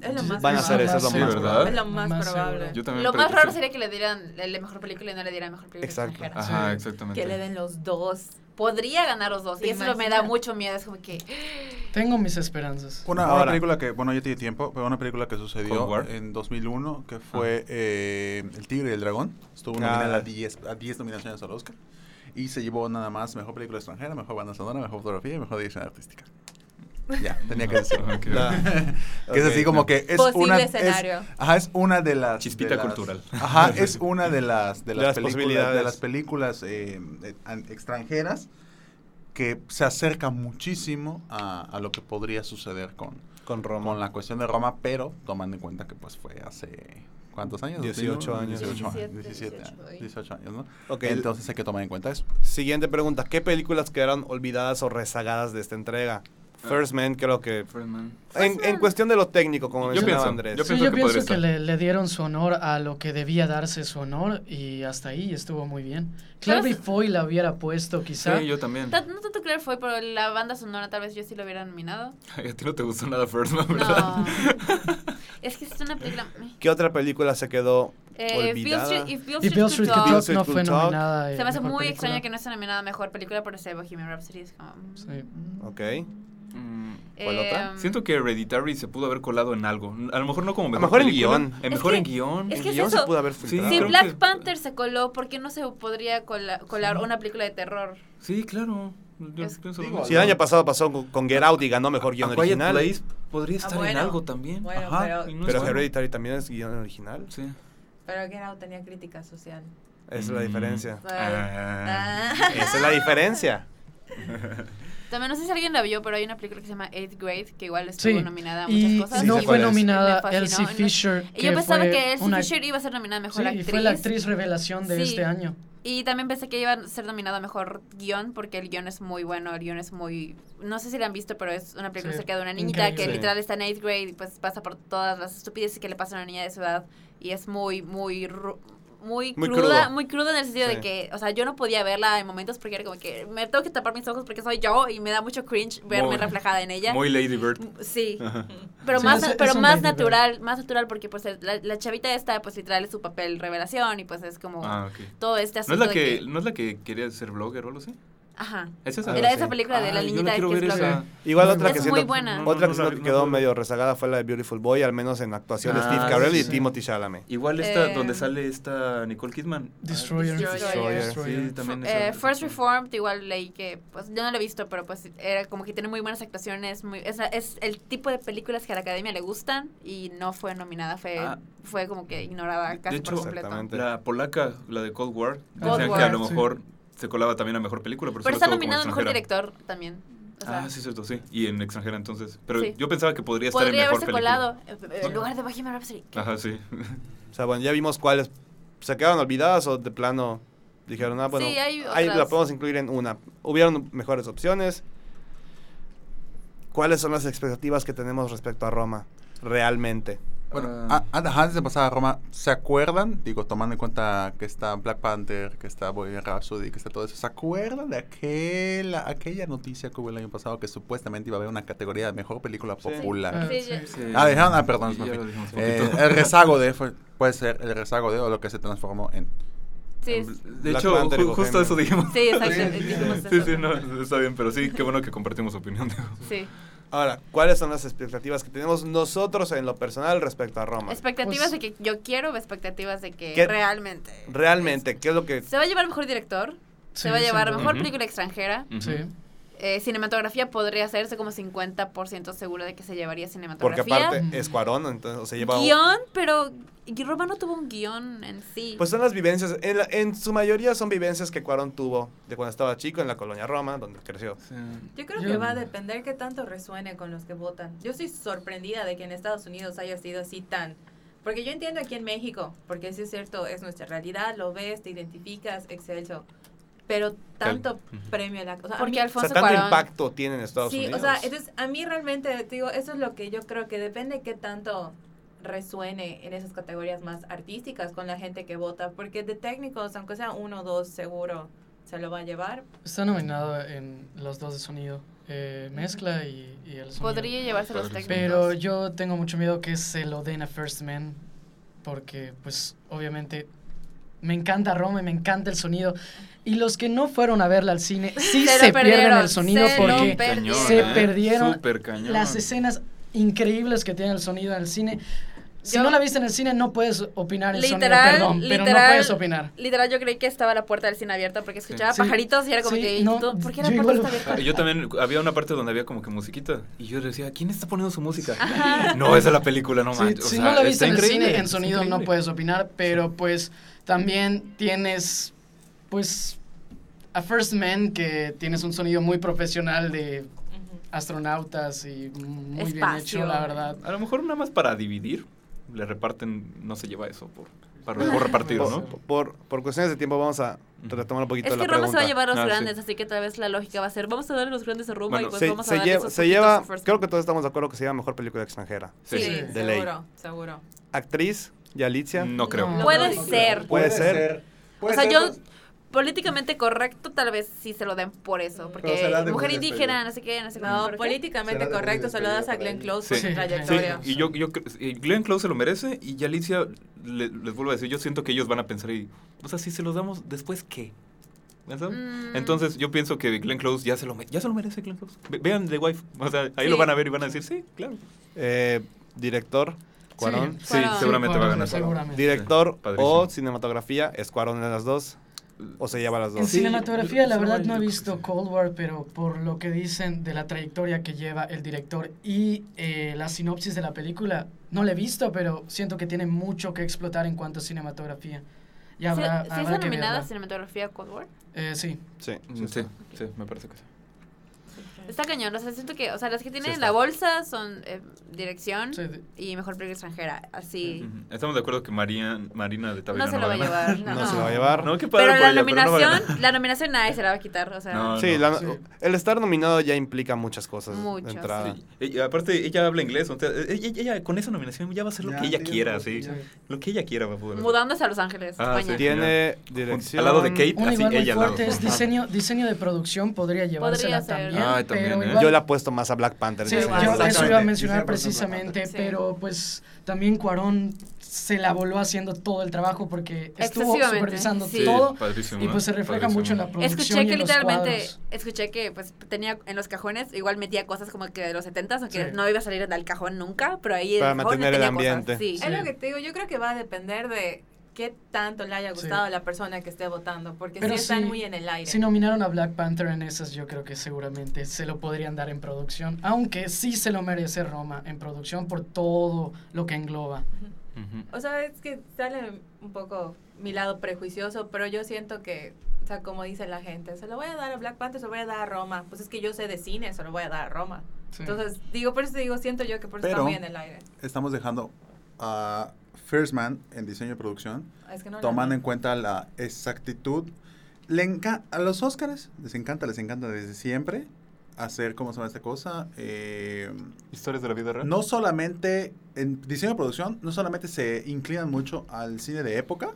Es lo más Van a hacer eso, es lo Sí, más ¿verdad? probable. Es lo más, Más probable. seguro. Yo también Lo más raro sería que le dieran el de Mejor Película y no le dieran Mejor Película Exacto. extranjera. Ajá, Sí. exactamente. Que le den los dos. Podría ganar los dos. ¿Te Y eso me da mucho miedo. Es como que... [GASPS] Tengo mis esperanzas. Una, película que, bueno, ya tiene tiempo, pero una película que sucedió en 2001, que fue eh, El Tigre y el Dragón. Estuvo nominada Ah. a 10, a 10 nominaciones al Oscar. Y se llevó nada más Mejor Película Extranjera, Mejor Banda Sonora, Mejor Fotografía y Mejor Dirección Artística. Ya, tenía que decirlo. Que es así como que es Posible una... es- escenario. ajá, es una de las... Chispita de las- cultural. Ajá, [LAUGHS] es una de las, de De las, las películas, posibilidades. de las películas eh, eh, an- extranjeras que se acerca muchísimo a, a lo que podría suceder con, Con Roma. con la cuestión de Roma, pero tomando en cuenta que pues fue hace ¿cuántos años? 18 años. 18 años, 17, 17 18, años, 18 años, ¿no? Ok, Entonces hay que tomar en cuenta eso. Siguiente pregunta. ¿Qué películas quedaron olvidadas o rezagadas de esta entrega? First Man creo que... Friendman. En, en cuestión de lo técnico, como Yo mencionaba pienso, Andrés. yo Sí, pienso yo que pienso que le, le dieron su honor a lo que debía darse su honor y hasta ahí estuvo muy bien. Clary. Foy la hubiera puesto quizá. Sí, yo también. Ta- No tanto Claire fue, pero la banda sonora tal vez yo sí lo hubiera nominado. Ay, a ti no te gustó nada First Man, ¿verdad? No. [LAUGHS] es que es una película... ¿Qué otra película se quedó Eh, Beale olvidada? Street, if Beale y Street Street Talk, no fue nominada. Se me hace muy película. extraño que no esté nominada a mejor película por ese Bohemian Rhapsody. Es como, mm. Sí. Ok. Mm, ¿Cuál otra? Em, Siento que Hereditary se pudo haber colado en algo. A lo mejor no como mejor, mejor en guion. En Es mejor que- en guion. es que guion se eso. pudo haber Sí. Si Black que- Panther se coló, ¿por qué no se podría cola- colar una película de terror? Sí, claro. Yo Es- pienso lo digo, mismo. Si el año pasado pasó con, con Get Out y ganó mejor guion original. Place podría estar en bueno. algo también. Bueno, Ajá, pero, no Pero. Hereditary también es guion original. Sí. pero Get Out tenía crítica social. Esa es la Mm. diferencia. Ah. Ah. Esa es la diferencia. [LAUGHS] También no sé si alguien la vio, pero hay una película que se llama Eighth Grade, que igual estuvo Sí, nominada a y muchas cosas. Sí, no y fue nominada Elsie Fisher. Y yo pensaba que Elsie una- Fisher iba a ser nominada a Sí, Mejor Actriz. fue la actriz revelación de Sí. este año. Y también pensé que iba a ser nominado a mejor guion, porque el guion es muy bueno, el guion es muy... No sé si lo han visto, pero es una película acerca de una niñita increíble. que literal está en 8th grade y pues pasa por todas las estupideces que le pasan a una niña de su edad. Y es muy, muy... Muy, Muy cruda, crudo. muy cruda en el sentido Sí. de que, o sea, yo no podía verla en momentos porque era como que me tengo que tapar mis ojos porque soy yo y me da mucho cringe verme Muy- reflejada en ella. Muy Lady Bird. Sí, Ajá. pero Sí, más, es- pero más Bird. natural, más natural porque pues la, la chavita esta pues literal es su papel revelación y pues es como Ah, todo este ¿No es, asunto la que, ¿No es la que quería ser blogger o algo así? Ajá. ¿Es esa? Era así. esa película de la Ay, yo niñita que es. Igual No, otra es que muy siento, buena. No, otra no que no quedó medio rezagada fue la de Beautiful Boy, al menos en actuación de Ah, Steve Carell y sí. Timothy Chalamet. Igual esta, Eh, donde sale esta Nicole Kidman. Destroyer. Destroyer. Sí, también Eh, First Reformed igual leí que pues yo no lo he visto pero pues era como que tiene muy buenas actuaciones muy es, es el tipo de películas que a la academia le gustan y no fue nominada fue Ah. fue como que ignorada casi hecho, por completo. La polaca, la de Cold War, Cold decían War. que a lo Sí. mejor se colaba también a mejor película, pero, pero está nominado a mejor director también o sea, ah, sí, cierto, sí. Y en extranjera entonces. Pero Sí. yo pensaba que podría estar en podría mejor haberse película. colado eh, en lugar de Bohemian Rhapsody [LAUGHS] Ajá, sí. O sea, bueno, ya vimos cuáles se quedaron olvidadas o de plano dijeron, ah, bueno, Sí, hay ahí la podemos incluir en una. Hubieron mejores opciones. ¿Cuáles son las expectativas que tenemos respecto a Roma? Realmente. Bueno, Ah. a- a- antes de pasar a Roma, ¿se acuerdan? Digo, tomando en cuenta que está Black Panther, que está Bohemian Rhapsody, que está todo eso, ¿se acuerdan de aquella, aquella noticia que hubo el año pasado que supuestamente iba a haber una categoría de mejor película popular? Ah, Sí, sí. Sí. Ah, dijeron, ah, perdón, Sí, me ya fui. lo dijimos un Eh, el rezago de fue- puede ser el rezago de o lo que se transformó en. sí, De hecho, Panther y ju- justo eso dijimos. sí exacto dijimos Sí, eso. sí, no, está bien, pero sí, qué bueno que compartimos opinión de. Sí. Ahora, ¿cuáles son las expectativas que tenemos nosotros en lo personal respecto a Roma? expectativas Pues- de que yo quiero o expectativas de que ¿Qué- realmente Realmente, ¿qué es lo que... se va a llevar mejor director se va a llevar mejor película extranjera. Sí. Eh, cinematografía podría hacerse como 50% seguro de que se llevaría Porque cinematografía. aparte Mm. es Cuarón, entonces o se lleva... guion, pero Roma no tuvo un guion en sí. Pues son las vivencias, en, la- en su mayoría son vivencias que Cuarón tuvo de cuando estaba chico en la colonia Roma, donde creció. Sí. Yo creo Yo- que va a depender qué tanto resuene con los que votan. Yo estoy sorprendida de que en Estados Unidos haya sido así tan... Porque yo entiendo aquí en México, porque sí es cierto, es nuestra realidad, lo ves, te identificas, excelso. Pero tanto premio a la... O sea, Porque mí- O Alfonso sea, tanto Cuarón. impacto tiene en Estados sí, Unidos. o sea, entonces a mí realmente, te digo, eso es lo que yo creo que depende qué tanto resuene en esas categorías más artísticas con la gente que vota, porque de técnicos, aunque sea uno o dos, seguro se lo va a llevar. Está nominado en los dos de sonido. eh, mezcla y, y el sonido. Podría llevarse los sí. técnicos. Pero yo tengo mucho miedo que se lo den a First Man. Porque, pues, obviamente, me encanta Roma y me encanta el sonido. Y los que no fueron a verla al cine, [LAUGHS] sí Se se, pierden el sonido se porque perdieron. se ¿eh? perdieron cañón. las escenas increíbles que tiene el sonido en el cine. Si Yo- no la viste en el cine, no puedes opinar el Literal, sonido, perdón, pero no literal, puedes opinar. Literal, yo creí que estaba la puerta del cine abierta porque escuchaba Sí. pajaritos y era como Sí, que, no, ¿tú- ¿por qué la yo puerta igual- está abierta? Yo también, había una parte donde había como que musiquita. Y yo decía, ¿quién está poniendo su música? Ajá. No, esa es la película, no Sí, manches. si sea, no la viste en el cine, en sonido no puedes opinar, pero pues también tienes, pues, a First Man, que tienes un sonido muy profesional de astronautas y muy bien Espacio. hecho, la verdad. A lo mejor nada más para dividir, le reparten, no se lleva eso por, para, por repartir, por, ¿no? por, por cuestiones de tiempo vamos a retomar un poquito Es la que Roma se pregunta. va a llevar a los Ah, sí. grandes, así que tal vez la lógica va a ser, vamos a darle los grandes a Roma Bueno, y pues se, vamos a se darle lleva, esos se lleva a First creo que todos estamos de acuerdo que se lleva mejor película extranjera. Sí, Sí, sí, de ley. seguro, seguro. Actriz, Yalitza. No creo. No. Puede No, ser. Puede ser. O sea, yo políticamente correcto tal vez sí se lo den por eso, porque de mujer indígena, no sé qué, no sé No, ¿por qué? políticamente de correcto, se lo das a Glenn por Close Sí. por su Sí, trayectoria. Y yo, yo y Glenn Close se lo merece y Alicia le- les vuelvo a decir, yo siento que ellos van a pensar y, o sea, si se los damos, ¿después qué? Mm. Entonces yo pienso que Glenn Close ya se lo, ya se lo merece Glenn Close. Ve- vean The Wife, o sea, ahí Sí. lo van a ver y van a decir, sí, claro. Eh, director, Cuarón. Sí, seguramente va a ganar. Seguramente. Director o cinematografía, ¿es Cuarón en las dos? ¿O se lleva las En dos? Sí, cinematografía, la verdad, no he visto. Cold War, pero por lo que dicen de la trayectoria que lleva el director y eh, la sinopsis de la película, no la he visto, pero siento que tiene mucho que explotar en cuanto a cinematografía. Y habrá, ¿Sí, ¿sí habrá está nominada cinematografía Cold War? Eh, sí. Sí, Sí, sí, me parece que sí. Está cañón, o sea, siento que, o sea, las que tienen la bolsa son eh, dirección Sí, y mejor película extranjera, así. Estamos de acuerdo que María, Marina de Tabina No se lo va a llevar. [LAUGHS] No, se lo va a llevar. No, qué padre Pero la ella, pero no nominación, la nominación nadie se la va a quitar, o sea. No, Sí, la- Sí. el estar nominado ya implica muchas cosas Mucho, de entrada. Sí. Ella- aparte, ella habla inglés. o sea, ella, ella con esa nominación ya va a hacer lo Ya, que ella quiera, sí. Lo que ella quiera va a poder. Mudándose a Los Ángeles, Ah, España. sí. Tiene Al dirección. lado de Kate, así ella fuerte es diseño, diseño de producción, podría llevársela también. También, ¿eh? igual- Yo le apuesto más a Black Panther. Sí, yo eso iba a mencionar precisamente, sí. pero pues también Cuarón se la voló haciendo todo el trabajo porque estuvo supervisando sí. todo y ¿eh? pues se refleja Padrísimo. mucho en la producción Escuché y que en los literalmente, cuadros. escuché que pues tenía en los cajones, igual metía cosas como que de los 70 aunque Sí. no iba a salir del cajón nunca, pero ahí Para el mantener el cosas, ambiente. Sí. Sí. Es lo que te digo, yo creo que va a depender de qué tanto le haya Sí. gustado a la persona que esté votando, porque Pero sí están sí, muy en el aire. Si nominaron a Black Panther en esas, yo creo que seguramente se lo podrían dar en producción, aunque sí se lo merece Roma en producción por todo lo que engloba. O sea, es que sale un poco mi lado prejuicioso, pero yo siento que, o sea, como dice la gente, se lo voy a dar a Black Panther, se lo voy a dar a Roma. Pues es que yo sé de cine, se lo voy a dar a Roma. Sí. Entonces, digo, por eso digo, siento yo que por eso está Pero- muy en el aire. Estamos dejando a First Man en diseño y producción, Es que no la tomando en cuenta la exactitud. Le a los Óscares les encanta, les encanta desde siempre hacer, ¿cómo se llama esta cosa? Eh, ¿Historias de la vida real? no solamente en diseño y producción, no solamente se inclinan mucho al cine de época,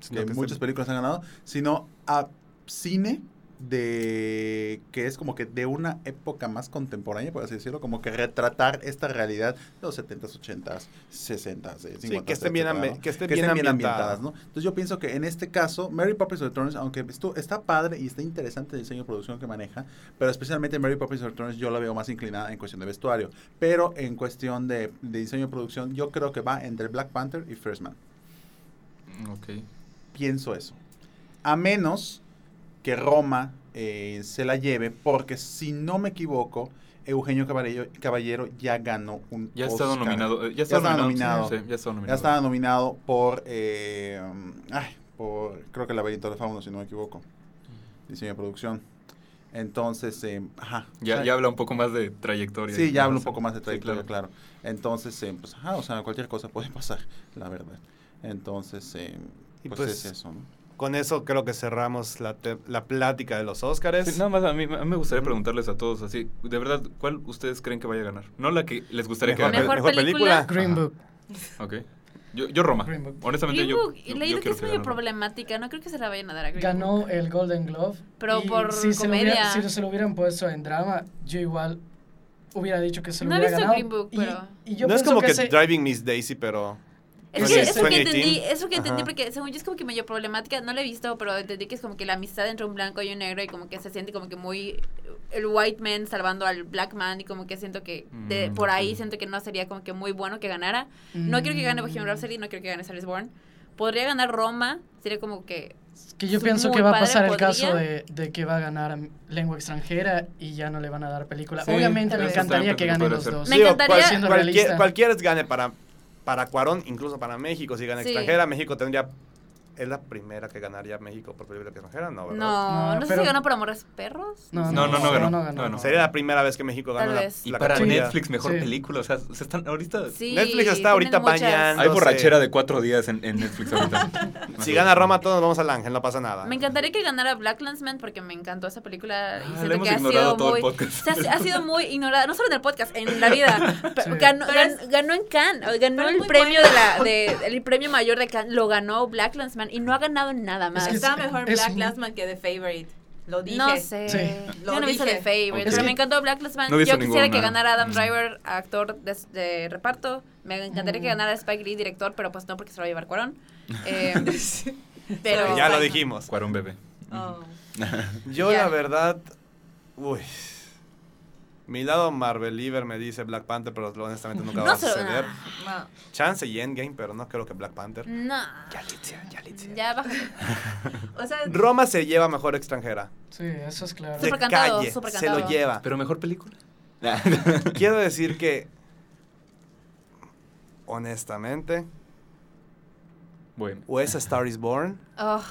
Sino que que muchas películas han ganado, sino a cine de que es como que de una época más contemporánea, por así decirlo, como que retratar esta realidad de los 70s, 80s, 60s, eh, 50s, que estén bien etcétera, ¿no? que estén bien ambientadas. ¿no? Entonces yo pienso que en este caso, Mary Poppins Returns, aunque esto está padre y está interesante el diseño de producción que maneja, pero especialmente Mary Poppins Returns yo la veo más inclinada en cuestión de vestuario, pero en cuestión de, de diseño de producción yo creo que va entre Black Panther y First Man Ok. pienso eso. A menos que Roma eh, se la lleve, porque si no me equivoco, Eugenio Caballero, Caballero ya ganó un Ya Oscar. nominado. eh, Ya, Ya estaba estaba nominado. nominado. Sí, ya estaba Ya nominado. estaba nominado por, eh, ay, por, creo que el laberinto de Fauno, si no me equivoco. Diseño de producción. Entonces, eh, ajá. Ya, O sea, ya habla un poco más de trayectoria. Sí, ya hablo un poco más de sí, trayectoria, claro. Entonces, eh, pues, ajá, o sea, cualquier cosa puede pasar, la verdad. Entonces, eh, pues, pues, es eso, ¿no? Con eso creo que cerramos la, te- la plática de los Óscares. Sí, nada más a mí, a mí me gustaría preguntarles a todos así, de verdad, ¿cuál ustedes creen que vaya a ganar? No la que les gustaría Mejor, que ganara. Mejor película. Green. Book. Ok. Yo, yo Roma. Green Book. Honestamente, Green Book, yo, que es medio problemática, no creo que se la vayan a dar a Green Ganó Book. el Golden Globe. Pero y por si se, lo hubiera- comedia. si se lo hubieran puesto en drama, yo igual hubiera dicho que se lo No he hubiera visto ganado. Green Book, y, pero- y yo no es como que, se- Driving Miss Daisy, pero... Es que eso que 2018. entendí, eso que entendí Ajá. porque según yo es como que medio problemática, no la he visto, pero entendí que es como que la amistad entre un blanco y un negro y como que se siente como que muy el white man salvando al black man y como que siento que de, Mm, por ahí ok. siento que no sería como que muy bueno que ganara. No quiero que gane Bohemian Mm, Rhapsody, no quiero que gane is Born. Podría ganar Roma, sería como que Que yo pienso que va a pasar el podría. caso de, de que va a ganar lengua extranjera y ya no le van a dar película. Sí, Obviamente me encantaría que ganen los ser. dos. Me encantaría- cualquier, cualquiera gane para, para Cuarón, incluso para México. Si gana Sí. extranjera, México tendría... ¿Es la primera que ganaría México por película extranjera? No, ¿verdad? no, No, no, sé si ganó por Amores Perros. No, No, no, no ganó. No, no. Sería la primera vez que México Tal gana la, vez. Y la para categoría. Netflix, mejor Sí. película. O sea, se están ahorita... Sí, Netflix está ahorita bañando. Hay borrachera de cuatro días en, en Netflix ahorita. [LAUGHS] Si gana Roma, todos nos vamos al Ángel, no pasa nada. Me encantaría que ganara Black Landsman porque me encantó esa Ah, película y la siento hemos que ha ignorado sido todo el muy podcast. se ha, ha sido muy ignorada, no solo en el podcast, en la vida. [LAUGHS] Sí. Ganó, ganó en Cannes, o ganó el premio de la de el premio mayor de Cannes, lo ganó Black Landsman y no ha ganado nada más. que Está es- mejor es Black un- Last Man que The Favorite. Lo dije. no sé. Sí. Yo no he visto dije. The Favorite, pero Es me encantó Black. No he visto Yo quisiera que ganara Adam Mm. Driver, actor de, de reparto. Me encantaría que Mm. ganara Spike Lee, director, pero pues no porque se lo va a llevar Cuarón. [LAUGHS] Eh, pero ya lo dijimos. Cuarón bebé. Oh. Yo la verdad, uy, mi lado Marvel Liver me dice Black Panther, pero honestamente nunca [LAUGHS] va no a suceder. No. Chance y Endgame, pero no creo que Black Panther. no. Yalitza, Yalitza. Ya baja. [LAUGHS] O sea, Roma se lleva mejor extranjera. Sí, eso es claro. De Súper cantado, calle, se lo lleva. Pero mejor película. [LAUGHS] Quiero decir que, honestamente, bueno. o es A Star is Born Oh.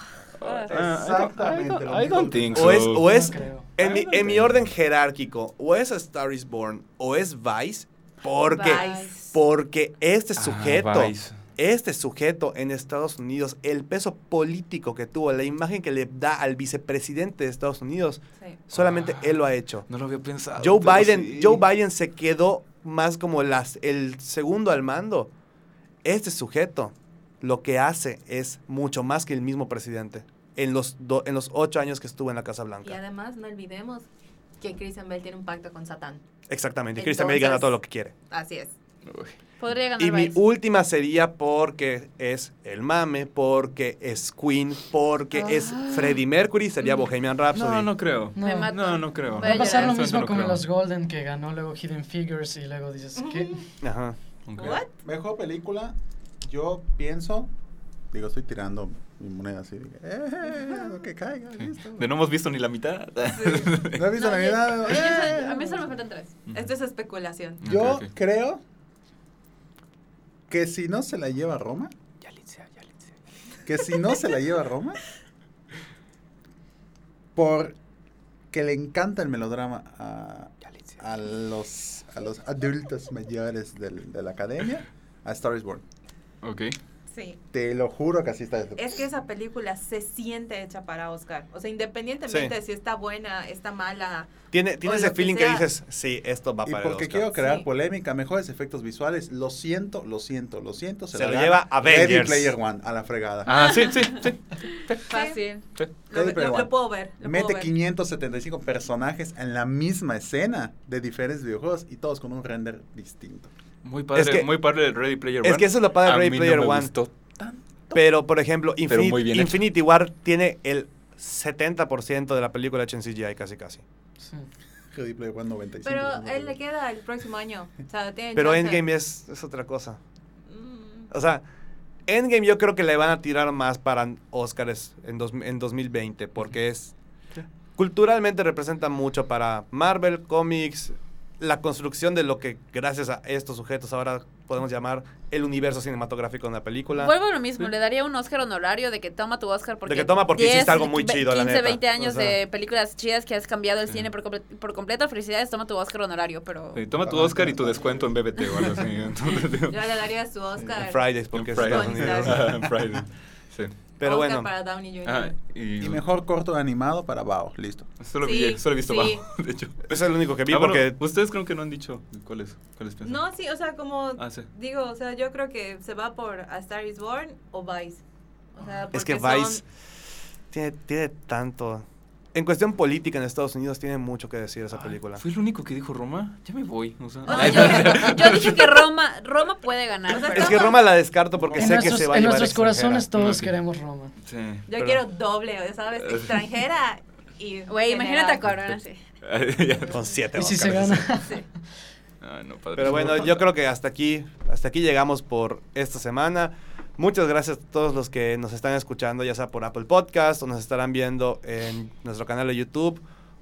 Exactamente. lo I mismo. don't think O es, o es No en, mi, en mi orden jerárquico, o es A Star is Born, o es Vice, porque, Vice. porque este Ah, sujeto, Vice. este sujeto en Estados Unidos, el peso político que tuvo, la imagen que le da al vicepresidente de Estados Unidos, Sí. solamente él lo ha hecho. No lo había pensado. Joe Biden, sí. Joe Biden se quedó más como las, el segundo al mando. Este sujeto lo que hace es mucho más que el mismo presidente en los, do- en los ocho años que estuvo en la Casa Y Blanca. además, no olvidemos que Christian Bell tiene un pacto con Satán. Exactamente. y Christian Bale gana Entonces- todo lo que quiere. Así es. Uy. Podría ganar Y mi última sería porque es el mame, porque es Queen, porque es Freddie Mercury, sería Bohemian Rhapsody. No, no creo. No. Me. No, no creo. Va a pasar lo mismo No con creo. los Golden que ganó luego Hidden Figures y luego dices, ¿qué? Ajá. Ok. What? Mejor película, yo pienso, digo, estoy tirando mi moneda así, digo, eh, lo que caiga, listo. De no hemos visto ni la mitad. [LAUGHS] No he visto No, yo- yo eh. a mí solo me faltan tres. Esto es especulación. Yo creo que si no se la lleva a Roma, que si no se la lleva a Roma, porque le encanta el melodrama a, a los, a los adultos mayores del- de la academia, a Star is Born. Ok. Sí. Te lo juro que así está. Es que esa película se siente hecha para Oscar. O sea, independientemente Sí. de si está buena, está mala. Tiene, tiene ese que feeling que dices, sí, esto va Y para el porque Oscar. quiero crear Sí. polémica, mejores efectos visuales, lo siento, lo siento, lo siento. Se la lo lleva Ready Avengers. Player One, a la fregada. Ah, sí, sí, sí. Fácil. sí. Lo, Ready Player lo- One. lo puedo ver. Lo Mete puedo ver. 575 personajes en la misma escena de diferentes videojuegos y todos con un render distinto. Muy padre, Es que- muy padre el Ready Player One. Es que eso es lo padre de A Ready mí Player no me One. gustó. Pero, por ejemplo, Pero Infinity, hecho. War tiene el 70% de la película hecha en CGI, casi casi. Sí. [LAUGHS] Ready Player One 95. Pero él le queda el próximo año. O sea, tiene Pero chance. Endgame es, es otra cosa. Mm, O sea, Endgame yo creo que le van a tirar más para Oscars en, dos- en 2020, porque es... Culturalmente representa mucho para Marvel, cómics, la construcción de lo que gracias a estos sujetos ahora podemos llamar el universo cinematográfico de una película. Vuelvo a lo mismo, le daría un Oscar honorario de que toma tu Oscar porque... De que toma porque hiciste algo muy chido, la 15, neta. 20 años O sea. de películas chidas que has cambiado el Sí. cine por, comple- por completo. Felicidades, toma tu Oscar honorario, pero... Sí, toma tu Oscar y tu descuento en BBT o algo así. Entonces, [LAUGHS] Yo le daría su Oscar. En Fridays, porque en es Friday. Estados Unidos. [LAUGHS] En Friday. Sí. Pero Oscar bueno, para Downey Jr. Ah, y, Y mejor corto animado para Bao, listo. Solo, Sí, vi, solo he visto sí. bajo, [LAUGHS] de hecho. eso es el único que vi Ah, bueno, porque... ustedes creo que no han dicho cuáles cuáles piensan. No, sí, o sea, como Ah, sí. digo, o sea, yo creo que se va por A Star is Born o Vice. O sea, Es que Vice son- tiene, tiene tanto... En cuestión política en Estados Unidos tiene mucho que decir esa Ay, película. Fue el único que dijo Roma. Ya me voy. O sea, yo, yo dije que Roma, Roma puede ganar. O sea, Es que Roma la descarto porque En sé nuestros, que se va a en nuestros corazones extranjera. todos queremos Roma. sí. Yo Pero- quiero doble, ¿sabes? Extranjera y Güey, imagínate a. Corona. [LAUGHS] Con siete Y si se gana. Ay, no, padre. Pero bueno, yo creo que hasta aquí, hasta aquí llegamos por esta semana. Muchas gracias a todos los que nos están escuchando, ya sea por Apple Podcast o nos estarán viendo en nuestro canal de YouTube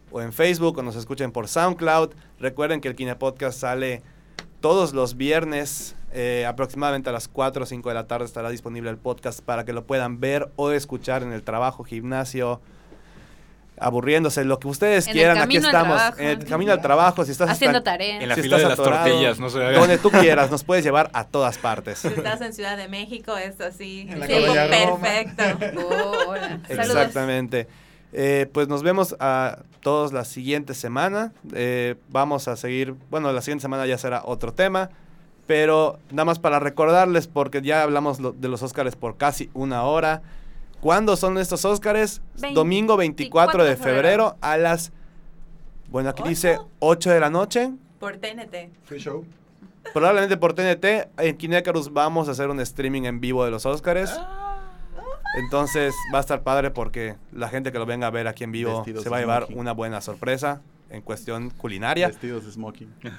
o en Facebook o nos escuchen por SoundCloud. Recuerden que el Kine Podcast sale todos los viernes, eh, aproximadamente a las 4 o 5 de la tarde estará disponible el podcast para que lo puedan ver o escuchar en el trabajo, gimnasio, aburriéndose, lo que ustedes En quieran. Aquí estamos, trabajo. en el camino al trabajo, si estás Haciendo estan- tarea. En la si fila de las atorado, tortillas, no sé. donde tú quieras, nos puedes llevar a todas partes. Si estás en Ciudad de México, es así. En la Sí, perfecto. Oh, hola. Exactamente. Eh, pues nos vemos a todos la siguiente semana. Eh, vamos a seguir, bueno, la siguiente semana ya será otro tema, pero nada más para recordarles, porque ya hablamos lo- de los Óscares por casi una hora. ¿Cuándo son estos Óscares? Domingo 24 de 24 de febrero. febrero a las, bueno, aquí ¿Ocho? dice 8 de la noche. Por TNT. Free show. Probablemente por TNT. En Kinecarus vamos a hacer un streaming en vivo de los Óscares. Entonces va a estar padre porque la gente que lo venga a ver aquí en vivo Vestidos se va a llevar una buena sorpresa en cuestión culinaria. Vestidos de smoking. [LAUGHS]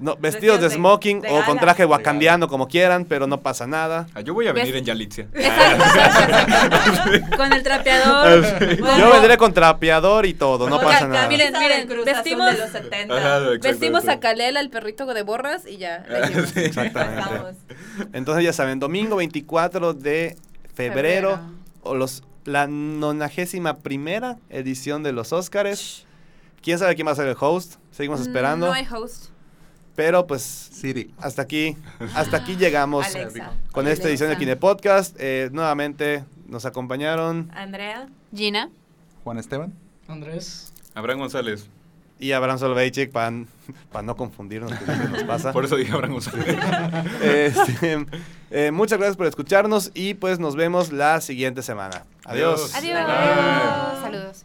No, vestidos de de- smoking de o con traje wakandiano como quieran, pero no pasa nada. Ah, yo voy a venir Ves- en Yalitza. [LAUGHS] Con el trapeador. Ah, Yo vendré con trapeador y todo, no pasa ca- nada. miren, miren, vestimos- de los 70. Ajá, exactamente. Vestimos a Kalela, el perrito de borras, y ya. Sí. Exactamente. Pasamos. Entonces ya saben, domingo 24 de febrero, o los la nonagésima primera edición de los Óscares. ¿Quién sabe quién va a ser el host? Seguimos esperando. Mm, No hay host. Pero pues Siri. hasta aquí, hasta aquí llegamos Alexa. con esta edición de Alexa. Kine Podcast. Eh, nuevamente nos acompañaron Andrea. Gina. Juan Esteban. Andrés. Abraham González. y Abraham Solveichik para no confundirnos, que siempre nos pasa. [LAUGHS] Por eso dije Abraham González. [LAUGHS] Este, eh, muchas gracias por escucharnos y pues nos vemos la siguiente semana. Adiós. Adiós. Adiós. Saludos.